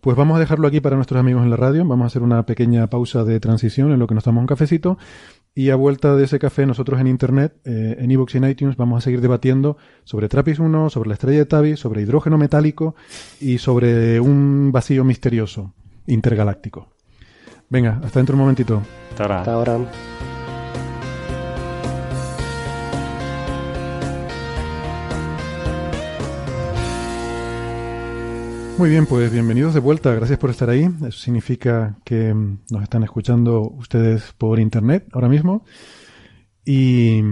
Pues vamos a dejarlo aquí para nuestros amigos en la radio. Vamos a hacer una pequeña pausa de transición en lo que nos tomamos un cafecito. Y a vuelta de ese café, nosotros en Internet, eh, en iVoox y en iTunes, vamos a seguir debatiendo sobre Trappist 1, sobre la estrella de Tabi, sobre hidrógeno metálico y sobre un vacío misterioso intergaláctico. Venga, hasta dentro un momentito. Hasta ahora. Hasta ahora. Muy bien, pues bienvenidos de vuelta. Gracias por estar ahí. Eso significa que mm, nos están escuchando ustedes por internet ahora mismo. Y,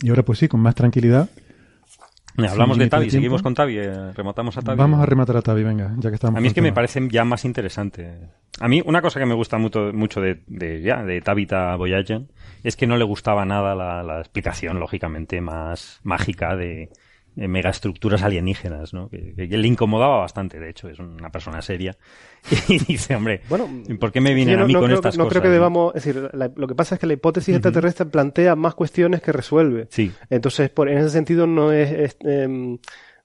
y ahora pues sí, con más tranquilidad. Mira, Hablamos de Tavi, de seguimos con Tavi, eh, rematamos a Tavi. Vamos a rematar a Tavi, venga, ya que estamos. A mí es que me parece ya más interesante. A mí una cosa que me gusta mucho, mucho de, de, ya, de Tabitha Boyajian es que no le gustaba nada la, la explicación, lógicamente, más mágica de megaestructuras alienígenas, ¿no? Que, que le incomodaba bastante, de hecho, es una persona seria. *laughs* Y dice, hombre, Bueno, ¿por qué me vienen no, a mí no con creo, estas que- no cosas? creo que debamos, es decir, la- lo que pasa es que la hipótesis extraterrestre plantea más cuestiones que resuelve. Sí, Entonces, por, en ese sentido, no es, es, em,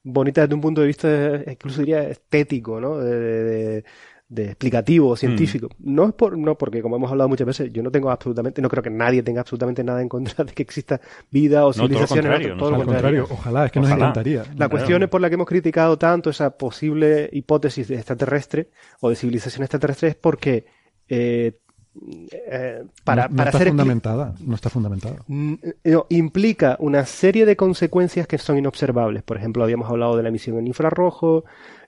bonita desde un punto de vista, eh, incluso diría estético, ¿no? De, de- de- de explicativo, científico. No es por, no, porque como hemos hablado muchas veces, yo no tengo absolutamente, no creo que nadie tenga absolutamente nada en contra de que exista vida o todo lo contrario, otro- todo lo contrario, contrario. ojalá, es que nos Ojalá. encantaría. La Claro. cuestión es por la que hemos criticado tanto esa posible hipótesis de extraterrestre o de civilización extraterrestre es porque eh, eh, para, no, no para está ser fundamentada, no está fundamentada. Mm, eh, no, implica una serie de consecuencias que son inobservables. Por ejemplo, habíamos hablado de la emisión en infrarrojo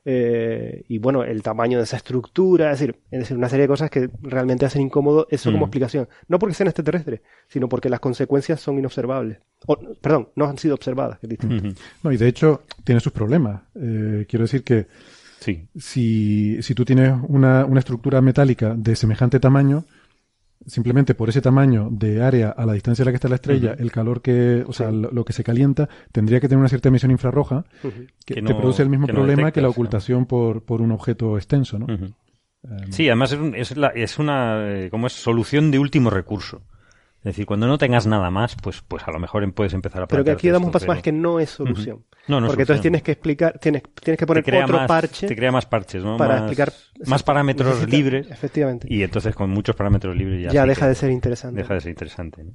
eh, y bueno, el tamaño de esa estructura, es decir, es decir, una serie de cosas que realmente hacen incómodo eso como Mm. explicación. No porque sean extraterrestres, sino porque las consecuencias son inobservables. O, perdón, no han sido observadas. que es distinto. Ujú. No, y de hecho tiene sus problemas. Eh, quiero decir que sí. si, si tú tienes una, una estructura metálica de semejante tamaño, simplemente por ese tamaño de área a la distancia a la que está la estrella, el calor que, o sea, lo, lo que se calienta, tendría que tener una cierta emisión infrarroja que, Que te no- produce el mismo que no problema que la ¿no? ocultación por, por un objeto extenso, ¿no? Eh, Sí, además es, un- es, la- es una eh, como es solución de último recurso. Es decir, cuando no tengas nada más, pues, pues a lo mejor em- puedes empezar a Pero que aquí damos un paso más que no es solución. No, no es Porque entonces tienes que explicar, tienes, tienes que poner otro más, parche te crea más parches, ¿no? para más, explicar más parámetros necesita- libres Efectivamente. y entonces con muchos parámetros libres ya, ya deja de ser interesante. deja de ser interesante. ¿no?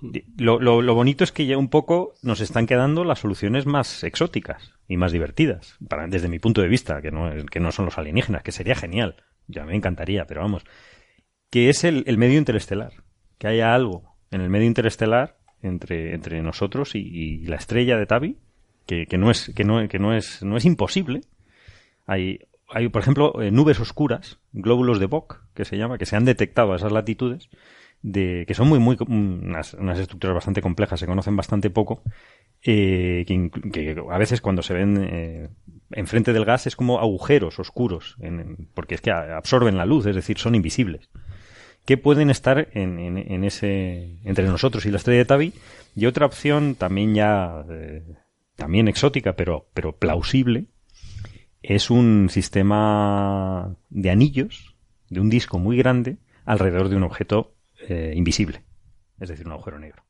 Y Lo, lo, lo bonito es que ya un poco nos están quedando las soluciones más exóticas y más divertidas, para, desde mi punto de vista, que no, que no son los alienígenas, que sería genial. Ya me encantaría, pero vamos. que es el, el medio interestelar. Que haya algo en el medio interestelar entre, nosotros y, la estrella de Tabi, que, no es, que, no, es, no es imposible. Hay, hay, por ejemplo, eh, nubes oscuras, glóbulos de Bock, que se llama, que se han detectado a esas latitudes, de, que son muy, muy, unas, unas estructuras bastante complejas, se conocen bastante poco, eh, que, que, a veces cuando se ven eh, enfrente del gas es como agujeros oscuros, en, porque es que absorben la luz, es decir, son invisibles que pueden estar en, en, en, ese entre nosotros y la estrella de Tabi. Y otra opción también ya eh, también exótica pero pero plausible es un sistema de anillos de un disco muy grande alrededor de un objeto eh, invisible. Es decir un agujero negro.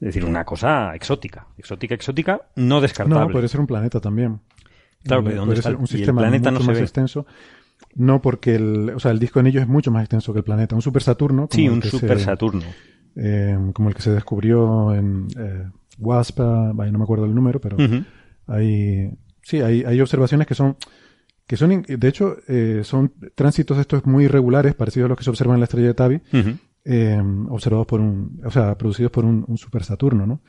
Es decir una cosa exótica. Exótica exótica no descartable. No puede ser un planeta también. Claro pero ¿dónde está un sistema el planeta mucho no se más ve extenso no, porque el, o sea, el disco anillo es mucho más extenso que el planeta. Un super Saturno. Sí, un super Saturno. Eh, como el que se descubrió en eh, WASP, vaya, no me acuerdo el número, pero uh -huh. hay, sí, hay, hay observaciones que son, que son, de hecho, eh, son tránsitos estos muy irregulares, parecidos a los que se observan en la estrella de Tabi, uh -huh. observados por un, o sea, producidos por un, un super Saturno, ¿no?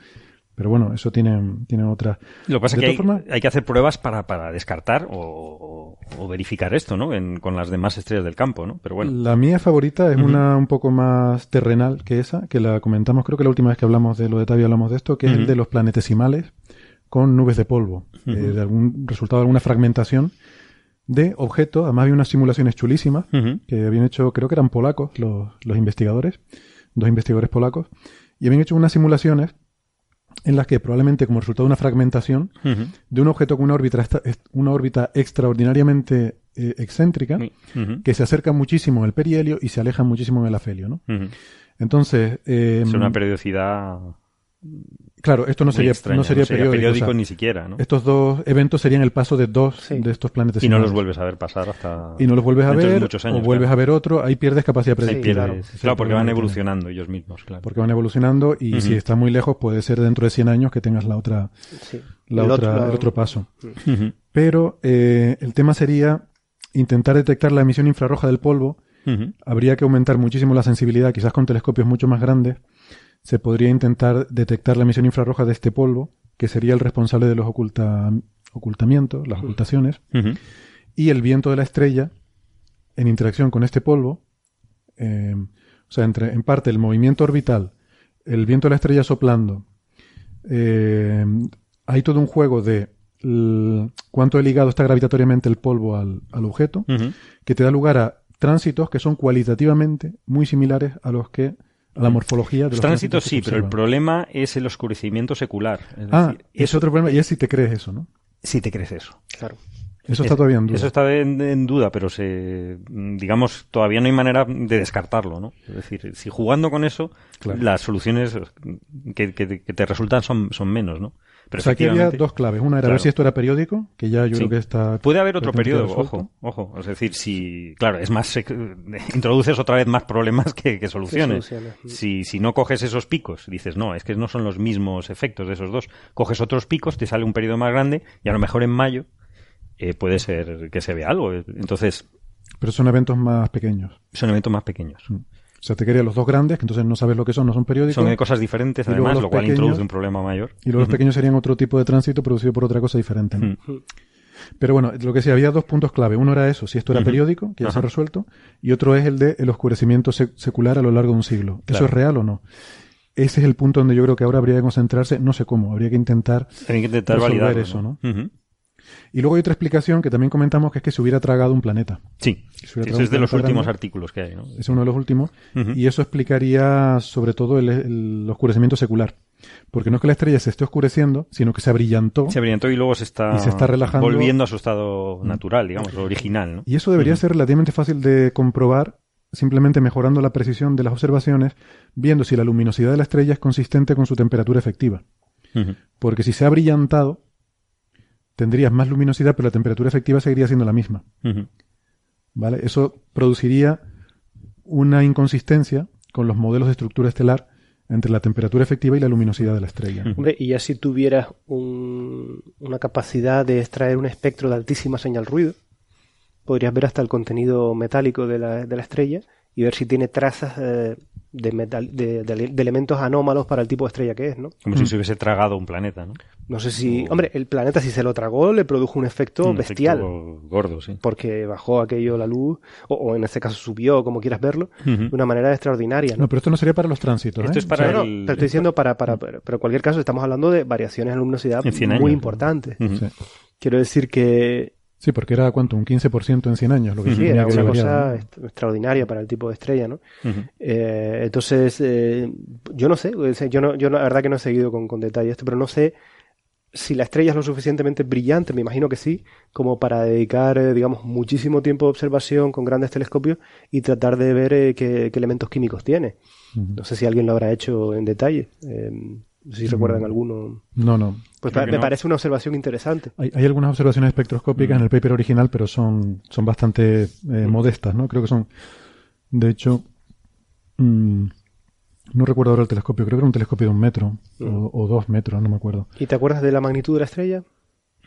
Pero bueno, eso tiene, tiene otra. Lo que pasa es que hay, forma... hay, que hacer pruebas para, para descartar o, o, verificar esto, ¿no? En, con las demás estrellas del campo, ¿no? Pero bueno. La mía favorita es uh -huh. una un poco más terrenal que esa, que la comentamos, creo que la última vez que hablamos de lo de Tabi hablamos de esto, que uh -huh. es el de los planetesimales con nubes de polvo, uh -huh. eh, de algún resultado de alguna fragmentación de objetos. Además, había unas simulaciones chulísimas que habían hecho, creo que eran polacos los, los investigadores, dos investigadores polacos, y habían hecho unas simulaciones en las que probablemente como resultado de una fragmentación uh -huh. de un objeto con una órbita, una órbita extraordinariamente eh, excéntrica uh -huh. que se acerca muchísimo en el perihelio y se aleja muchísimo en el afelio. ¿no? Uh -huh. Entonces... Eh, es una periodicidad... Claro, esto no sería, extraña, no sería, no sería periódico, periódico o sea, ni siquiera. ¿no? Estos dos eventos serían el paso de dos Sí. de estos planetas. Y no los vuelves a ver pasar hasta... Y no los vuelves a ver, muchos años, o vuelves claro. a ver otro, ahí pierdes capacidad predictiva. claro. Claro, porque van evolucionando ellos mismos, claro. Porque van evolucionando y si está muy lejos puede ser dentro de 100 años que tengas la otra, Sí. la El otra, otro- el otro paso. Pero eh, el tema sería intentar detectar la emisión infrarroja del polvo. Habría que aumentar muchísimo la sensibilidad, quizás con telescopios mucho más grandes. Se podría intentar detectar la emisión infrarroja de este polvo, que sería el responsable de los oculta- ocultamientos, las ocultaciones. Y el viento de la estrella en interacción con este polvo, eh, o sea, entre, en parte el movimiento orbital, el viento de la estrella soplando, eh, hay todo un juego de cuánto ligado está gravitatoriamente el polvo al, al objeto, que te da lugar a tránsitos que son cualitativamente muy similares a los que la morfología de los, Los tránsitos sí, pero el problema es el oscurecimiento secular. Es Ah, decir, es eso- otro problema, y es si te crees eso, ¿no? Si te crees eso. Claro. Eso está todavía en duda. Eso está en, en duda, pero se, digamos, todavía no hay manera de descartarlo, ¿no? Es decir, si jugando con eso, Claro. las soluciones que, que- que te resultan son, son menos, ¿no? Pero o sea, aquí había dos claves. Una era Claro. ver si esto era periódico, que ya yo Sí. creo que está. Puede haber otro periodo, ojo, ojo. Es decir, si, claro, es más, *laughs* introduces otra vez más problemas que, que soluciones. soluciones. Si, si no coges esos picos, dices, no, es que no son los mismos efectos de esos dos. Coges otros picos, te sale un periodo más grande y a lo mejor en mayo eh, puede ser que se vea algo. Entonces, Pero son eventos más pequeños. son eventos más pequeños. O sea, te quería los dos grandes, que entonces no sabes lo que son, no son periódicos. Son de cosas diferentes, además, lo cual pequeños- introduce un problema mayor. Y luego los pequeños serían otro tipo de tránsito producido por otra cosa diferente. ¿no? Pero bueno, lo que sí, había dos puntos clave. Uno era eso, si esto era periódico, que ya se ha resuelto. Y otro es el de el oscurecimiento sec- secular a lo largo de un siglo. ¿Eso es real o no? Ese es el punto donde yo creo que ahora habría que concentrarse. No sé cómo, habría que intentar Hay que intentar resolver validar eso, ¿no? Y luego hay otra explicación que también comentamos que es que se hubiera tragado un planeta. Sí, un es de los últimos grande. artículos que hay, ¿no? Es uno de los últimos. Y eso explicaría sobre todo el, el oscurecimiento secular. Porque no es que la estrella se esté oscureciendo, sino que se abrillantó. Se abrillantó y luego se está, Y se está relajando. volviendo a su estado natural, digamos, original, ¿no? Y eso debería ser relativamente fácil de comprobar simplemente mejorando la precisión de las observaciones, viendo si la luminosidad de la estrella es consistente con su temperatura efectiva. Porque si se ha brillantado, tendrías más luminosidad, pero la temperatura efectiva seguiría siendo la misma. ¿Vale? Eso produciría una inconsistencia con los modelos de estructura estelar entre la temperatura efectiva y la luminosidad de la estrella. Hombre, y ya si tuvieras un- una capacidad de extraer un espectro de altísima señal ruido, podrías ver hasta el contenido metálico de la, de la estrella y ver si tiene trazas eh, de, metal, de, de, de, elementos anómalos para el tipo de estrella que es, ¿no? Como mm. si se hubiese tragado un planeta, ¿no? No sé si... O... Hombre, el planeta si se lo tragó le produjo un efecto un bestial. Efecto gordo, sí. Porque bajó aquello la luz, o, o en este caso subió, como quieras verlo, uh -huh. de una manera extraordinaria. ¿no? no, pero esto no sería para los tránsitos, ¿eh? Esto es para no, el... no, pero estoy diciendo para, para, para, pero en cualquier caso estamos hablando de variaciones en luminosidad muy años, importantes. Uh -huh. Sí. Quiero decir que Sí, porque era cuánto, un 15% en 100 años. Lo que sí, era que una cosa ¿no? extraordinaria para el tipo de estrella, ¿no? Uh -huh. eh, entonces, eh, yo no sé, yo no, yo no, la verdad que no he seguido con, con detalle esto, pero no sé si la estrella es lo suficientemente brillante, me imagino que sí, como para dedicar, eh, digamos, muchísimo tiempo de observación con grandes telescopios y tratar de ver eh, qué, qué, elementos químicos tiene. Uh -huh. No sé si alguien lo habrá hecho en detalle. Eh, no sé si recuerdan alguno. No, no. Pues me no. parece una observación interesante. Hay, hay algunas observaciones espectroscópicas mm. en el paper original, pero son, son bastante eh, mm. modestas, ¿no? Creo que son, de hecho, no recuerdo ahora el telescopio, creo que era un telescopio de un metro mm. o, o, dos metros, no me acuerdo. ¿Y te acuerdas de la magnitud de la estrella?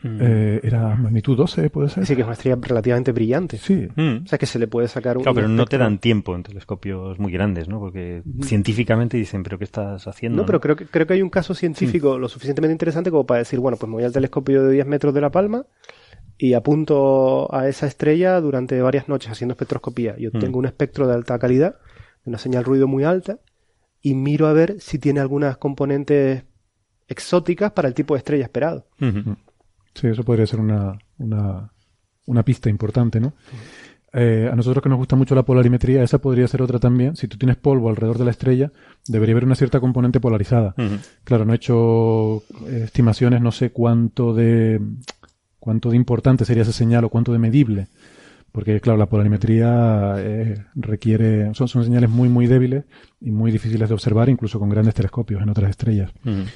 Eh, era magnitud 12, puede ser. Sí, que es una estrella relativamente brillante. Sí. Mm. O sea, que se le puede sacar un. Claro, pero no te dan tiempo en telescopios muy grandes, ¿no? Porque mm. científicamente dicen, ¿pero qué estás haciendo? No, ¿no? pero creo que, creo que hay un caso científico mm. lo suficientemente interesante como para decir, bueno, pues me voy al telescopio de 10 metros de La Palma y apunto a esa estrella durante varias noches haciendo espectroscopía. Yo tengo un espectro de alta calidad, una señal ruido muy alta, y miro a ver si tiene algunas componentes exóticas para el tipo de estrella esperado. -huh. Sí, eso podría ser una, una, una pista importante, ¿no? Eh, a nosotros que nos gusta mucho la polarimetría, esa podría ser otra también. Si tú tienes polvo alrededor de la estrella, debería haber una cierta componente polarizada. Uh -huh. Claro, no he hecho estimaciones, no sé cuánto de cuánto de importante sería esa señal o cuánto de medible. Porque, claro, la polarimetría eh, requiere. Son, son señales muy, muy débiles y muy difíciles de observar, incluso con grandes telescopios en otras estrellas. Uh -huh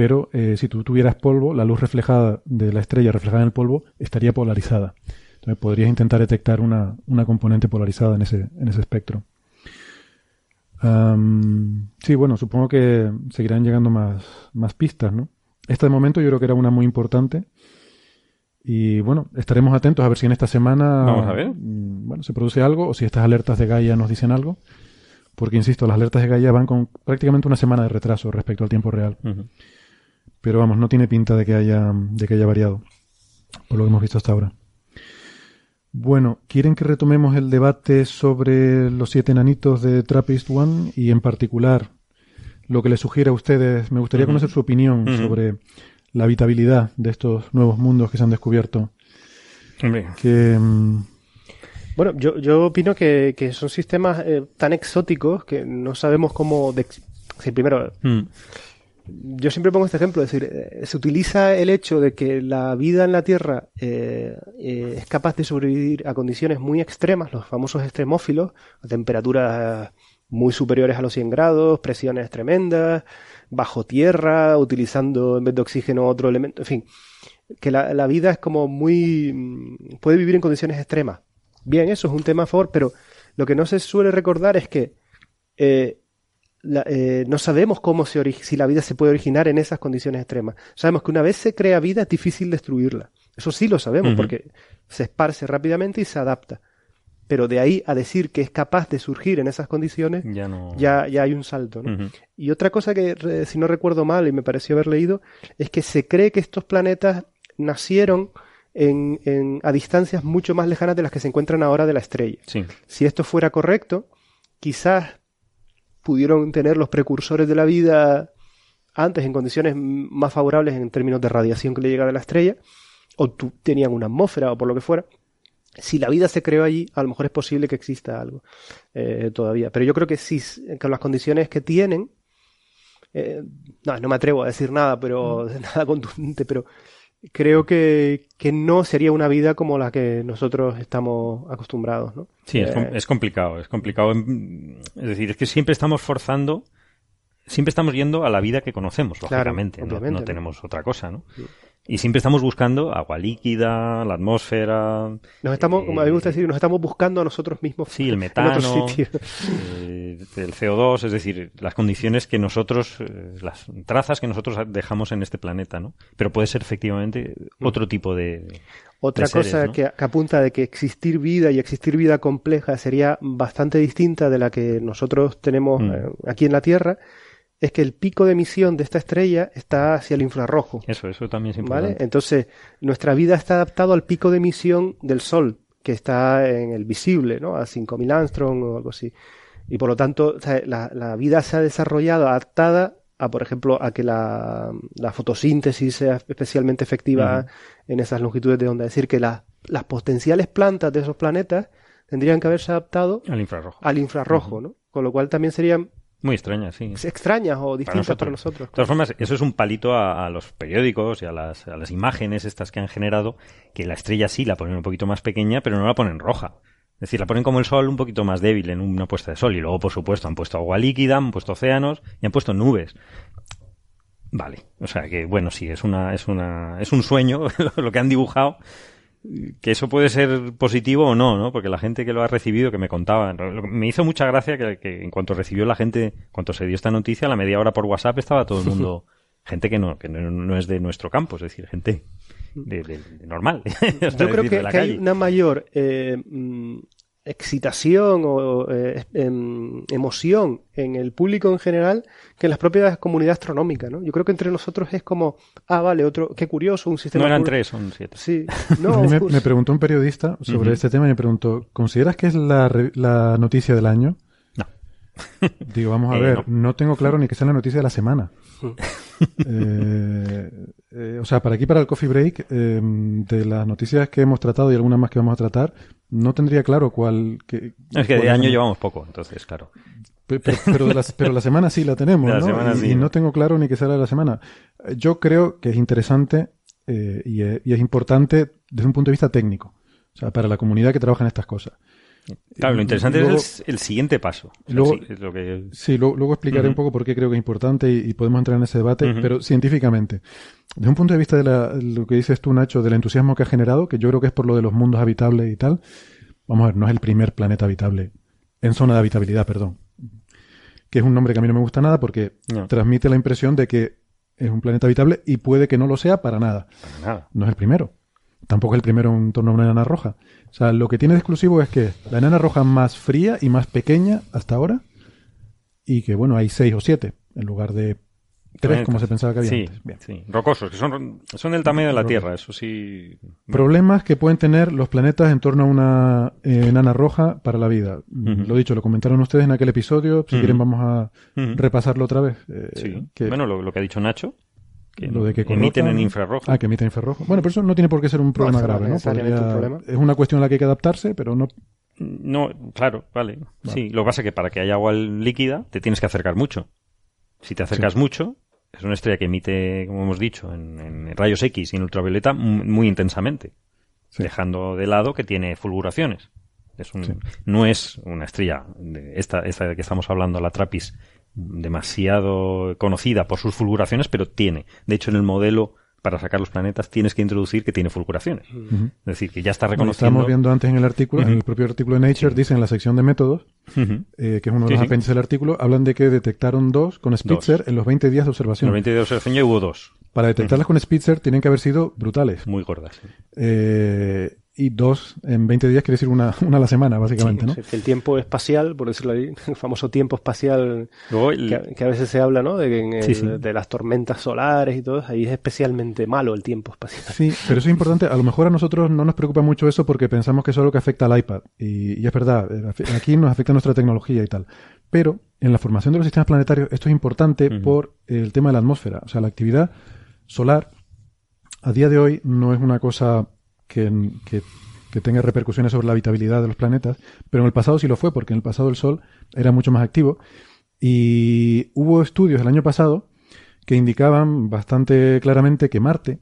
pero eh, si tú tuvieras polvo, la luz reflejada de la estrella reflejada en el polvo estaría polarizada. Entonces podrías intentar detectar una, una componente polarizada en ese, en ese espectro. Um, sí, bueno, supongo que seguirán llegando más, más pistas, ¿no? Esta de momento yo creo que era una muy importante. Y bueno, estaremos atentos a ver si en esta semana Vamos a ver. bueno, se produce algo o si estas alertas de Gaia nos dicen algo. Porque, insisto, las alertas de Gaia van con prácticamente una semana de retraso respecto al tiempo real. Uh -huh. Pero vamos, no tiene pinta de que haya, de que haya variado, por lo que hemos visto hasta ahora. Bueno, ¿quieren que retomemos el debate sobre los siete enanitos de Trappist One y en particular lo que les sugiere a ustedes? Me gustaría uh -huh. conocer su opinión uh -huh. sobre la habitabilidad de estos nuevos mundos que se han descubierto. Que, um... bueno, yo, yo opino que, que son sistemas eh, tan exóticos que no sabemos cómo... De... Sí, primero... Mm yo siempre pongo este ejemplo, es decir, eh, se utiliza el hecho de que la vida en la Tierra eh, eh, es capaz de sobrevivir a condiciones muy extremas, los famosos extremófilos, temperaturas muy superiores a los 100 grados, presiones tremendas, bajo tierra, utilizando en vez de oxígeno otro elemento, en fin, que la, la vida es como muy... Mm, puede vivir en condiciones extremas. Bien, eso es un tema a favor, pero lo que no se suele recordar es que la, eh, no sabemos cómo se si la vida se puede originar en esas condiciones extremas. Sabemos que una vez se crea vida es difícil destruirla. Eso sí lo sabemos uh -huh. porque se esparce rápidamente y se adapta. Pero de ahí a decir que es capaz de surgir en esas condiciones, ya, no... ya, ya, hay un salto. ¿no? Uh -huh. Y otra cosa que, si no recuerdo mal y me pareció haber leído, es que se cree que estos planetas nacieron en, en, a distancias mucho más lejanas de las que se encuentran ahora de la estrella. Sí. Si esto fuera correcto, quizás pudieron tener los precursores de la vida antes en condiciones más favorables en términos de radiación que le llega de la estrella, o tenían una atmósfera o por lo que fuera. Si la vida se creó allí, a lo mejor es posible que exista algo eh, todavía. Pero yo creo que sí, con las condiciones que tienen, eh, no, no me atrevo a decir nada, pero *laughs* nada contundente, pero creo que, que, no sería una vida como la que nosotros estamos acostumbrados, ¿no? Sí, es, eh, es, complicado, es complicado. Es decir, es que siempre estamos forzando, siempre estamos yendo a la vida que conocemos, lógicamente, claro, no, no, tenemos otra cosa, ¿no? Sí. Y siempre estamos buscando agua líquida, la atmósfera. Nos estamos, eh, como a mí me gusta decir, nos estamos buscando a nosotros mismos. Sí, el metano. Eh, del CO2, es decir, las condiciones que nosotros, eh, las trazas que nosotros dejamos en este planeta, ¿no? Pero puede ser efectivamente Mm. otro tipo de. Otra de seres, cosa ¿no? que, que apunta de que existir vida y existir vida compleja sería bastante distinta de la que nosotros tenemos Mm. eh, aquí en la Tierra, es que el pico de emisión de esta estrella está hacia el infrarrojo. Eso, eso también es ¿Vale? importante. Entonces, nuestra vida está adaptada al pico de emisión del Sol, que está en el visible, ¿no? A 5000 Armstrong o algo así. Y por lo tanto, o sea, la, la vida se ha desarrollado adaptada a, por ejemplo, a que la, la fotosíntesis sea especialmente efectiva en esas longitudes de onda. Es decir, que la- las potenciales plantas de esos planetas tendrían que haberse adaptado Al infrarrojo. al infrarrojo, ¿no? Con lo cual también serían Muy extraña, sí. extrañas o distintas para nosotros. De todas formas, eso es un palito a, a los periódicos y a las, a las imágenes estas que han generado, que la estrella sí la ponen un poquito más pequeña, pero no la ponen roja. Es decir, la ponen como el sol un poquito más débil en una puesta de sol. Y luego, por supuesto, han puesto agua líquida, han puesto océanos y han puesto nubes. Vale. O sea que, bueno, sí, es una, es una, es un sueño *laughs* lo que han dibujado. Que eso puede ser positivo o no, ¿no? Porque la gente que lo ha recibido, que me contaba, me hizo mucha gracia que, que en cuanto recibió la gente, en cuanto se dio esta noticia, a la media hora por WhatsApp estaba todo el mundo, *laughs* gente que no, que no, no es de nuestro campo, es decir, gente de, de- de normal. *laughs* Yo creo decir, que, de la que hay una mayor eh, mm, excitación o eh, em, emoción en el público en general que en las propias comunidades astronómicas, ¿no? Yo creo que entre nosotros es como, ah, vale, otro, qué curioso, un sistema... No eran tres, son siete. Sí, *laughs* A no, mí me, me preguntó un periodista sobre este tema y me preguntó, ¿consideras que es la, la noticia del año? No. *laughs* Digo, vamos a Eh, ver, no. no. tengo claro ni que sea la noticia de la semana. *laughs* Eh, eh, o sea, para aquí, para el coffee break, eh, de las noticias que hemos tratado y algunas más que vamos a tratar, no tendría claro cuál... Que, Es que cuál de año semana. llevamos poco, entonces, claro. Pe- Pero, pero, de la, pero la semana sí la tenemos, la ¿no? y, sí. y no tengo claro ni que sea la semana. Yo creo que es interesante eh, y, es, y es importante desde un punto de vista técnico. O sea, para la comunidad que trabaja en estas cosas. Claro, lo Y- interesante luego- es el, el siguiente paso. O sea, luego- sí, es lo que... Sí, lo- luego explicaré un poco por qué creo que es importante y, y podemos entrar en ese debate, pero científicamente. Desde un punto de vista de la- lo que dices tú, Nacho, del entusiasmo que ha generado, que yo creo que es por lo de los mundos habitables y tal. Vamos a ver, no es el primer planeta habitable, en zona de habitabilidad, perdón. Que es un nombre que a mí no me gusta nada porque No. transmite la impresión de que es un planeta habitable y puede que no lo sea para nada. Para nada. No es el primero. Tampoco es el primero en torno a una enana roja. O sea, lo que tiene de exclusivo es que la enana roja más fría y más pequeña hasta ahora y que, bueno, hay seis o siete en lugar de tres como se pensaba que había sí, antes. Bien. sí. Rocosos, que son, son del tamaño de la. Tierra, eso sí. Problemas que pueden tener los planetas en torno a una eh, enana roja para la vida. Lo dicho, lo comentaron ustedes en aquel episodio. Si quieren vamos a repasarlo otra vez. Eh, Sí. que- Bueno, lo, lo que ha dicho Nacho, que, lo de que emiten en infrarrojo. Ah, que emiten infrarrojo. Bueno, pero eso no tiene por qué ser un problema no es grave, ¿no? *laughs* un problema. Es una cuestión a la que hay que adaptarse, pero no No, claro, vale. Sí, lo que pasa es que para que haya agua líquida te tienes que acercar mucho. Si te acercas mucho, es una estrella que emite, como hemos dicho, en, en rayos X y en ultravioleta mu- muy intensamente, Sí. dejando de lado que tiene fulguraciones. Es un, Sí. No es una estrella, de esta, esta de que estamos hablando, la Trappist, demasiado conocida por sus fulguraciones, pero tiene. De hecho, en el modelo para sacar los planetas tienes que introducir que tiene fulguraciones. Es decir, que ya está Como reconociendo. estábamos viendo antes en el artículo, en el propio artículo de Nature, dice en la sección de métodos, eh, que es uno de Sí, los sí. apéndices del artículo, hablan de que detectaron dos con Spitzer en los 20 días de En observación. los 20 de observación ya hubo dos, Para detectarlas con Spitzer tienen que haber sido brutales. muy gordas. sí. Eh, y dos en 20 días quiere decir una, *laughs* una a la semana, básicamente, ¿no? Que el tiempo espacial, por decirlo ahí, *laughs* el famoso tiempo espacial Luego, el- que, que a veces se habla, ¿no? De, que en el- Sí, sí. de las tormentas solares y todo, ahí es especialmente malo el tiempo espacial. Sí, pero eso es importante. A lo mejor a nosotros no nos preocupa mucho eso porque pensamos que eso es lo que afecta al iPad. Y, y es verdad, eh, aquí nos afecta nuestra tecnología y tal. Pero en la formación de los sistemas planetarios esto es importante por el tema de la atmósfera. O sea, la actividad solar a día de hoy no es una cosa que, que- que tenga repercusiones sobre la habitabilidad de los planetas, pero en el pasado sí lo fue, porque en el pasado el Sol era mucho más activo. Y hubo estudios el año pasado que indicaban bastante claramente que Marte,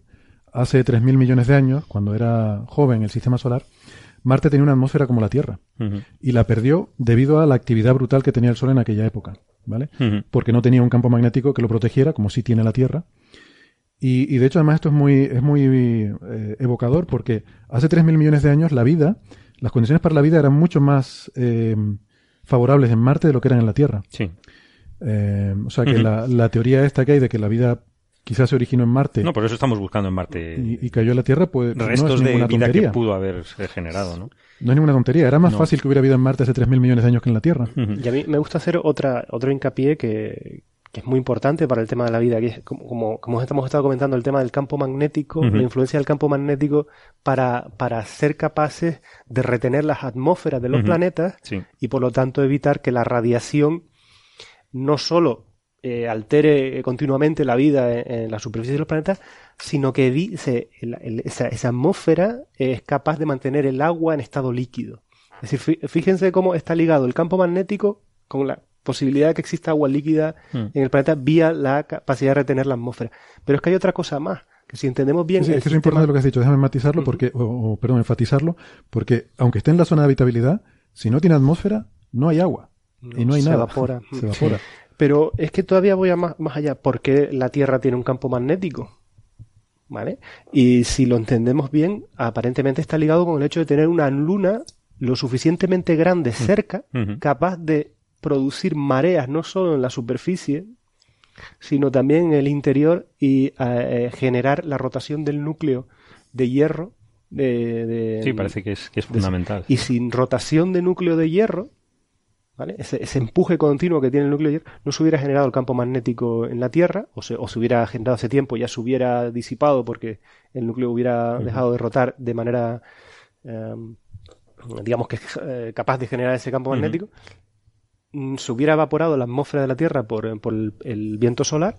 hace 3.000 millones de años, cuando era joven el sistema solar, Marte tenía una atmósfera como la Tierra y la perdió debido a la actividad brutal que tenía el Sol en aquella época, ¿vale? Porque no tenía un campo magnético que lo protegiera, como sí tiene la Tierra. Y, y de hecho, además, esto es muy, es muy eh, evocador porque hace 3.000 millones de años la vida, las condiciones para la vida eran mucho más eh, favorables en Marte de lo que eran en la Tierra. Sí. Eh, o sea que la, la teoría esta que hay de que la vida quizás se originó en Marte No, por eso estamos buscando en Marte y, y cayó en la Tierra, pues no restos es de ninguna vida tontería. que pudo haberse generado, ¿no? No es ninguna tontería. Era más No. fácil que hubiera vida en Marte hace 3.000 millones de años que en la Tierra. Y a mí me gusta hacer otra, otro hincapié que, que es muy importante para el tema de la vida, que es como, como, como hemos estado comentando, el tema del campo magnético, la influencia del campo magnético para, para ser capaces de retener las atmósferas de los planetas Sí. y por lo tanto evitar que la radiación no solo eh, altere continuamente la vida en, en la superficie de los planetas, sino que el- el- esa, esa atmósfera es capaz de mantener el agua en estado líquido. Es decir, fí- fíjense cómo está ligado el campo magnético con la posibilidad de que exista agua líquida Mm. en el planeta vía la capacidad de retener la atmósfera. Pero es que hay otra cosa más, que si entendemos bien... Sí, es que es importante lo que has dicho. Déjame matizarlo porque, o, o, perdón, enfatizarlo, porque aunque esté en la zona de habitabilidad, si no tiene atmósfera, no hay agua. y no hay se nada. evapora. *laughs* Se evapora. Pero es que todavía voy a más, más allá. ¿Por qué la Tierra tiene un campo magnético? ¿Vale? Y si lo entendemos bien, aparentemente está ligado con el hecho de tener una luna lo suficientemente grande cerca, Ujú. capaz de producir mareas no solo en la superficie, sino también en el interior y eh, generar la rotación del núcleo de hierro. De, de- Sí, parece que es, que es de- fundamental. y sin rotación de núcleo de hierro, ¿vale? Ese, ese empuje continuo que tiene el núcleo de hierro, no se hubiera generado el campo magnético en la Tierra, o se, o se hubiera generado hace tiempo, ya se hubiera disipado porque el núcleo hubiera dejado de rotar de manera, eh, digamos que eh, capaz de generar ese campo magnético. Se hubiera evaporado la atmósfera de la Tierra por, por el, el viento solar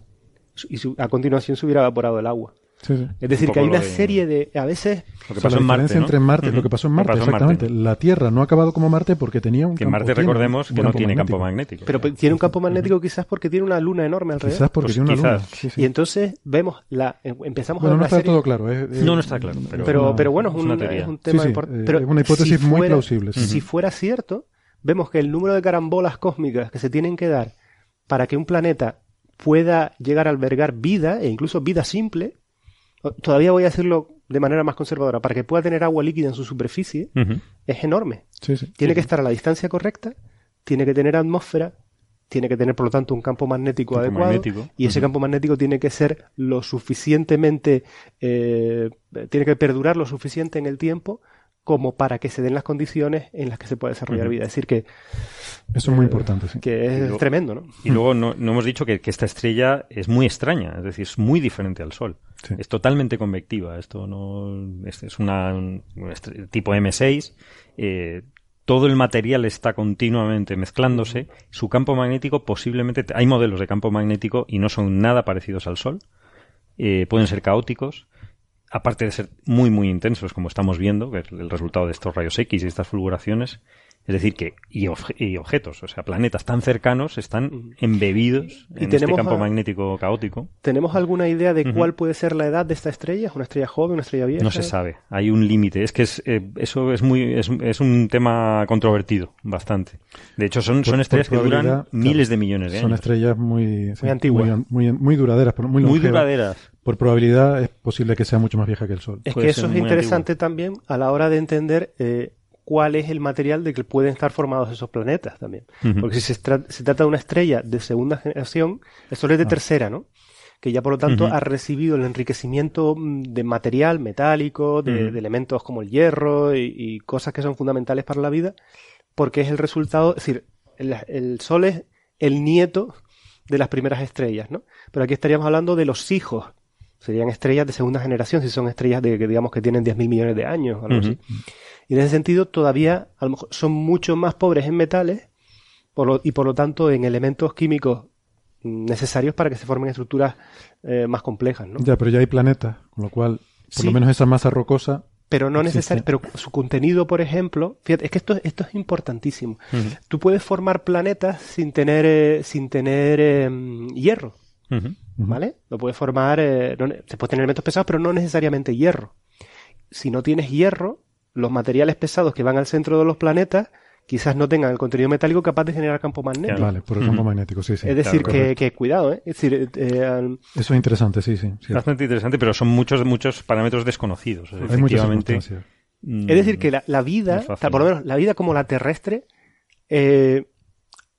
y su- a continuación se hubiera evaporado el agua. Sí, sí. Es decir, Un que hay una de- serie de, a veces, Lo que pasó la en Marte, diferencia ¿no? entre Marte, Ujú. lo que pasó en Marte, pasó en exactamente. La Tierra no ha acabado como Marte porque tenía un Que campo. Marte, recordemos, que no tiene campo magnético. pero tiene un campo magnético quizás porque tiene una luna enorme alrededor. Quizás porque Pues tiene una quizás. luna. Sí, sí. Y entonces vemos la em- empezamos Bueno, a ver no está serie- todo claro. es- es- No, no está claro, pero- pero, una- pero bueno, es es un, una teoría. es un Sí, tema sí, importante. eh, es una hipótesis si muy fuera- plausible. Si fuera cierto, vemos que el número de carambolas cósmicas que se tienen que dar para que un planeta pueda llegar a albergar vida, e incluso vida simple, todavía voy a decirlo de manera más conservadora, para que pueda tener agua líquida en su superficie, es enorme. Sí, sí. Tiene que estar a la distancia correcta, tiene que tener atmósfera, tiene que tener, por lo tanto, un campo magnético Campo adecuado. magnético. Y ese campo magnético tiene que ser lo suficientemente, eh, tiene que perdurar lo suficiente en el tiempo como para que se den las condiciones en las que se pueda desarrollar vida. Es decir, que, Eso es muy importante, sí. que es luego- tremendo, ¿no? Y luego no, no hemos dicho que, que esta estrella es muy extraña, es decir, es muy diferente al Sol. Sí. Es totalmente convectiva. Esto no es, es una un tipo M6. eh, todo el material está continuamente mezclándose. Su campo magnético posiblemente hay modelos de campo magnético y no son nada parecidos al Sol. Eh, pueden ser caóticos. Aparte de ser muy muy intensos, como estamos viendo, el resultado de estos rayos X y estas fulguraciones, es decir, que y, obje- y objetos, o sea, planetas tan cercanos están embebidos Y en este campo a- magnético caótico. ¿Tenemos alguna idea de cuál puede ser la edad de esta estrella? ¿Es una estrella joven, una estrella vieja? No se sabe, hay un límite. Es que es, eh, eso es muy es, es un tema controvertido, bastante. De hecho, son, son por estrellas que duran miles claro, de millones de Son años. estrellas muy, sí, antiguas. Muy, muy, muy duraderas, pero muy, Muy duraderas. Por probabilidad es posible que sea mucho más vieja que el Sol. Es que eso es muy interesante también a la hora de entender eh, cuál es el material de que pueden estar formados esos planetas también. Porque si se, tra- se trata de una estrella de segunda generación, el Sol es de Ah. tercera, ¿no? Que ya por lo tanto ha recibido el enriquecimiento mm, de material metálico, de, elementos como el hierro y, y cosas que son fundamentales para la vida, porque es el resultado, es decir, el, el Sol es el nieto de las primeras estrellas, ¿no? Pero aquí estaríamos hablando de los hijos. Serían estrellas de segunda generación, si son estrellas de que digamos que tienen 10.000 millones de años, algo Ujú. así. Y en ese sentido todavía a lo mejor son mucho más pobres en metales por lo- y por lo tanto en elementos químicos necesarios para que se formen estructuras eh, más complejas, ¿no? Ya, pero ya hay planetas, con lo cual, por Sí. lo menos esa masa rocosa. Pero no necesario, pero su contenido, por ejemplo, fíjate, es que esto, esto es importantísimo. Tú puedes formar planetas sin tener, eh, sin tener eh, hierro. ¿Vale? Lo puedes formar, eh, no se puede tener elementos pesados, pero no necesariamente hierro. Si no tienes hierro, los materiales pesados que van al centro de los planetas quizás no tengan el contenido metálico capaz de generar campo magnético. Claro. Vale, por el campo magnético, sí, sí. es decir, claro, que, que cuidado, ¿eh? Es decir, eh, eh, al- Eso es interesante, sí, sí. sí. Bastante interesante, pero son muchos muchos parámetros desconocidos. Hay muchas Efectivamente, mm, Es decir, que la, la vida, es o sea, por lo menos la vida como la terrestre, eh,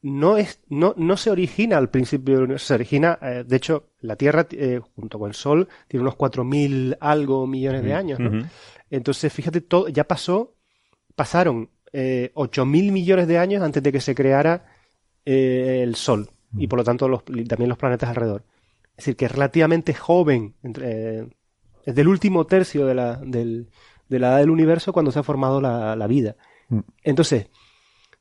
no es no, no se origina al principio del universo, se origina, eh, de hecho, la Tierra eh, junto con el Sol tiene unos 4.000 algo millones de años, ¿no? Entonces, fíjate, todo, ya pasó, pasaron eh, 8.000 millones de años antes de que se creara eh, el Sol y por lo tanto los, también los planetas alrededor. Es decir, que es relativamente joven, entre, es del último tercio de la, del, de la edad del universo cuando se ha formado la, la vida. Entonces,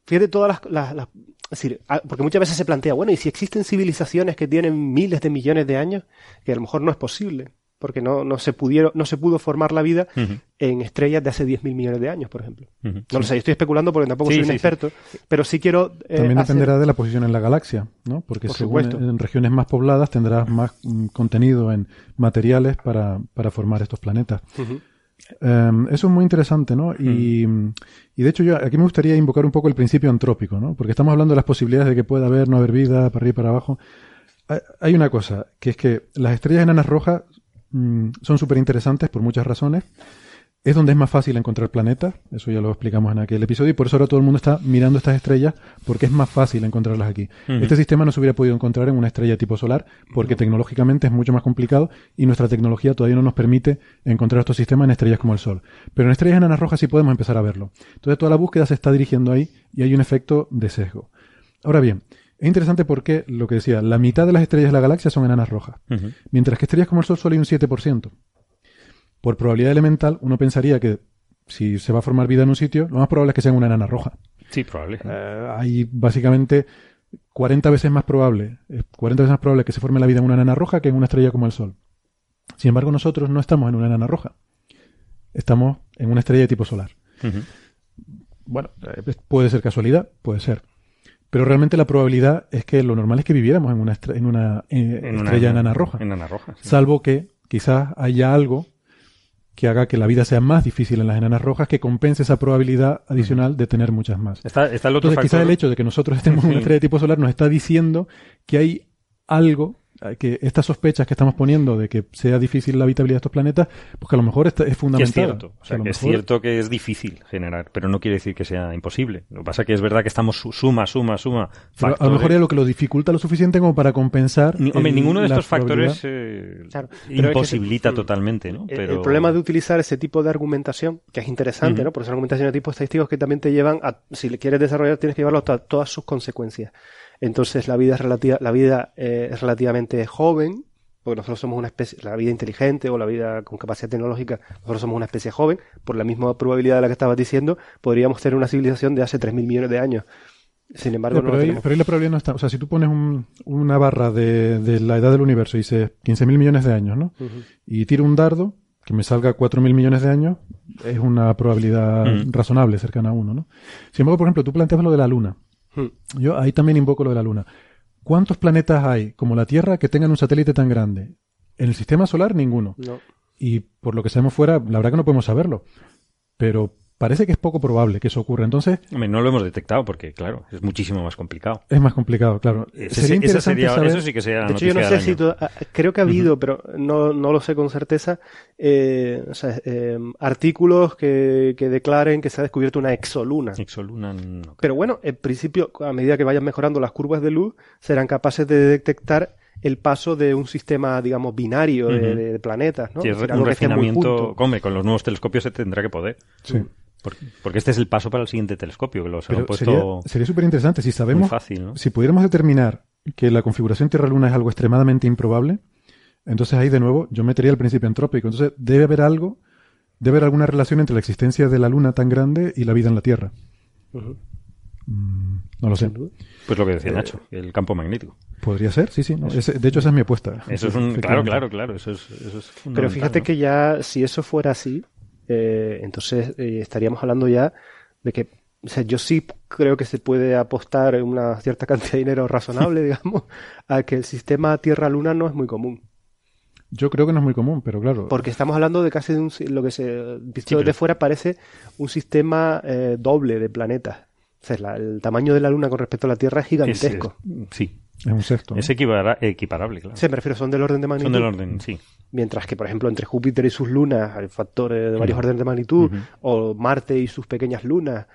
fíjate todas las, las, es decir, porque muchas veces se plantea, bueno, ¿y si existen civilizaciones que tienen miles de millones de años? Que a lo mejor no es posible, porque no, no, se, pudieron, no se pudo formar la vida uh -huh. en estrellas de hace 10.000 millones de años, por ejemplo. Uh -huh. No lo sé, estoy especulando porque tampoco sí, soy un sí, experto, sí. pero sí quiero... Eh, También dependerá hacer... de la posición en la galaxia, ¿no? Porque por según en regiones más pobladas tendrás más mm, contenido en materiales para, para formar estos planetas. Uh -huh. Um, eso es muy interesante, ¿no? Y, mm. y, de hecho, yo aquí me gustaría invocar un poco el principio antrópico, ¿no? Porque estamos hablando de las posibilidades de que pueda haber, no haber vida, para arriba y para abajo. Hay una cosa, que es que las estrellas enanas rojas mmm, son súper interesantes por muchas razones. Es donde es más fácil encontrar planetas, eso ya lo explicamos en aquel episodio, y por eso ahora todo el mundo está mirando estas estrellas porque es más fácil encontrarlas aquí. Uh -huh. Este sistema no se hubiera podido encontrar en una estrella tipo solar porque tecnológicamente es mucho más complicado y nuestra tecnología todavía no nos permite encontrar estos sistemas en estrellas como el Sol. Pero en estrellas enanas rojas sí podemos empezar a verlo. Entonces toda la búsqueda se está dirigiendo ahí y hay un efecto de sesgo. Ahora bien, es interesante porque, lo que decía, la mitad de las estrellas de la galaxia son enanas rojas, uh -huh. mientras que estrellas como el Sol solo hay un 7% por probabilidad elemental, uno pensaría que si se va a formar vida en un sitio, lo más probable es que sea una enana roja. Sí, probable. Eh, hay básicamente 40 veces más probable, 40 veces más probable que se forme la vida en una enana roja que en una estrella como el Sol. Sin embargo, nosotros no estamos en una enana roja. Estamos en una estrella de tipo solar. Uh -huh. Bueno, eh, puede ser casualidad, puede ser. Pero realmente la probabilidad es que lo normal es que viviéramos en una, estre en una eh, en estrella una, enana roja. Enana roja sí. Salvo que quizás haya algo que haga que la vida sea más difícil en las enanas rojas, que compense esa probabilidad adicional de tener muchas más. Está, está el otro Entonces, factor... quizás el hecho de que nosotros estemos en una estrella de tipo solar nos está diciendo que hay algo que estas sospechas que estamos poniendo de que sea difícil la habitabilidad de estos planetas, pues que a lo mejor es fundamental. es cierto, o sea, que, que es cierto que es difícil generar, pero no quiere decir que sea imposible. Lo que pasa es que es verdad que estamos suma, suma, suma. a lo mejor es lo que lo dificulta lo suficiente como para compensar. Ni, hombre, el, ninguno de estos factores eh, claro, imposibilita es que, totalmente, ¿no? Pero... El problema de utilizar ese tipo de argumentación, que es interesante, uh -huh. ¿no? Por esa argumentación de tipo estadísticos que también te llevan a, si le quieres desarrollar, tienes que llevarlo a todas sus consecuencias. Entonces la vida es relativa, la vida eh, es relativamente joven, porque nosotros somos una especie, la vida inteligente o la vida con capacidad tecnológica, nosotros somos una especie joven, por la misma probabilidad de la que estabas diciendo, podríamos tener una civilización de hace 3.000 millones de años. Sin embargo, sí, pero, no ahí, pero, ahí, la probabilidad no está. O sea, si tú pones un, una barra de, de, la edad del universo y dices 15.000 millones de años, ¿no? Uh -huh. Y tiro un dardo que me salga 4.000 millones de años, es una probabilidad uh -huh. razonable, cercana a uno, ¿no? Sin embargo, por ejemplo, tú planteas lo de la Luna. -huh. Yo ahí también invoco lo de la Luna. ¿Cuántos planetas hay como la Tierra que tengan un satélite tan grande? En el sistema solar, ninguno. No. Y por lo que sabemos fuera, la verdad que no podemos saberlo. Pero parece que es poco probable que eso ocurra. Entonces. Hombre, no lo hemos detectado porque, claro, es muchísimo más complicado. Es más complicado, claro. Ese, sería interesante sería, saber... Eso sí que sea De hecho, yo no sé si. Tú, ah, creo que ha habido, uh -huh. pero no, no lo sé con certeza, eh, o sea, eh, artículos que, que, declaren que se ha descubierto una exoluna. Exoluna, no. Pero bueno, en principio, a medida que vayan mejorando las curvas de luz, serán capaces de detectar el paso de un sistema, digamos, binario uh -huh. de, de, planetas, ¿no? Sí, es un refinamiento, come, con los nuevos telescopios se tendrá que poder. Sí. Porque este es el paso para el siguiente telescopio, que los han puesto. Sería súper interesante si sabemos. Fácil, ¿no? Si pudiéramos determinar que la configuración Tierra-Luna es algo extremadamente improbable, entonces ahí de nuevo yo metería el principio antrópico. Entonces debe haber algo, debe haber alguna relación entre la existencia de la Luna tan grande y la vida en la Tierra. Uh -huh. mm, no lo sé. Pues lo que decía eh, Nacho, el campo magnético. Podría ser, sí, sí. No. Ese, de hecho, esa es mi apuesta. Eso es un. Claro, claro, claro. Eso es, eso es Pero fíjate ¿no? que ya, si eso fuera así, eh, entonces eh, estaríamos hablando ya de que o sea, yo sí creo que se puede apostar una cierta *laughs* cantidad de dinero razonable, digamos, a que el sistema Tierra-Luna no es muy común. Yo creo que no es muy común, pero claro. Porque estamos hablando de casi de un, lo que se visto sí, desde fuera parece un sistema eh, doble de planetas. O sea, la, el tamaño de la Luna con respecto a la Tierra es gigantesco. Es, es, sí, Es un sexto. Es equiparable, claro. Sí, me refiero, son del orden de magnitud. Son del orden, sí. Mientras que, por ejemplo, entre Júpiter y sus lunas hay factores de varios órdenes de magnitud, o Marte y sus pequeñas lunas,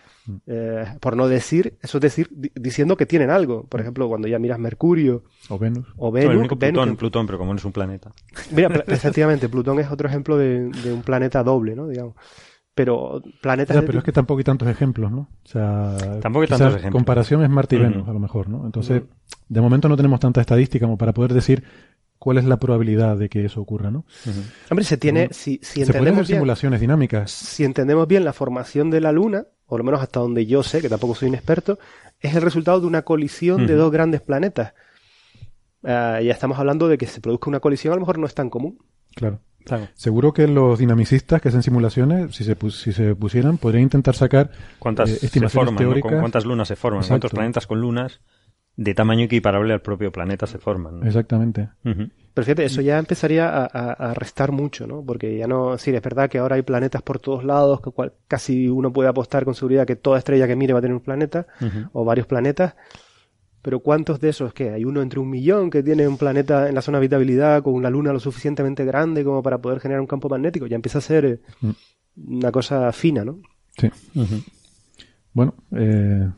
eh, por no decir, eso es decir, diciendo que tienen algo. Por ejemplo, cuando ya miras Mercurio. O Venus. O Venus. Plutón, Plutón, pero como no es un planeta. Mira, *laughs* efectivamente, Plutón es otro ejemplo de, un planeta doble, ¿no? Digamos pero planetas. pero es que tampoco hay tantos ejemplos, ¿no? O sea, tampoco hay tantos ejemplos. comparación es Marte y Venus, a lo mejor, ¿no? Entonces, de momento no tenemos tanta estadística como para poder decir cuál es la probabilidad de que eso ocurra, ¿no? Hombre, se tiene, si, si entendemos se pueden hacer simulaciones dinámicas. Si entendemos bien la formación de la Luna, o lo menos hasta donde yo sé, que tampoco soy un experto, es el resultado de una colisión de dos grandes planetas. Ah, ya estamos hablando de que se produzca una colisión, a lo mejor no es tan común. Claro. Seguro que los dinamicistas que hacen simulaciones, si se, si se pusieran, podrían intentar sacar ¿Cuántas eh, estimaciones teóricas. ¿Cuántas lunas se forman? ¿Cuántos planetas con lunas de tamaño equiparable al propio planeta se forman? Exactamente. Pero fíjate, eso ya empezaría a, restar mucho, ¿no? Porque ya no, sí, es verdad que ahora hay planetas por todos lados, que casi uno puede apostar con seguridad que toda estrella que mire va a tener un planeta, o varios planetas, pero ¿cuántos de esos que hay uno entre un millón que tiene un planeta en la zona de habitabilidad con una luna lo suficientemente grande como para poder generar un campo magnético? Ya empieza a ser eh, mm. una cosa fina, ¿no? Sí. Bueno, eh,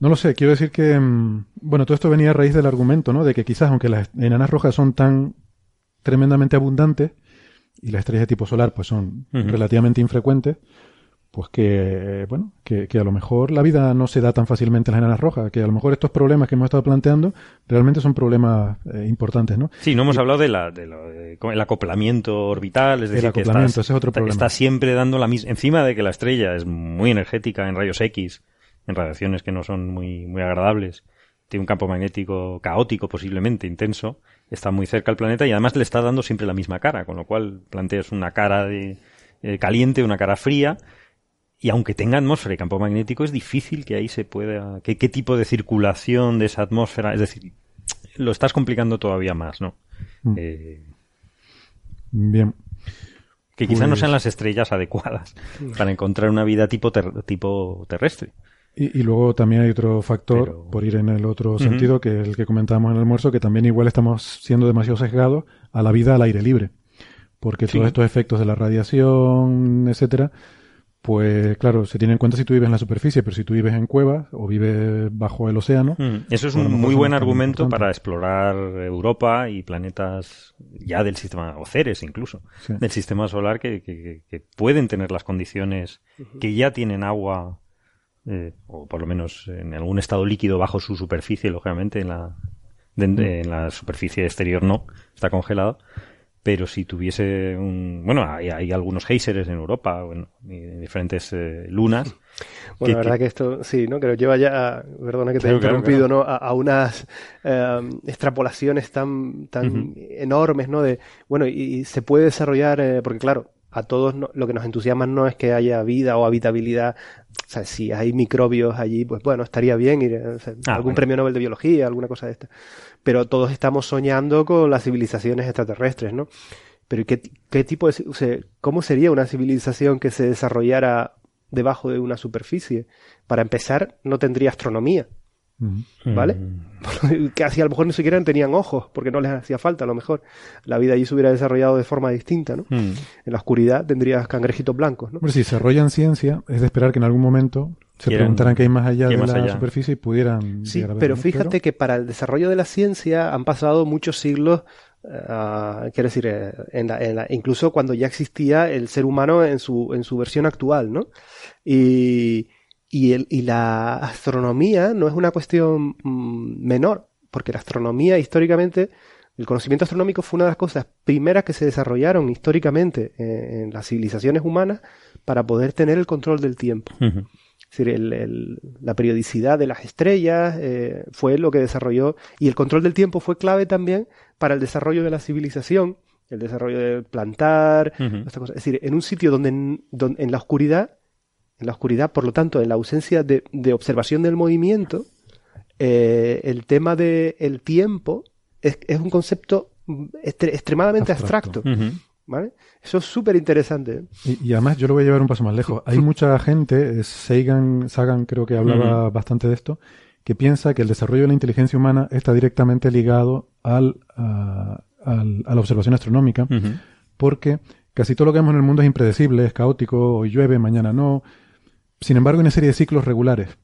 no lo sé, quiero decir que, mm, bueno, todo esto venía a raíz del argumento, ¿no? De que quizás, aunque las enanas rojas son tan tremendamente abundantes y las estrellas de tipo solar, pues son relativamente infrecuentes, pues que, bueno, que, a lo mejor la vida no se da tan fácilmente en las enanas rojas, que a lo mejor estos problemas que hemos estado planteando realmente son problemas eh, importantes, ¿no? Sí, no hemos hablado de la, de el acoplamiento orbital, es decir, que ese otro problema. está siempre dando la misma, encima de que la estrella es muy energética en rayos X, en radiaciones que no son muy, muy agradables, tiene un campo magnético caótico posiblemente, intenso, está muy cerca al planeta y además le está dando siempre la misma cara, con lo cual planteas una cara de, eh, caliente, una cara fría, y aunque tenga atmósfera y campo magnético, es difícil que ahí se pueda. ¿Qué, tipo de circulación de esa atmósfera? Es decir, lo estás complicando todavía más, ¿no? Mm. Eh, Bien. Que quizás no pues sean las estrellas adecuadas para encontrar una vida tipo, tipo terrestre. Y, luego también hay otro factor, por ir en el otro sentido, que el que comentábamos en el almuerzo, que también igual estamos siendo demasiado sesgados a la vida al aire libre. Porque todos estos efectos de la radiación, etcétera, pues claro, se tiene en cuenta si tú vives en la superficie, pero si tú vives en cuevas o vives bajo el océano. Mm, eso es un muy buen argumento para explorar Europa y planetas ya del sistema, o Ceres incluso, del sistema solar que, que, pueden tener las condiciones, que ya tienen agua, eh, o por lo menos en algún estado líquido bajo su superficie, lógicamente en la, en la superficie exterior no, está congelado pero si tuviese un... Bueno, hay, hay algunos geysers en Europa, bueno, diferentes eh, lunas. Bueno, la verdad que... esto, sí, ¿no? Que nos lleva ya, perdona que te haya interrumpido, ¿no? A, unas em, extrapolaciones tan, tan enormes, ¿no? De, bueno, y, se puede desarrollar, eh, porque claro, a todos lo que nos entusiasma no es que haya vida o habitabilidad. O sea, si hay microbios allí, pues bueno, estaría bien ir a algún premio Nobel de Biología, alguna cosa de esta pero todos estamos soñando con las civilizaciones extraterrestres, ¿no? Pero ¿qué, qué tipo de... O sea, ¿Cómo sería una civilización que se desarrollara debajo de una superficie? Para empezar, no tendría astronomía. ¿Vale? Mm. *laughs* que así a lo mejor ni siquiera tenían ojos, porque no les hacía falta, a lo mejor la vida allí se hubiera desarrollado de forma distinta, ¿no? Mm. En la oscuridad tendrías cangrejitos blancos, ¿no? Pero si desarrollan ciencia, es de esperar que en algún momento se preguntarán qué hay más allá de la superficie y pudieran. Sí, pero fíjate que para el desarrollo de la ciencia han pasado muchos siglos. Uh, quiero decir, eh, en la, incluso cuando ya existía el ser humano en su, en su versión actual, ¿no? Y, y, el, y la astronomía no es una cuestión mm, menor, porque la astronomía históricamente, el conocimiento astronómico fue una de las cosas primeras que se desarrollaron históricamente eh, en, las civilizaciones humanas para poder tener el control del tiempo. Es decir, el, la periodicidad de las estrellas eh, fue lo que desarrolló, y el control del tiempo fue clave también para el desarrollo de la civilización, el desarrollo de plantar, Es decir, en un sitio donde, en la oscuridad, en la oscuridad, por lo tanto, en la ausencia de, observación del movimiento, eh, el tema del el tiempo es, un concepto extremadamente abstracto. ¿Vale? Eso es súper interesante. Y, además yo lo voy a llevar un paso más lejos. Hay mucha gente, Sagan, Sagan creo que hablaba bastante de esto, que piensa que el desarrollo de la inteligencia humana está directamente ligado al, a, al- a la observación astronómica, porque casi todo lo que vemos en el mundo es impredecible, es caótico, hoy llueve, mañana no. Sin embargo, hay una serie de ciclos regulares.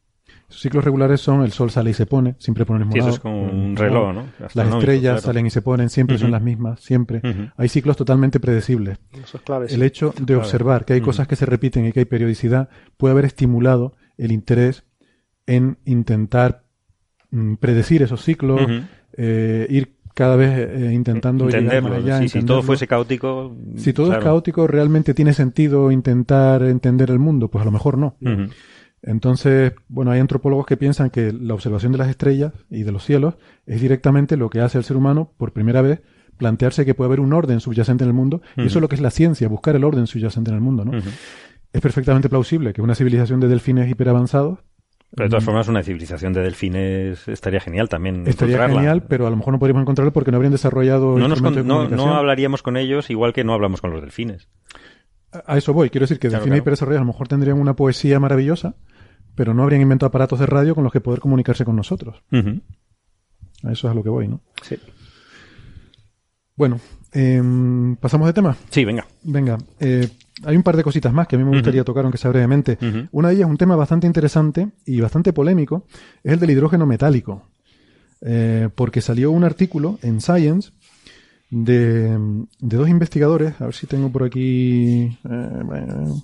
Esos ciclos regulares son el sol sale y se pone, siempre por el mismo Sí, eso es como un reloj. ¿no? Las estrellas claro. salen y se ponen, siempre son las mismas, siempre. Hay ciclos totalmente predecibles. Eso es clave. sí. El hecho de observar que hay cosas que se repiten y que hay periodicidad puede haber estimulado el interés en intentar mm, predecir esos ciclos, eh, ir cada vez eh, intentando llegar Entenderlo. más allá, sí, si todo entenderlo. fuese caótico. Si todo claro. es caótico, ¿realmente tiene sentido intentar entender el mundo? Pues a lo mejor no. Entonces, bueno, hay antropólogos que piensan que la observación de las estrellas y de los cielos es directamente lo que hace al ser humano por primera vez plantearse que puede haber un orden subyacente en el mundo. Y eso es lo que es la ciencia, buscar el orden subyacente en el mundo, ¿no? Es perfectamente plausible que una civilización de delfines hiperavanzados Pero de todas formas, una civilización de delfines estaría genial también. estaría encontrarla. genial, pero a lo mejor no podríamos encontrarlo porque no habrían desarrollado No, nos con- instrumentos de no, no hablaríamos con ellos igual que no hablamos con los delfines. A a eso voy. Quiero decir que Claro, delfines claro. hiperdesarrollados a lo mejor tendrían una poesía maravillosa, pero no habrían inventado aparatos de radio con los que poder comunicarse con nosotros. A eso es a lo que voy, ¿no? Sí. Bueno, em, pasamos de tema. Sí, venga. Venga, eh, hay un par de cositas más que a mí me gustaría tocar, aunque sea brevemente. Una de ellas, un tema bastante interesante y bastante polémico, es el del hidrógeno metálico. Eh, porque salió un artículo en Science de, de dos investigadores, a ver si tengo por aquí, eh, bueno,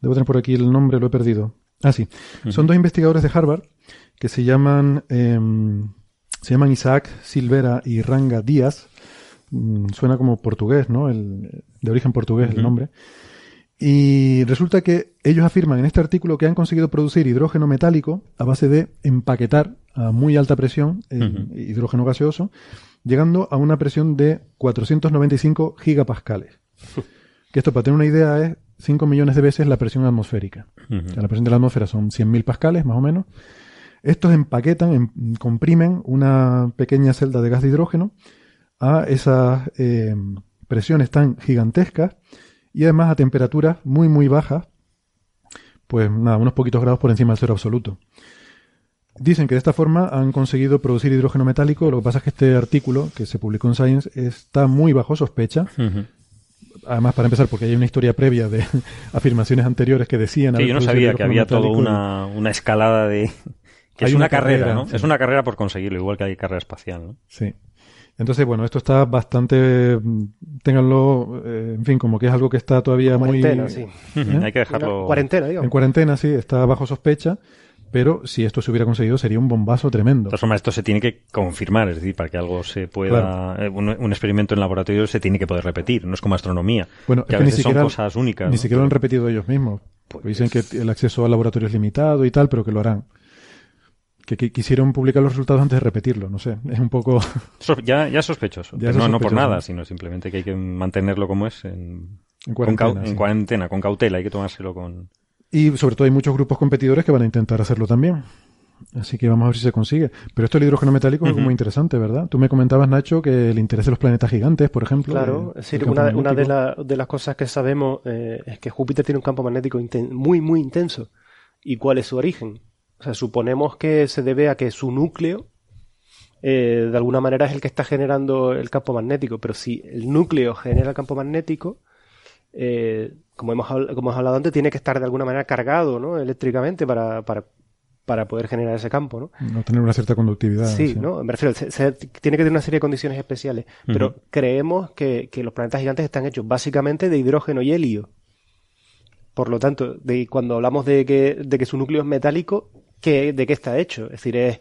debo tener por aquí el nombre, lo he perdido. Ah, sí. Son dos investigadores de Harvard que se llaman, em, se llaman Isaac Silvera y Ranga Díaz. Mm, Suena como portugués, ¿no? El, de origen portugués el nombre. Y resulta que ellos afirman en este artículo que han conseguido producir hidrógeno metálico a base de empaquetar a muy alta presión el hidrógeno gaseoso, llegando a una presión de 495 gigapascales. que esto, para tener una idea, es 5 millones de veces la presión atmosférica. O sea, la presión de la atmósfera son 100.000 pascales, más o menos. Estos empaquetan, em- comprimen una pequeña celda de gas de hidrógeno a esas eh, presiones tan gigantescas y además a temperaturas muy, muy bajas, pues nada, unos poquitos grados por encima del cero absoluto. Dicen que de esta forma han conseguido producir hidrógeno metálico, lo que pasa es que este artículo que se publicó en Science está muy bajo sospecha, además para empezar porque hay una historia previa de *laughs* afirmaciones anteriores que decían... Sí, yo no sabía que había toda una, una escalada de... Que Hay es una una carrera, carrera, ¿no? sí. Es una carrera por conseguirlo, igual que hay carrera espacial, ¿no? Sí. Entonces, bueno, esto está bastante, mm, ténganlo, eh, en fin, como que es algo que está todavía muy... Cuarentena, sí. Ujú. ¿Eh? Hay que dejarlo... Una cuarentena, En digamos. cuarentena, sí, está bajo sospecha, pero si esto se hubiera conseguido sería un bombazo tremendo. De todas formas, esto se tiene que confirmar, es decir, para que algo se pueda... eh, Un, un experimento en laboratorio se tiene que poder repetir, no es como astronomía, Bueno, que es a que ni veces siquiera, son cosas únicas. ni ¿no? siquiera lo han repetido ellos mismos. Pues- Dicen que el acceso al laboratorio es limitado y tal, pero que lo harán. Que, qui- quisieron publicar los resultados antes de repetirlo, no sé. *laughs* Es un poco... Ya, ya sospechoso, Ya pero es no, no por nada, sino simplemente que hay que mantenerlo como es, en, En con cuarentena, cau- en cuarentena, con cautela, hay que tomárselo con... Y sobre todo hay muchos grupos competidores que van a intentar hacerlo también. Así que vamos a ver si se consigue. Pero esto del hidrógeno metálico es muy interesante, ¿verdad? Tú me comentabas, Nacho, que el interés de los planetas gigantes, por ejemplo. Claro, eh, es decir, una, una de, magnético. la- de las cosas que sabemos eh, es que Júpiter tiene un campo magnético muy, muy intenso. ¿Y cuál es su origen? O sea, suponemos que se debe a que su núcleo, eh, de alguna manera, es el que está generando el campo magnético. Pero si el núcleo genera el campo magnético, eh, como, hemos, como hemos hablado antes, tiene que estar de alguna manera cargado ¿no? eléctricamente para, para, para poder generar ese campo, ¿no? No tener una cierta conductividad. Sí, ¿no? Me refiero, se- se- tiene que tener una serie de condiciones especiales. Pero creemos que, que los planetas gigantes están hechos básicamente de hidrógeno y helio. Por lo tanto, de, cuando hablamos de que, de que su núcleo es metálico, ¿qué, ¿de qué está hecho? Es decir, ¿es,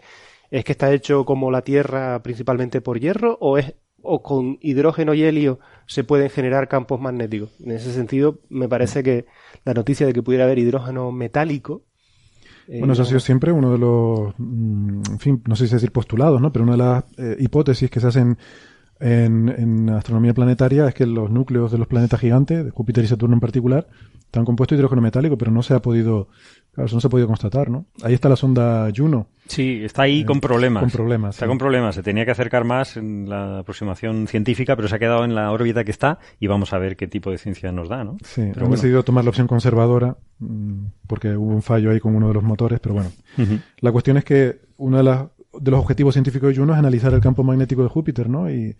¿es que está hecho como la Tierra principalmente por hierro o es o con hidrógeno y helio se pueden generar campos magnéticos? En ese sentido, me parece que la noticia de que pudiera haber hidrógeno metálico eh, Bueno, eso ha sido siempre uno de los, mm, en fin, no sé si decir postulados, ¿no? Pero una de las eh, hipótesis que se hacen en, en astronomía planetaria es que los núcleos de los planetas gigantes, de Júpiter y Saturno en particular, están compuestos de hidrógeno metálico, pero no se ha podido Claro, eso no se ha podido constatar, ¿no? Ahí está la sonda Juno. Sí, está ahí Eh, con problemas. con problemas, Está sí. con problemas. Se tenía que acercar más en la aproximación científica, pero se ha quedado en la órbita que está y vamos a ver qué tipo de ciencia nos da, ¿no? Sí, Pero bueno. decidido tomar la opción conservadora mm, porque hubo un fallo ahí con uno de los motores, pero bueno. La cuestión es que uno de, las- de los objetivos científicos de Juno es analizar el campo magnético de Júpiter, ¿no? Y,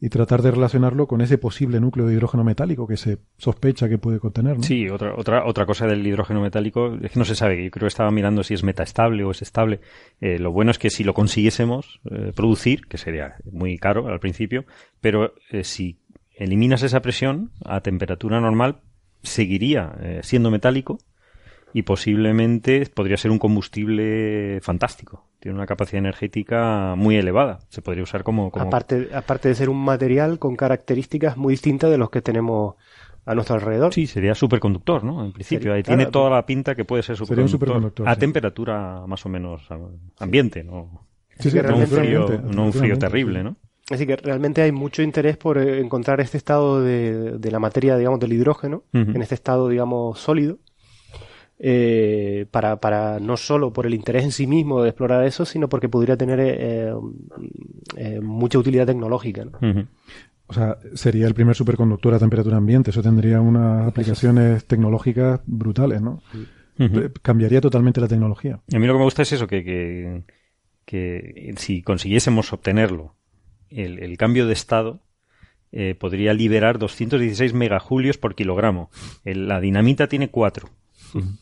y tratar de relacionarlo con ese posible núcleo de hidrógeno metálico que se sospecha que puede contener, ¿no? Sí, otra, otra, otra cosa del hidrógeno metálico es que no se sabe. Yo creo que estaba mirando si es metaestable o es estable. Eh, lo bueno es que si lo consiguiésemos eh, producir, que sería muy caro al principio, pero eh, si eliminas esa presión a temperatura normal, seguiría siendo metálico y posiblemente podría ser un combustible fantástico. Tiene una capacidad energética muy elevada. Se podría usar como... como... Aparte, aparte de ser un material con características muy distintas de los que tenemos a nuestro alrededor. Sí, sería superconductor, ¿no? En principio, Sería- ahí claro. tiene toda la pinta que puede ser Sería un superconductor. superconductor, a sí. temperatura más o menos ambiente, ¿no? Sí, sí, que no, un frío, no un frío terrible. ¿no? Así que realmente hay mucho interés por eh, encontrar este estado de, de la materia, digamos, del hidrógeno, en este estado, digamos, sólido, eh, para, para no solo por el interés en sí mismo de explorar eso, sino porque podría tener eh, eh, mucha utilidad tecnológica. O sea, sería el primer superconductor a temperatura ambiente. Eso tendría unas aplicaciones tecnológicas brutales, ¿no? Cambiaría totalmente la tecnología. Y a mí lo que me gusta es eso, que, que, que si consiguiésemos obtenerlo, el, el cambio de estado eh, podría liberar 216 megajulios por kilogramo. El- la dinamita tiene 4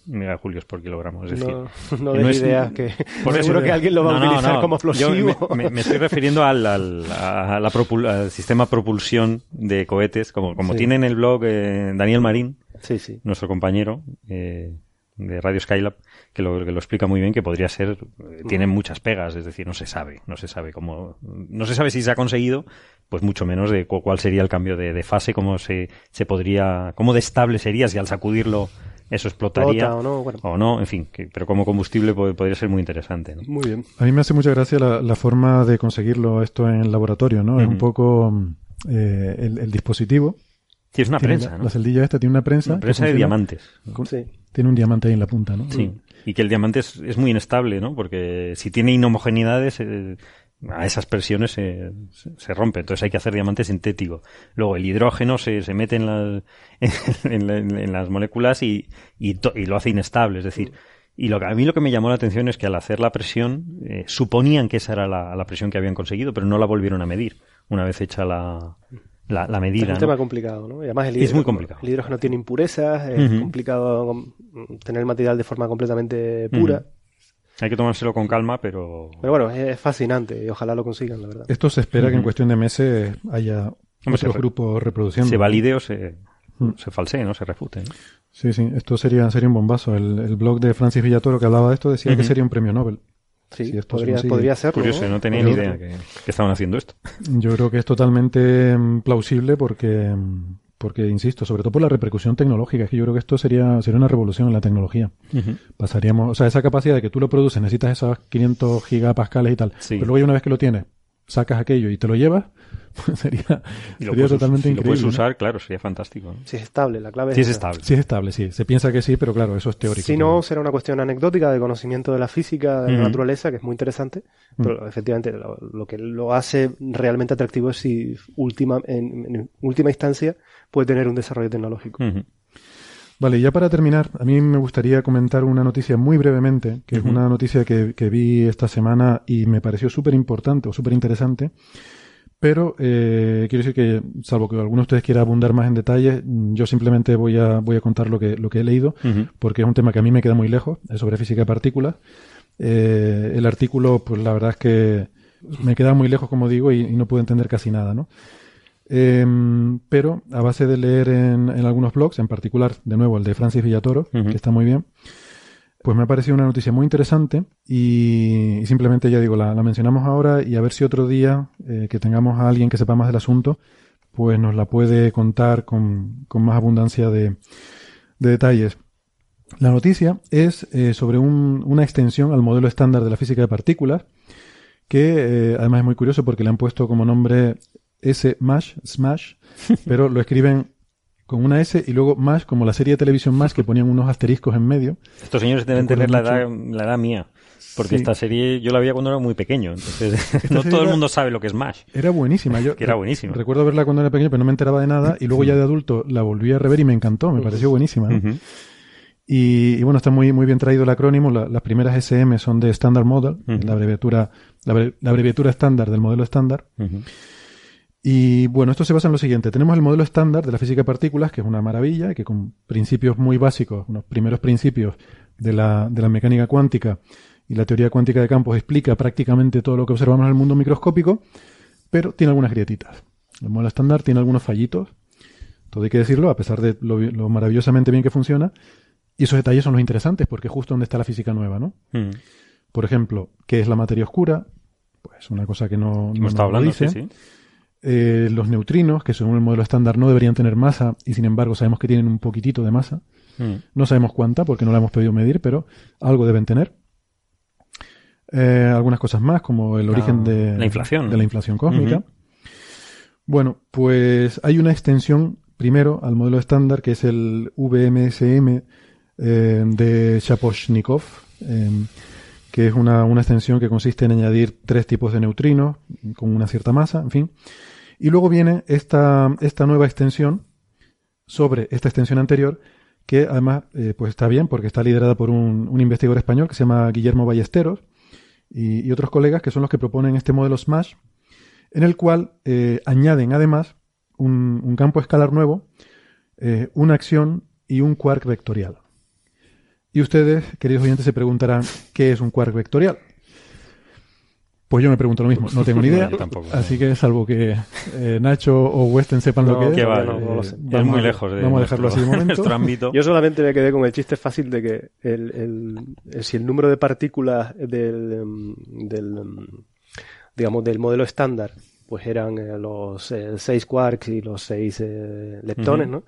megajulios por kilogramo. Es decir, No, *laughs* no des es- ideas que *laughs* por eso- seguro que alguien lo va No, a no, utilizar no. como explosivo. Yo me, me- me estoy refiriendo al, al, a la propul- al sistema propulsión de cohetes, como, como Sí. tiene en el blog eh, Daniel Marín, Sí, sí. nuestro compañero eh, de Radio Skylab, que lo, que lo explica muy bien, que podría ser, eh, tiene muchas pegas, es decir, no se sabe, no se sabe cómo, no se sabe si se ha conseguido, pues mucho menos de cu- cuál sería el cambio de, de fase, cómo se, se podría, cómo de estable sería si al sacudirlo eso explotaría Explota o no, bueno. o no, en fin, que- pero como combustible po- podría ser muy interesante. ¿no? Muy bien. A mí me hace mucha gracia la, la forma de conseguirlo esto en el laboratorio, ¿no? Es un poco eh, el, el dispositivo. Sí, es una tiene prensa, la, ¿no? la celdilla esta tiene una prensa. Una prensa de funciona diamantes. con- Sí. Tiene un diamante ahí en la punta, ¿no? Sí, y que el diamante es, es muy inestable, ¿no? Porque si tiene inhomogeneidades, eh, a esas presiones se, se, rompe. Entonces hay que hacer diamante sintético. Luego el hidrógeno se, se mete en, las *laughs* en, la- en las moléculas y, y, to- y lo hace inestable. Es decir, y lo que, a mí lo que me llamó la atención es que al hacer la presión, eh, suponían que esa era la, la presión que habían conseguido, pero no la volvieron a medir una vez hecha la, la, la Es medida. un ¿no? tema complicado, ¿no? Y además el Es muy hidrógeno- complicado. El hidrógeno tiene impurezas, es complicado tener el material de forma completamente pura. Hay que tomárselo con calma, pero... Pero bueno, es, es fascinante y ojalá lo consigan, la verdad. Esto se espera que en cuestión de meses haya otros grupos reproduciendo. se valide o se, Mm. se falsee, ¿no? Se refute. ¿no? Sí, sí, esto sería, sería un bombazo. El, el blog de Francis Villatoro que hablaba de esto decía que sería un premio Nobel. Sí, si esto se podría, podría serlo. Curioso, ¿no? no tenía ni idea que, que estaban haciendo esto. Yo creo que es totalmente mm, plausible porque, mm, porque, insisto, sobre todo por la repercusión tecnológica. Es que yo creo que esto sería, sería una revolución en la tecnología. Pasaríamos, o sea, esa capacidad de que tú lo produces, necesitas esos 500 gigapascales y tal. Sí. Pero luego ya una vez que lo tienes, sacas aquello y te lo llevas, *laughs* sería, Y lo sería puedes, totalmente si lo increíble. puedes ¿no? usar, claro, sería fantástico. ¿no? Si es estable, la clave Sí, es estable. Sí es estable, sí. Se piensa que sí, pero claro, eso es teórico. Si no, será una cuestión anecdótica de conocimiento de la física, de la naturaleza, que es muy interesante. Pero efectivamente, lo, lo que lo hace realmente atractivo es si última, en, en última instancia puede tener un desarrollo tecnológico. Vale, ya para terminar, a mí me gustaría comentar una noticia muy brevemente, que es una noticia que, que vi esta semana y me pareció súper importante o súper interesante. Pero eh, quiero decir que, salvo que alguno de ustedes quiera abundar más en detalles, yo simplemente voy a, voy a contar lo que, lo que he leído, porque es un tema que a mí me queda muy lejos, es sobre física de partículas. Eh, el artículo, pues la verdad es que me queda muy lejos, como digo, y, y no puedo entender casi nada, ¿no? Em, pero a base de leer en, en algunos blogs, en particular, de nuevo, el de Francis Villatoro, que está muy bien, pues me ha parecido una noticia muy interesante y, y simplemente, ya digo, la, la mencionamos ahora y a ver si otro día eh, que tengamos a alguien que sepa más del asunto, pues nos la puede contar con, con más abundancia de, de detalles. La noticia es eh, sobre un- una extensión al modelo estándar de la física de partículas, que eh, además es muy curioso porque le han puesto como nombre S-MASH, Smash, *laughs* pero lo escriben con una S y luego más como la serie de televisión más que ponían unos asteriscos en medio. Estos señores deben tener la edad, la edad mía. Porque esta serie yo la veía cuando era muy pequeño, entonces *laughs* *laughs* no todo el mundo sabe lo que es MASH. Era buenísima, yo *laughs* que era buenísima. Recuerdo verla cuando era pequeño, pero no me enteraba de nada y luego ya de adulto la volví a rever y me encantó, me pareció buenísima. y, bueno, está muy muy bien traído el acrónimo. las primeras SM son de Standard Model, la abreviatura la, abreviatura estándar del modelo estándar. Y bueno, esto se basa en lo siguiente. Tenemos el modelo estándar de la física de partículas, que es una maravilla, que con principios muy básicos, unos primeros principios de la, de la mecánica cuántica, y la teoría cuántica de campos explica prácticamente todo lo que observamos en el mundo microscópico, pero tiene algunas grietitas. El modelo estándar tiene algunos fallitos, todo hay que decirlo, a pesar de lo, maravillosamente bien que funciona, y esos detalles son los interesantes, porque justo donde está la física nueva, ¿no? Hmm. Por ejemplo, ¿qué es la materia oscura? Pues una cosa que no, no está hablando, dice. Eh, los neutrinos, que según el modelo estándar no deberían tener masa, y sin embargo sabemos que tienen un poquitito de masa. Hmm. No sabemos cuánta, porque no la hemos podido medir, pero algo deben tener. Eh, algunas cosas más, como el origen de la inflación, de la inflación cósmica. Bueno, pues hay una extensión primero al modelo estándar que es el VMSM eh, de Shaposhnikov, que es una, una, extensión que consiste en añadir tres tipos de neutrinos con una cierta masa, en fin. Y luego viene esta, esta nueva extensión sobre esta extensión anterior, que además eh, pues está bien porque está liderada por un, un investigador español que se llama Guillermo Ballesteros, y, otros colegas que son los que proponen este modelo SMASH, en el cual eh, añaden además un, campo escalar nuevo, eh, una acción y un quark vectorial. Y ustedes, queridos oyentes, se preguntarán, ¿qué es un quark vectorial? Pues yo me pregunto lo mismo, no tengo ni *laughs* idea. así que salvo que eh, Nacho o Weston sepan lo que, es. es muy lejos de vamos a dejarlo así de momento. *laughs* ámbito. Yo solamente me quedé con el chiste fácil de que el, si el número de partículas del, em, del em, digamos del modelo estándar pues eran eh, los eh, seis quarks y los seis eh, leptones, ¿no?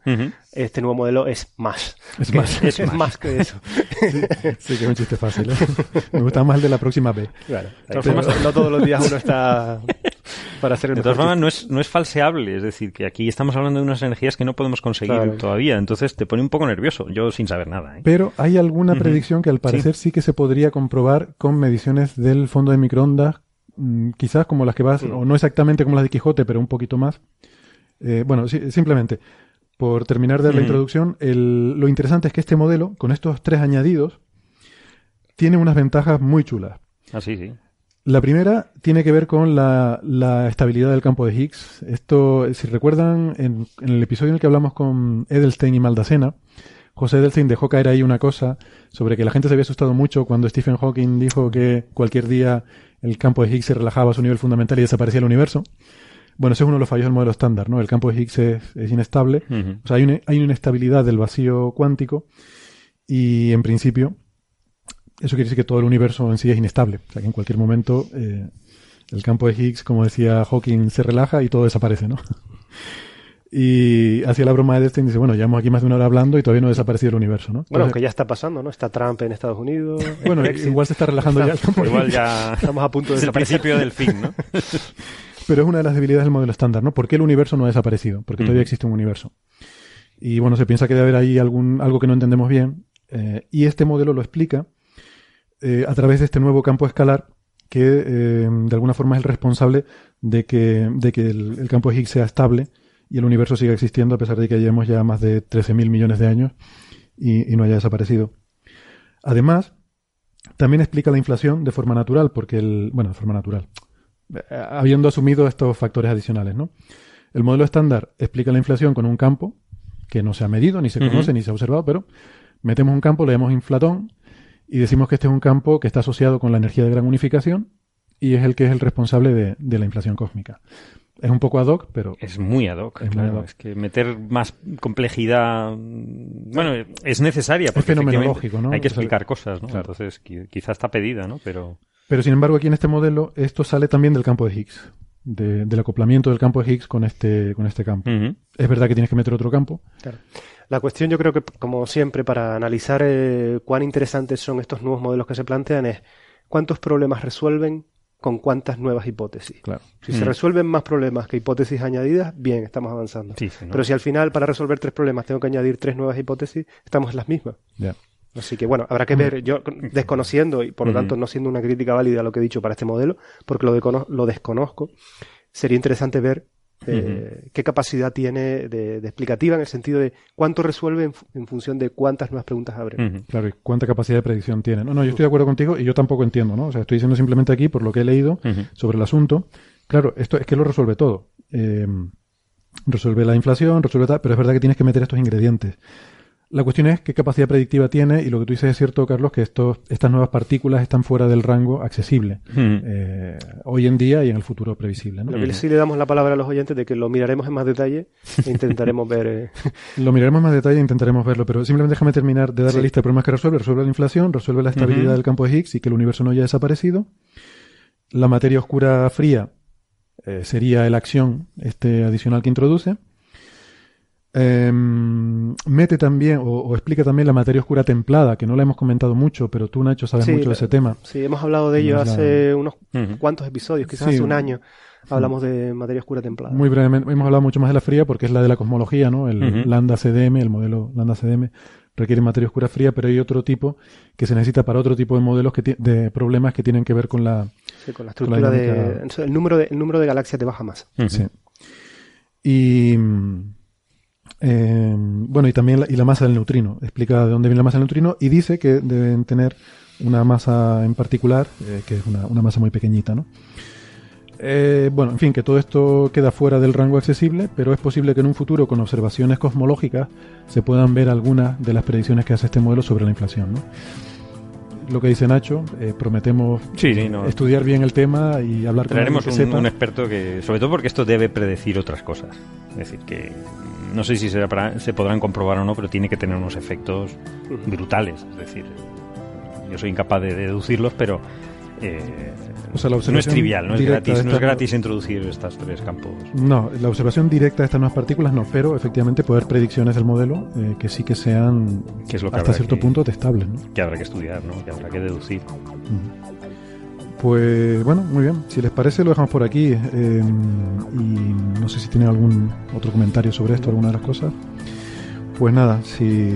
Este nuevo modelo es más. Es más. Es, *laughs* más. que eso. *laughs* Sí, que es un chiste fácil. *laughs* Me gusta más el de la próxima B. Claro. no todos los días uno está para hacer el De todas formas, no es, no es falseable. Es decir, que aquí estamos hablando de unas energías que no podemos conseguir todavía. Entonces te pone un poco nervioso. Yo sin saber nada. Pero hay alguna predicción que al parecer sí. sí que se podría comprobar con mediciones del fondo de microondas quizás como las que vas, o no exactamente como las de Quijote, pero un poquito más. Eh, bueno, simplemente, por terminar de la introducción, lo interesante es que este modelo, con estos tres añadidos, tiene unas ventajas muy chulas. Ah, sí, sí. La primera tiene que ver con la, estabilidad del campo de Higgs. Esto, si recuerdan, en, en, el episodio en el que hablamos con Edelstein y Maldacena, José Edelstein dejó caer ahí una cosa sobre que la gente se había asustado mucho cuando Stephen Hawking dijo que cualquier día el campo de Higgs se relajaba a su nivel fundamental y desaparecía el universo. Bueno, ese es uno de los fallos del modelo estándar, ¿no? El campo de Higgs es, inestable. O sea, hay una, hay una inestabilidad del vacío cuántico y, en principio, eso quiere decir que todo el universo en sí es inestable. O sea, que en cualquier momento eh, el campo de Higgs, como decía Hawking, se relaja y todo desaparece, ¿no? Y hacía la broma de Einstein y dice, bueno, llevamos aquí más de una hora hablando y todavía no ha desaparecido el universo, ¿no? Bueno, que ya está pasando, ¿no? Está Trump en Estados Unidos. *laughs* Bueno, igual se está relajando ya. igual ya *laughs* estamos a punto de es el principio del fin, ¿no? *laughs* Pero es una de las debilidades del modelo estándar, ¿no? ¿Por qué el universo no ha desaparecido? Porque todavía existe un universo. Y bueno, se piensa que debe haber ahí algún, algo que no entendemos bien. Eh, y este modelo lo explica eh, a través de este nuevo campo escalar que eh, de alguna forma es el responsable de que, de que el, el campo de Higgs sea estable y el universo sigue existiendo a pesar de que llevemos ya más de 13.000 millones de años y, no haya desaparecido. Además, también explica la inflación de forma natural, porque el, bueno, de forma natural, habiendo asumido estos factores adicionales, ¿no? El modelo estándar explica la inflación con un campo que no se ha medido, ni se conoce, ni se ha observado, pero metemos un campo, le damos inflatón y decimos que este es un campo que está asociado con la energía de gran unificación y es el que es el responsable de la inflación cósmica. Es un poco ad hoc, pero... Es muy ad hoc, es claro. Es que meter más complejidad... Bueno, es necesaria. Porque es fenomenológico, ¿no? Hay que explicar cosas, ¿no? Entonces, quizás está pedida, ¿no? Pero... Pero, sin embargo, aquí en este modelo, esto sale también del campo de Higgs. del acoplamiento del campo de Higgs con este, con este campo. Es verdad que tienes que meter otro campo. Claro. La cuestión yo creo que, como siempre, para analizar eh, cuán interesantes son estos nuevos modelos que se plantean es cuántos problemas resuelven con cuántas nuevas hipótesis. Claro. Si se Mm. resuelven más problemas que hipótesis añadidas, bien, estamos avanzando. Sí, sí, ¿no? Pero si al final para resolver tres problemas tengo que añadir tres nuevas hipótesis, estamos en las mismas. Así que bueno, habrá que ver, yo desconociendo y por lo Ujú. tanto no siendo una crítica válida a lo que he dicho para este modelo, porque lo desconozco, sería interesante ver qué capacidad tiene de, de explicativa en el sentido de cuánto resuelve en, en función de cuántas nuevas preguntas abre. Claro, y cuánta capacidad de predicción tiene. No, no, yo estoy de acuerdo contigo y yo tampoco entiendo, ¿no? O sea, estoy diciendo simplemente aquí, por lo que he leído sobre el asunto, claro, esto es que lo resuelve todo. Eh, resuelve la inflación, resuelve tal, pero es verdad que tienes que meter estos ingredientes. La cuestión es qué capacidad predictiva tiene y lo que tú dices es cierto, Carlos, que estos, estas nuevas partículas están fuera del rango accesible Ujú. eh, hoy en día y en el futuro previsible. ¿no? Lo que sí le damos la palabra a los oyentes de que lo miraremos en más detalle e intentaremos ver. eh, *laughs* Lo miraremos en más detalle e intentaremos verlo, pero simplemente déjame terminar de dar Sí. la lista de problemas que resuelve. Resuelve la inflación, resuelve la estabilidad del campo de Higgs y que el universo no haya desaparecido. La materia oscura fría eh, sería la acción este adicional que introduce. Em, mete también o, o explica también la materia oscura templada, que no la hemos comentado mucho, pero tú, Nacho, sabes Sí, mucho de ese tema. sí, hemos hablado de ello la- hace unos cuantos episodios, quizás Sí. hace un año. Hablamos de materia oscura templada. Muy brevemente, hemos hablado mucho más de la fría porque es la de la cosmología, ¿no? El Ujú. lambda CDM, el modelo lambda CDM requiere materia oscura fría, pero hay otro tipo que se necesita para otro tipo de modelos que de problemas que tienen que ver con la Sí, con la con la estructura de. El número de, el número de galaxias de baja masa. Ujú. sí. y eh, bueno y también la, y la masa del neutrino explica de dónde viene la masa del neutrino y dice que deben tener una masa en particular eh, que es una, una masa muy pequeñita, ¿no? Eh, bueno, en fin, que todo esto queda fuera del rango accesible, pero es posible que en un futuro, con observaciones cosmológicas, se puedan ver algunas de las predicciones que hace este modelo sobre la inflación. ¿no? Lo que dice Nacho, eh, prometemos Sí, sí, no. estudiar bien el tema y hablar con Traeremos que un, sepa. un experto que, sobre todo porque esto debe predecir otras cosas. Es decir, que no sé si se, se podrán comprobar o no, pero tiene que tener unos efectos brutales. Es decir, yo soy incapaz de deducirlos, pero eh, O sea, la no es observación trivial, no es gratis, de no es esta- gratis introducir estos tres campos. No, la observación directa de estas nuevas partículas no, pero efectivamente poder predicciones del modelo eh, que sí que sean Que es lo que hasta cierto que- punto testables. ¿no? Que habrá que estudiar, ¿no? Que habrá que deducir. Pues bueno, muy bien. Si les parece, lo dejamos por aquí. eh, y no sé si tienen algún otro comentario sobre esto, alguna de las cosas. Pues nada, si,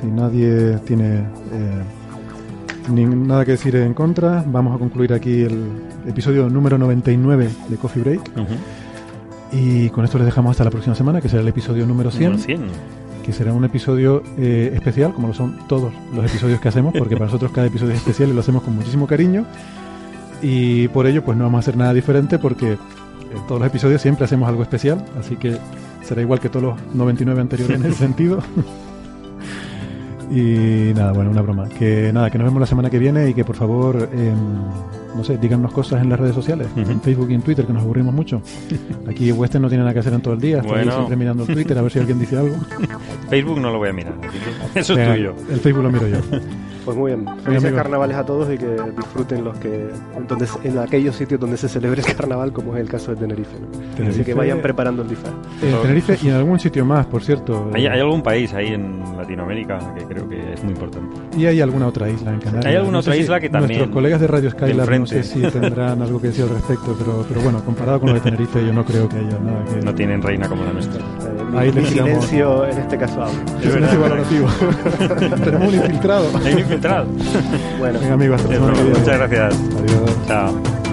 si nadie tiene eh, ni nada que decir en contra, vamos a concluir aquí el episodio número 99 de Coffee Break. Y con esto les dejamos hasta la próxima semana, que será el episodio número 100. Número 100. Que será un episodio eh, especial, como lo son todos los episodios que hacemos, porque para nosotros cada episodio es especial y lo hacemos con muchísimo cariño. Y por ello, pues no vamos a hacer nada diferente, porque en todos los episodios siempre hacemos algo especial, así que será igual que todos los 99 anteriores en ese *laughs* sentido. y nada, bueno, una broma. Que nada, que nos vemos la semana que viene y que por favor, em, no sé, díganos cosas en las redes sociales, en Facebook y en Twitter, que nos aburrimos mucho. *laughs* Aquí Western no tiene nada que hacer en todo el día, ahí Bueno. siempre mirando el Twitter a ver si alguien dice algo. *laughs* Facebook no lo voy a mirar. Eso es tuyo. El Facebook lo miro yo. Pues muy bien. Felices carnavales a todos y que disfruten los que donde, en aquellos sitios donde se celebre el carnaval, como es el caso de Tenerife. ¿no? Así que vayan preparando el disfraz. En Tenerife y en algún sitio más, por cierto. Hay, hay algún país ahí en Latinoamérica que creo que es muy importante. Y hay alguna otra isla en Canarias. Hay alguna No otra si isla que también- Nuestros colegas de Radio Skylab no sé si tendrán algo que decir al respecto, pero, pero bueno, comparado con lo de Tenerife, yo no creo que haya nada que. No tienen reina como la nuestra. Mi- Ahí mi silencio en este caso habla. Es silencio valorativo. *laughs* Tenemos un infiltrado. Hay un infiltrado. Bueno, Venga, amigos, hasta muchas gracias. Adiós. Chao.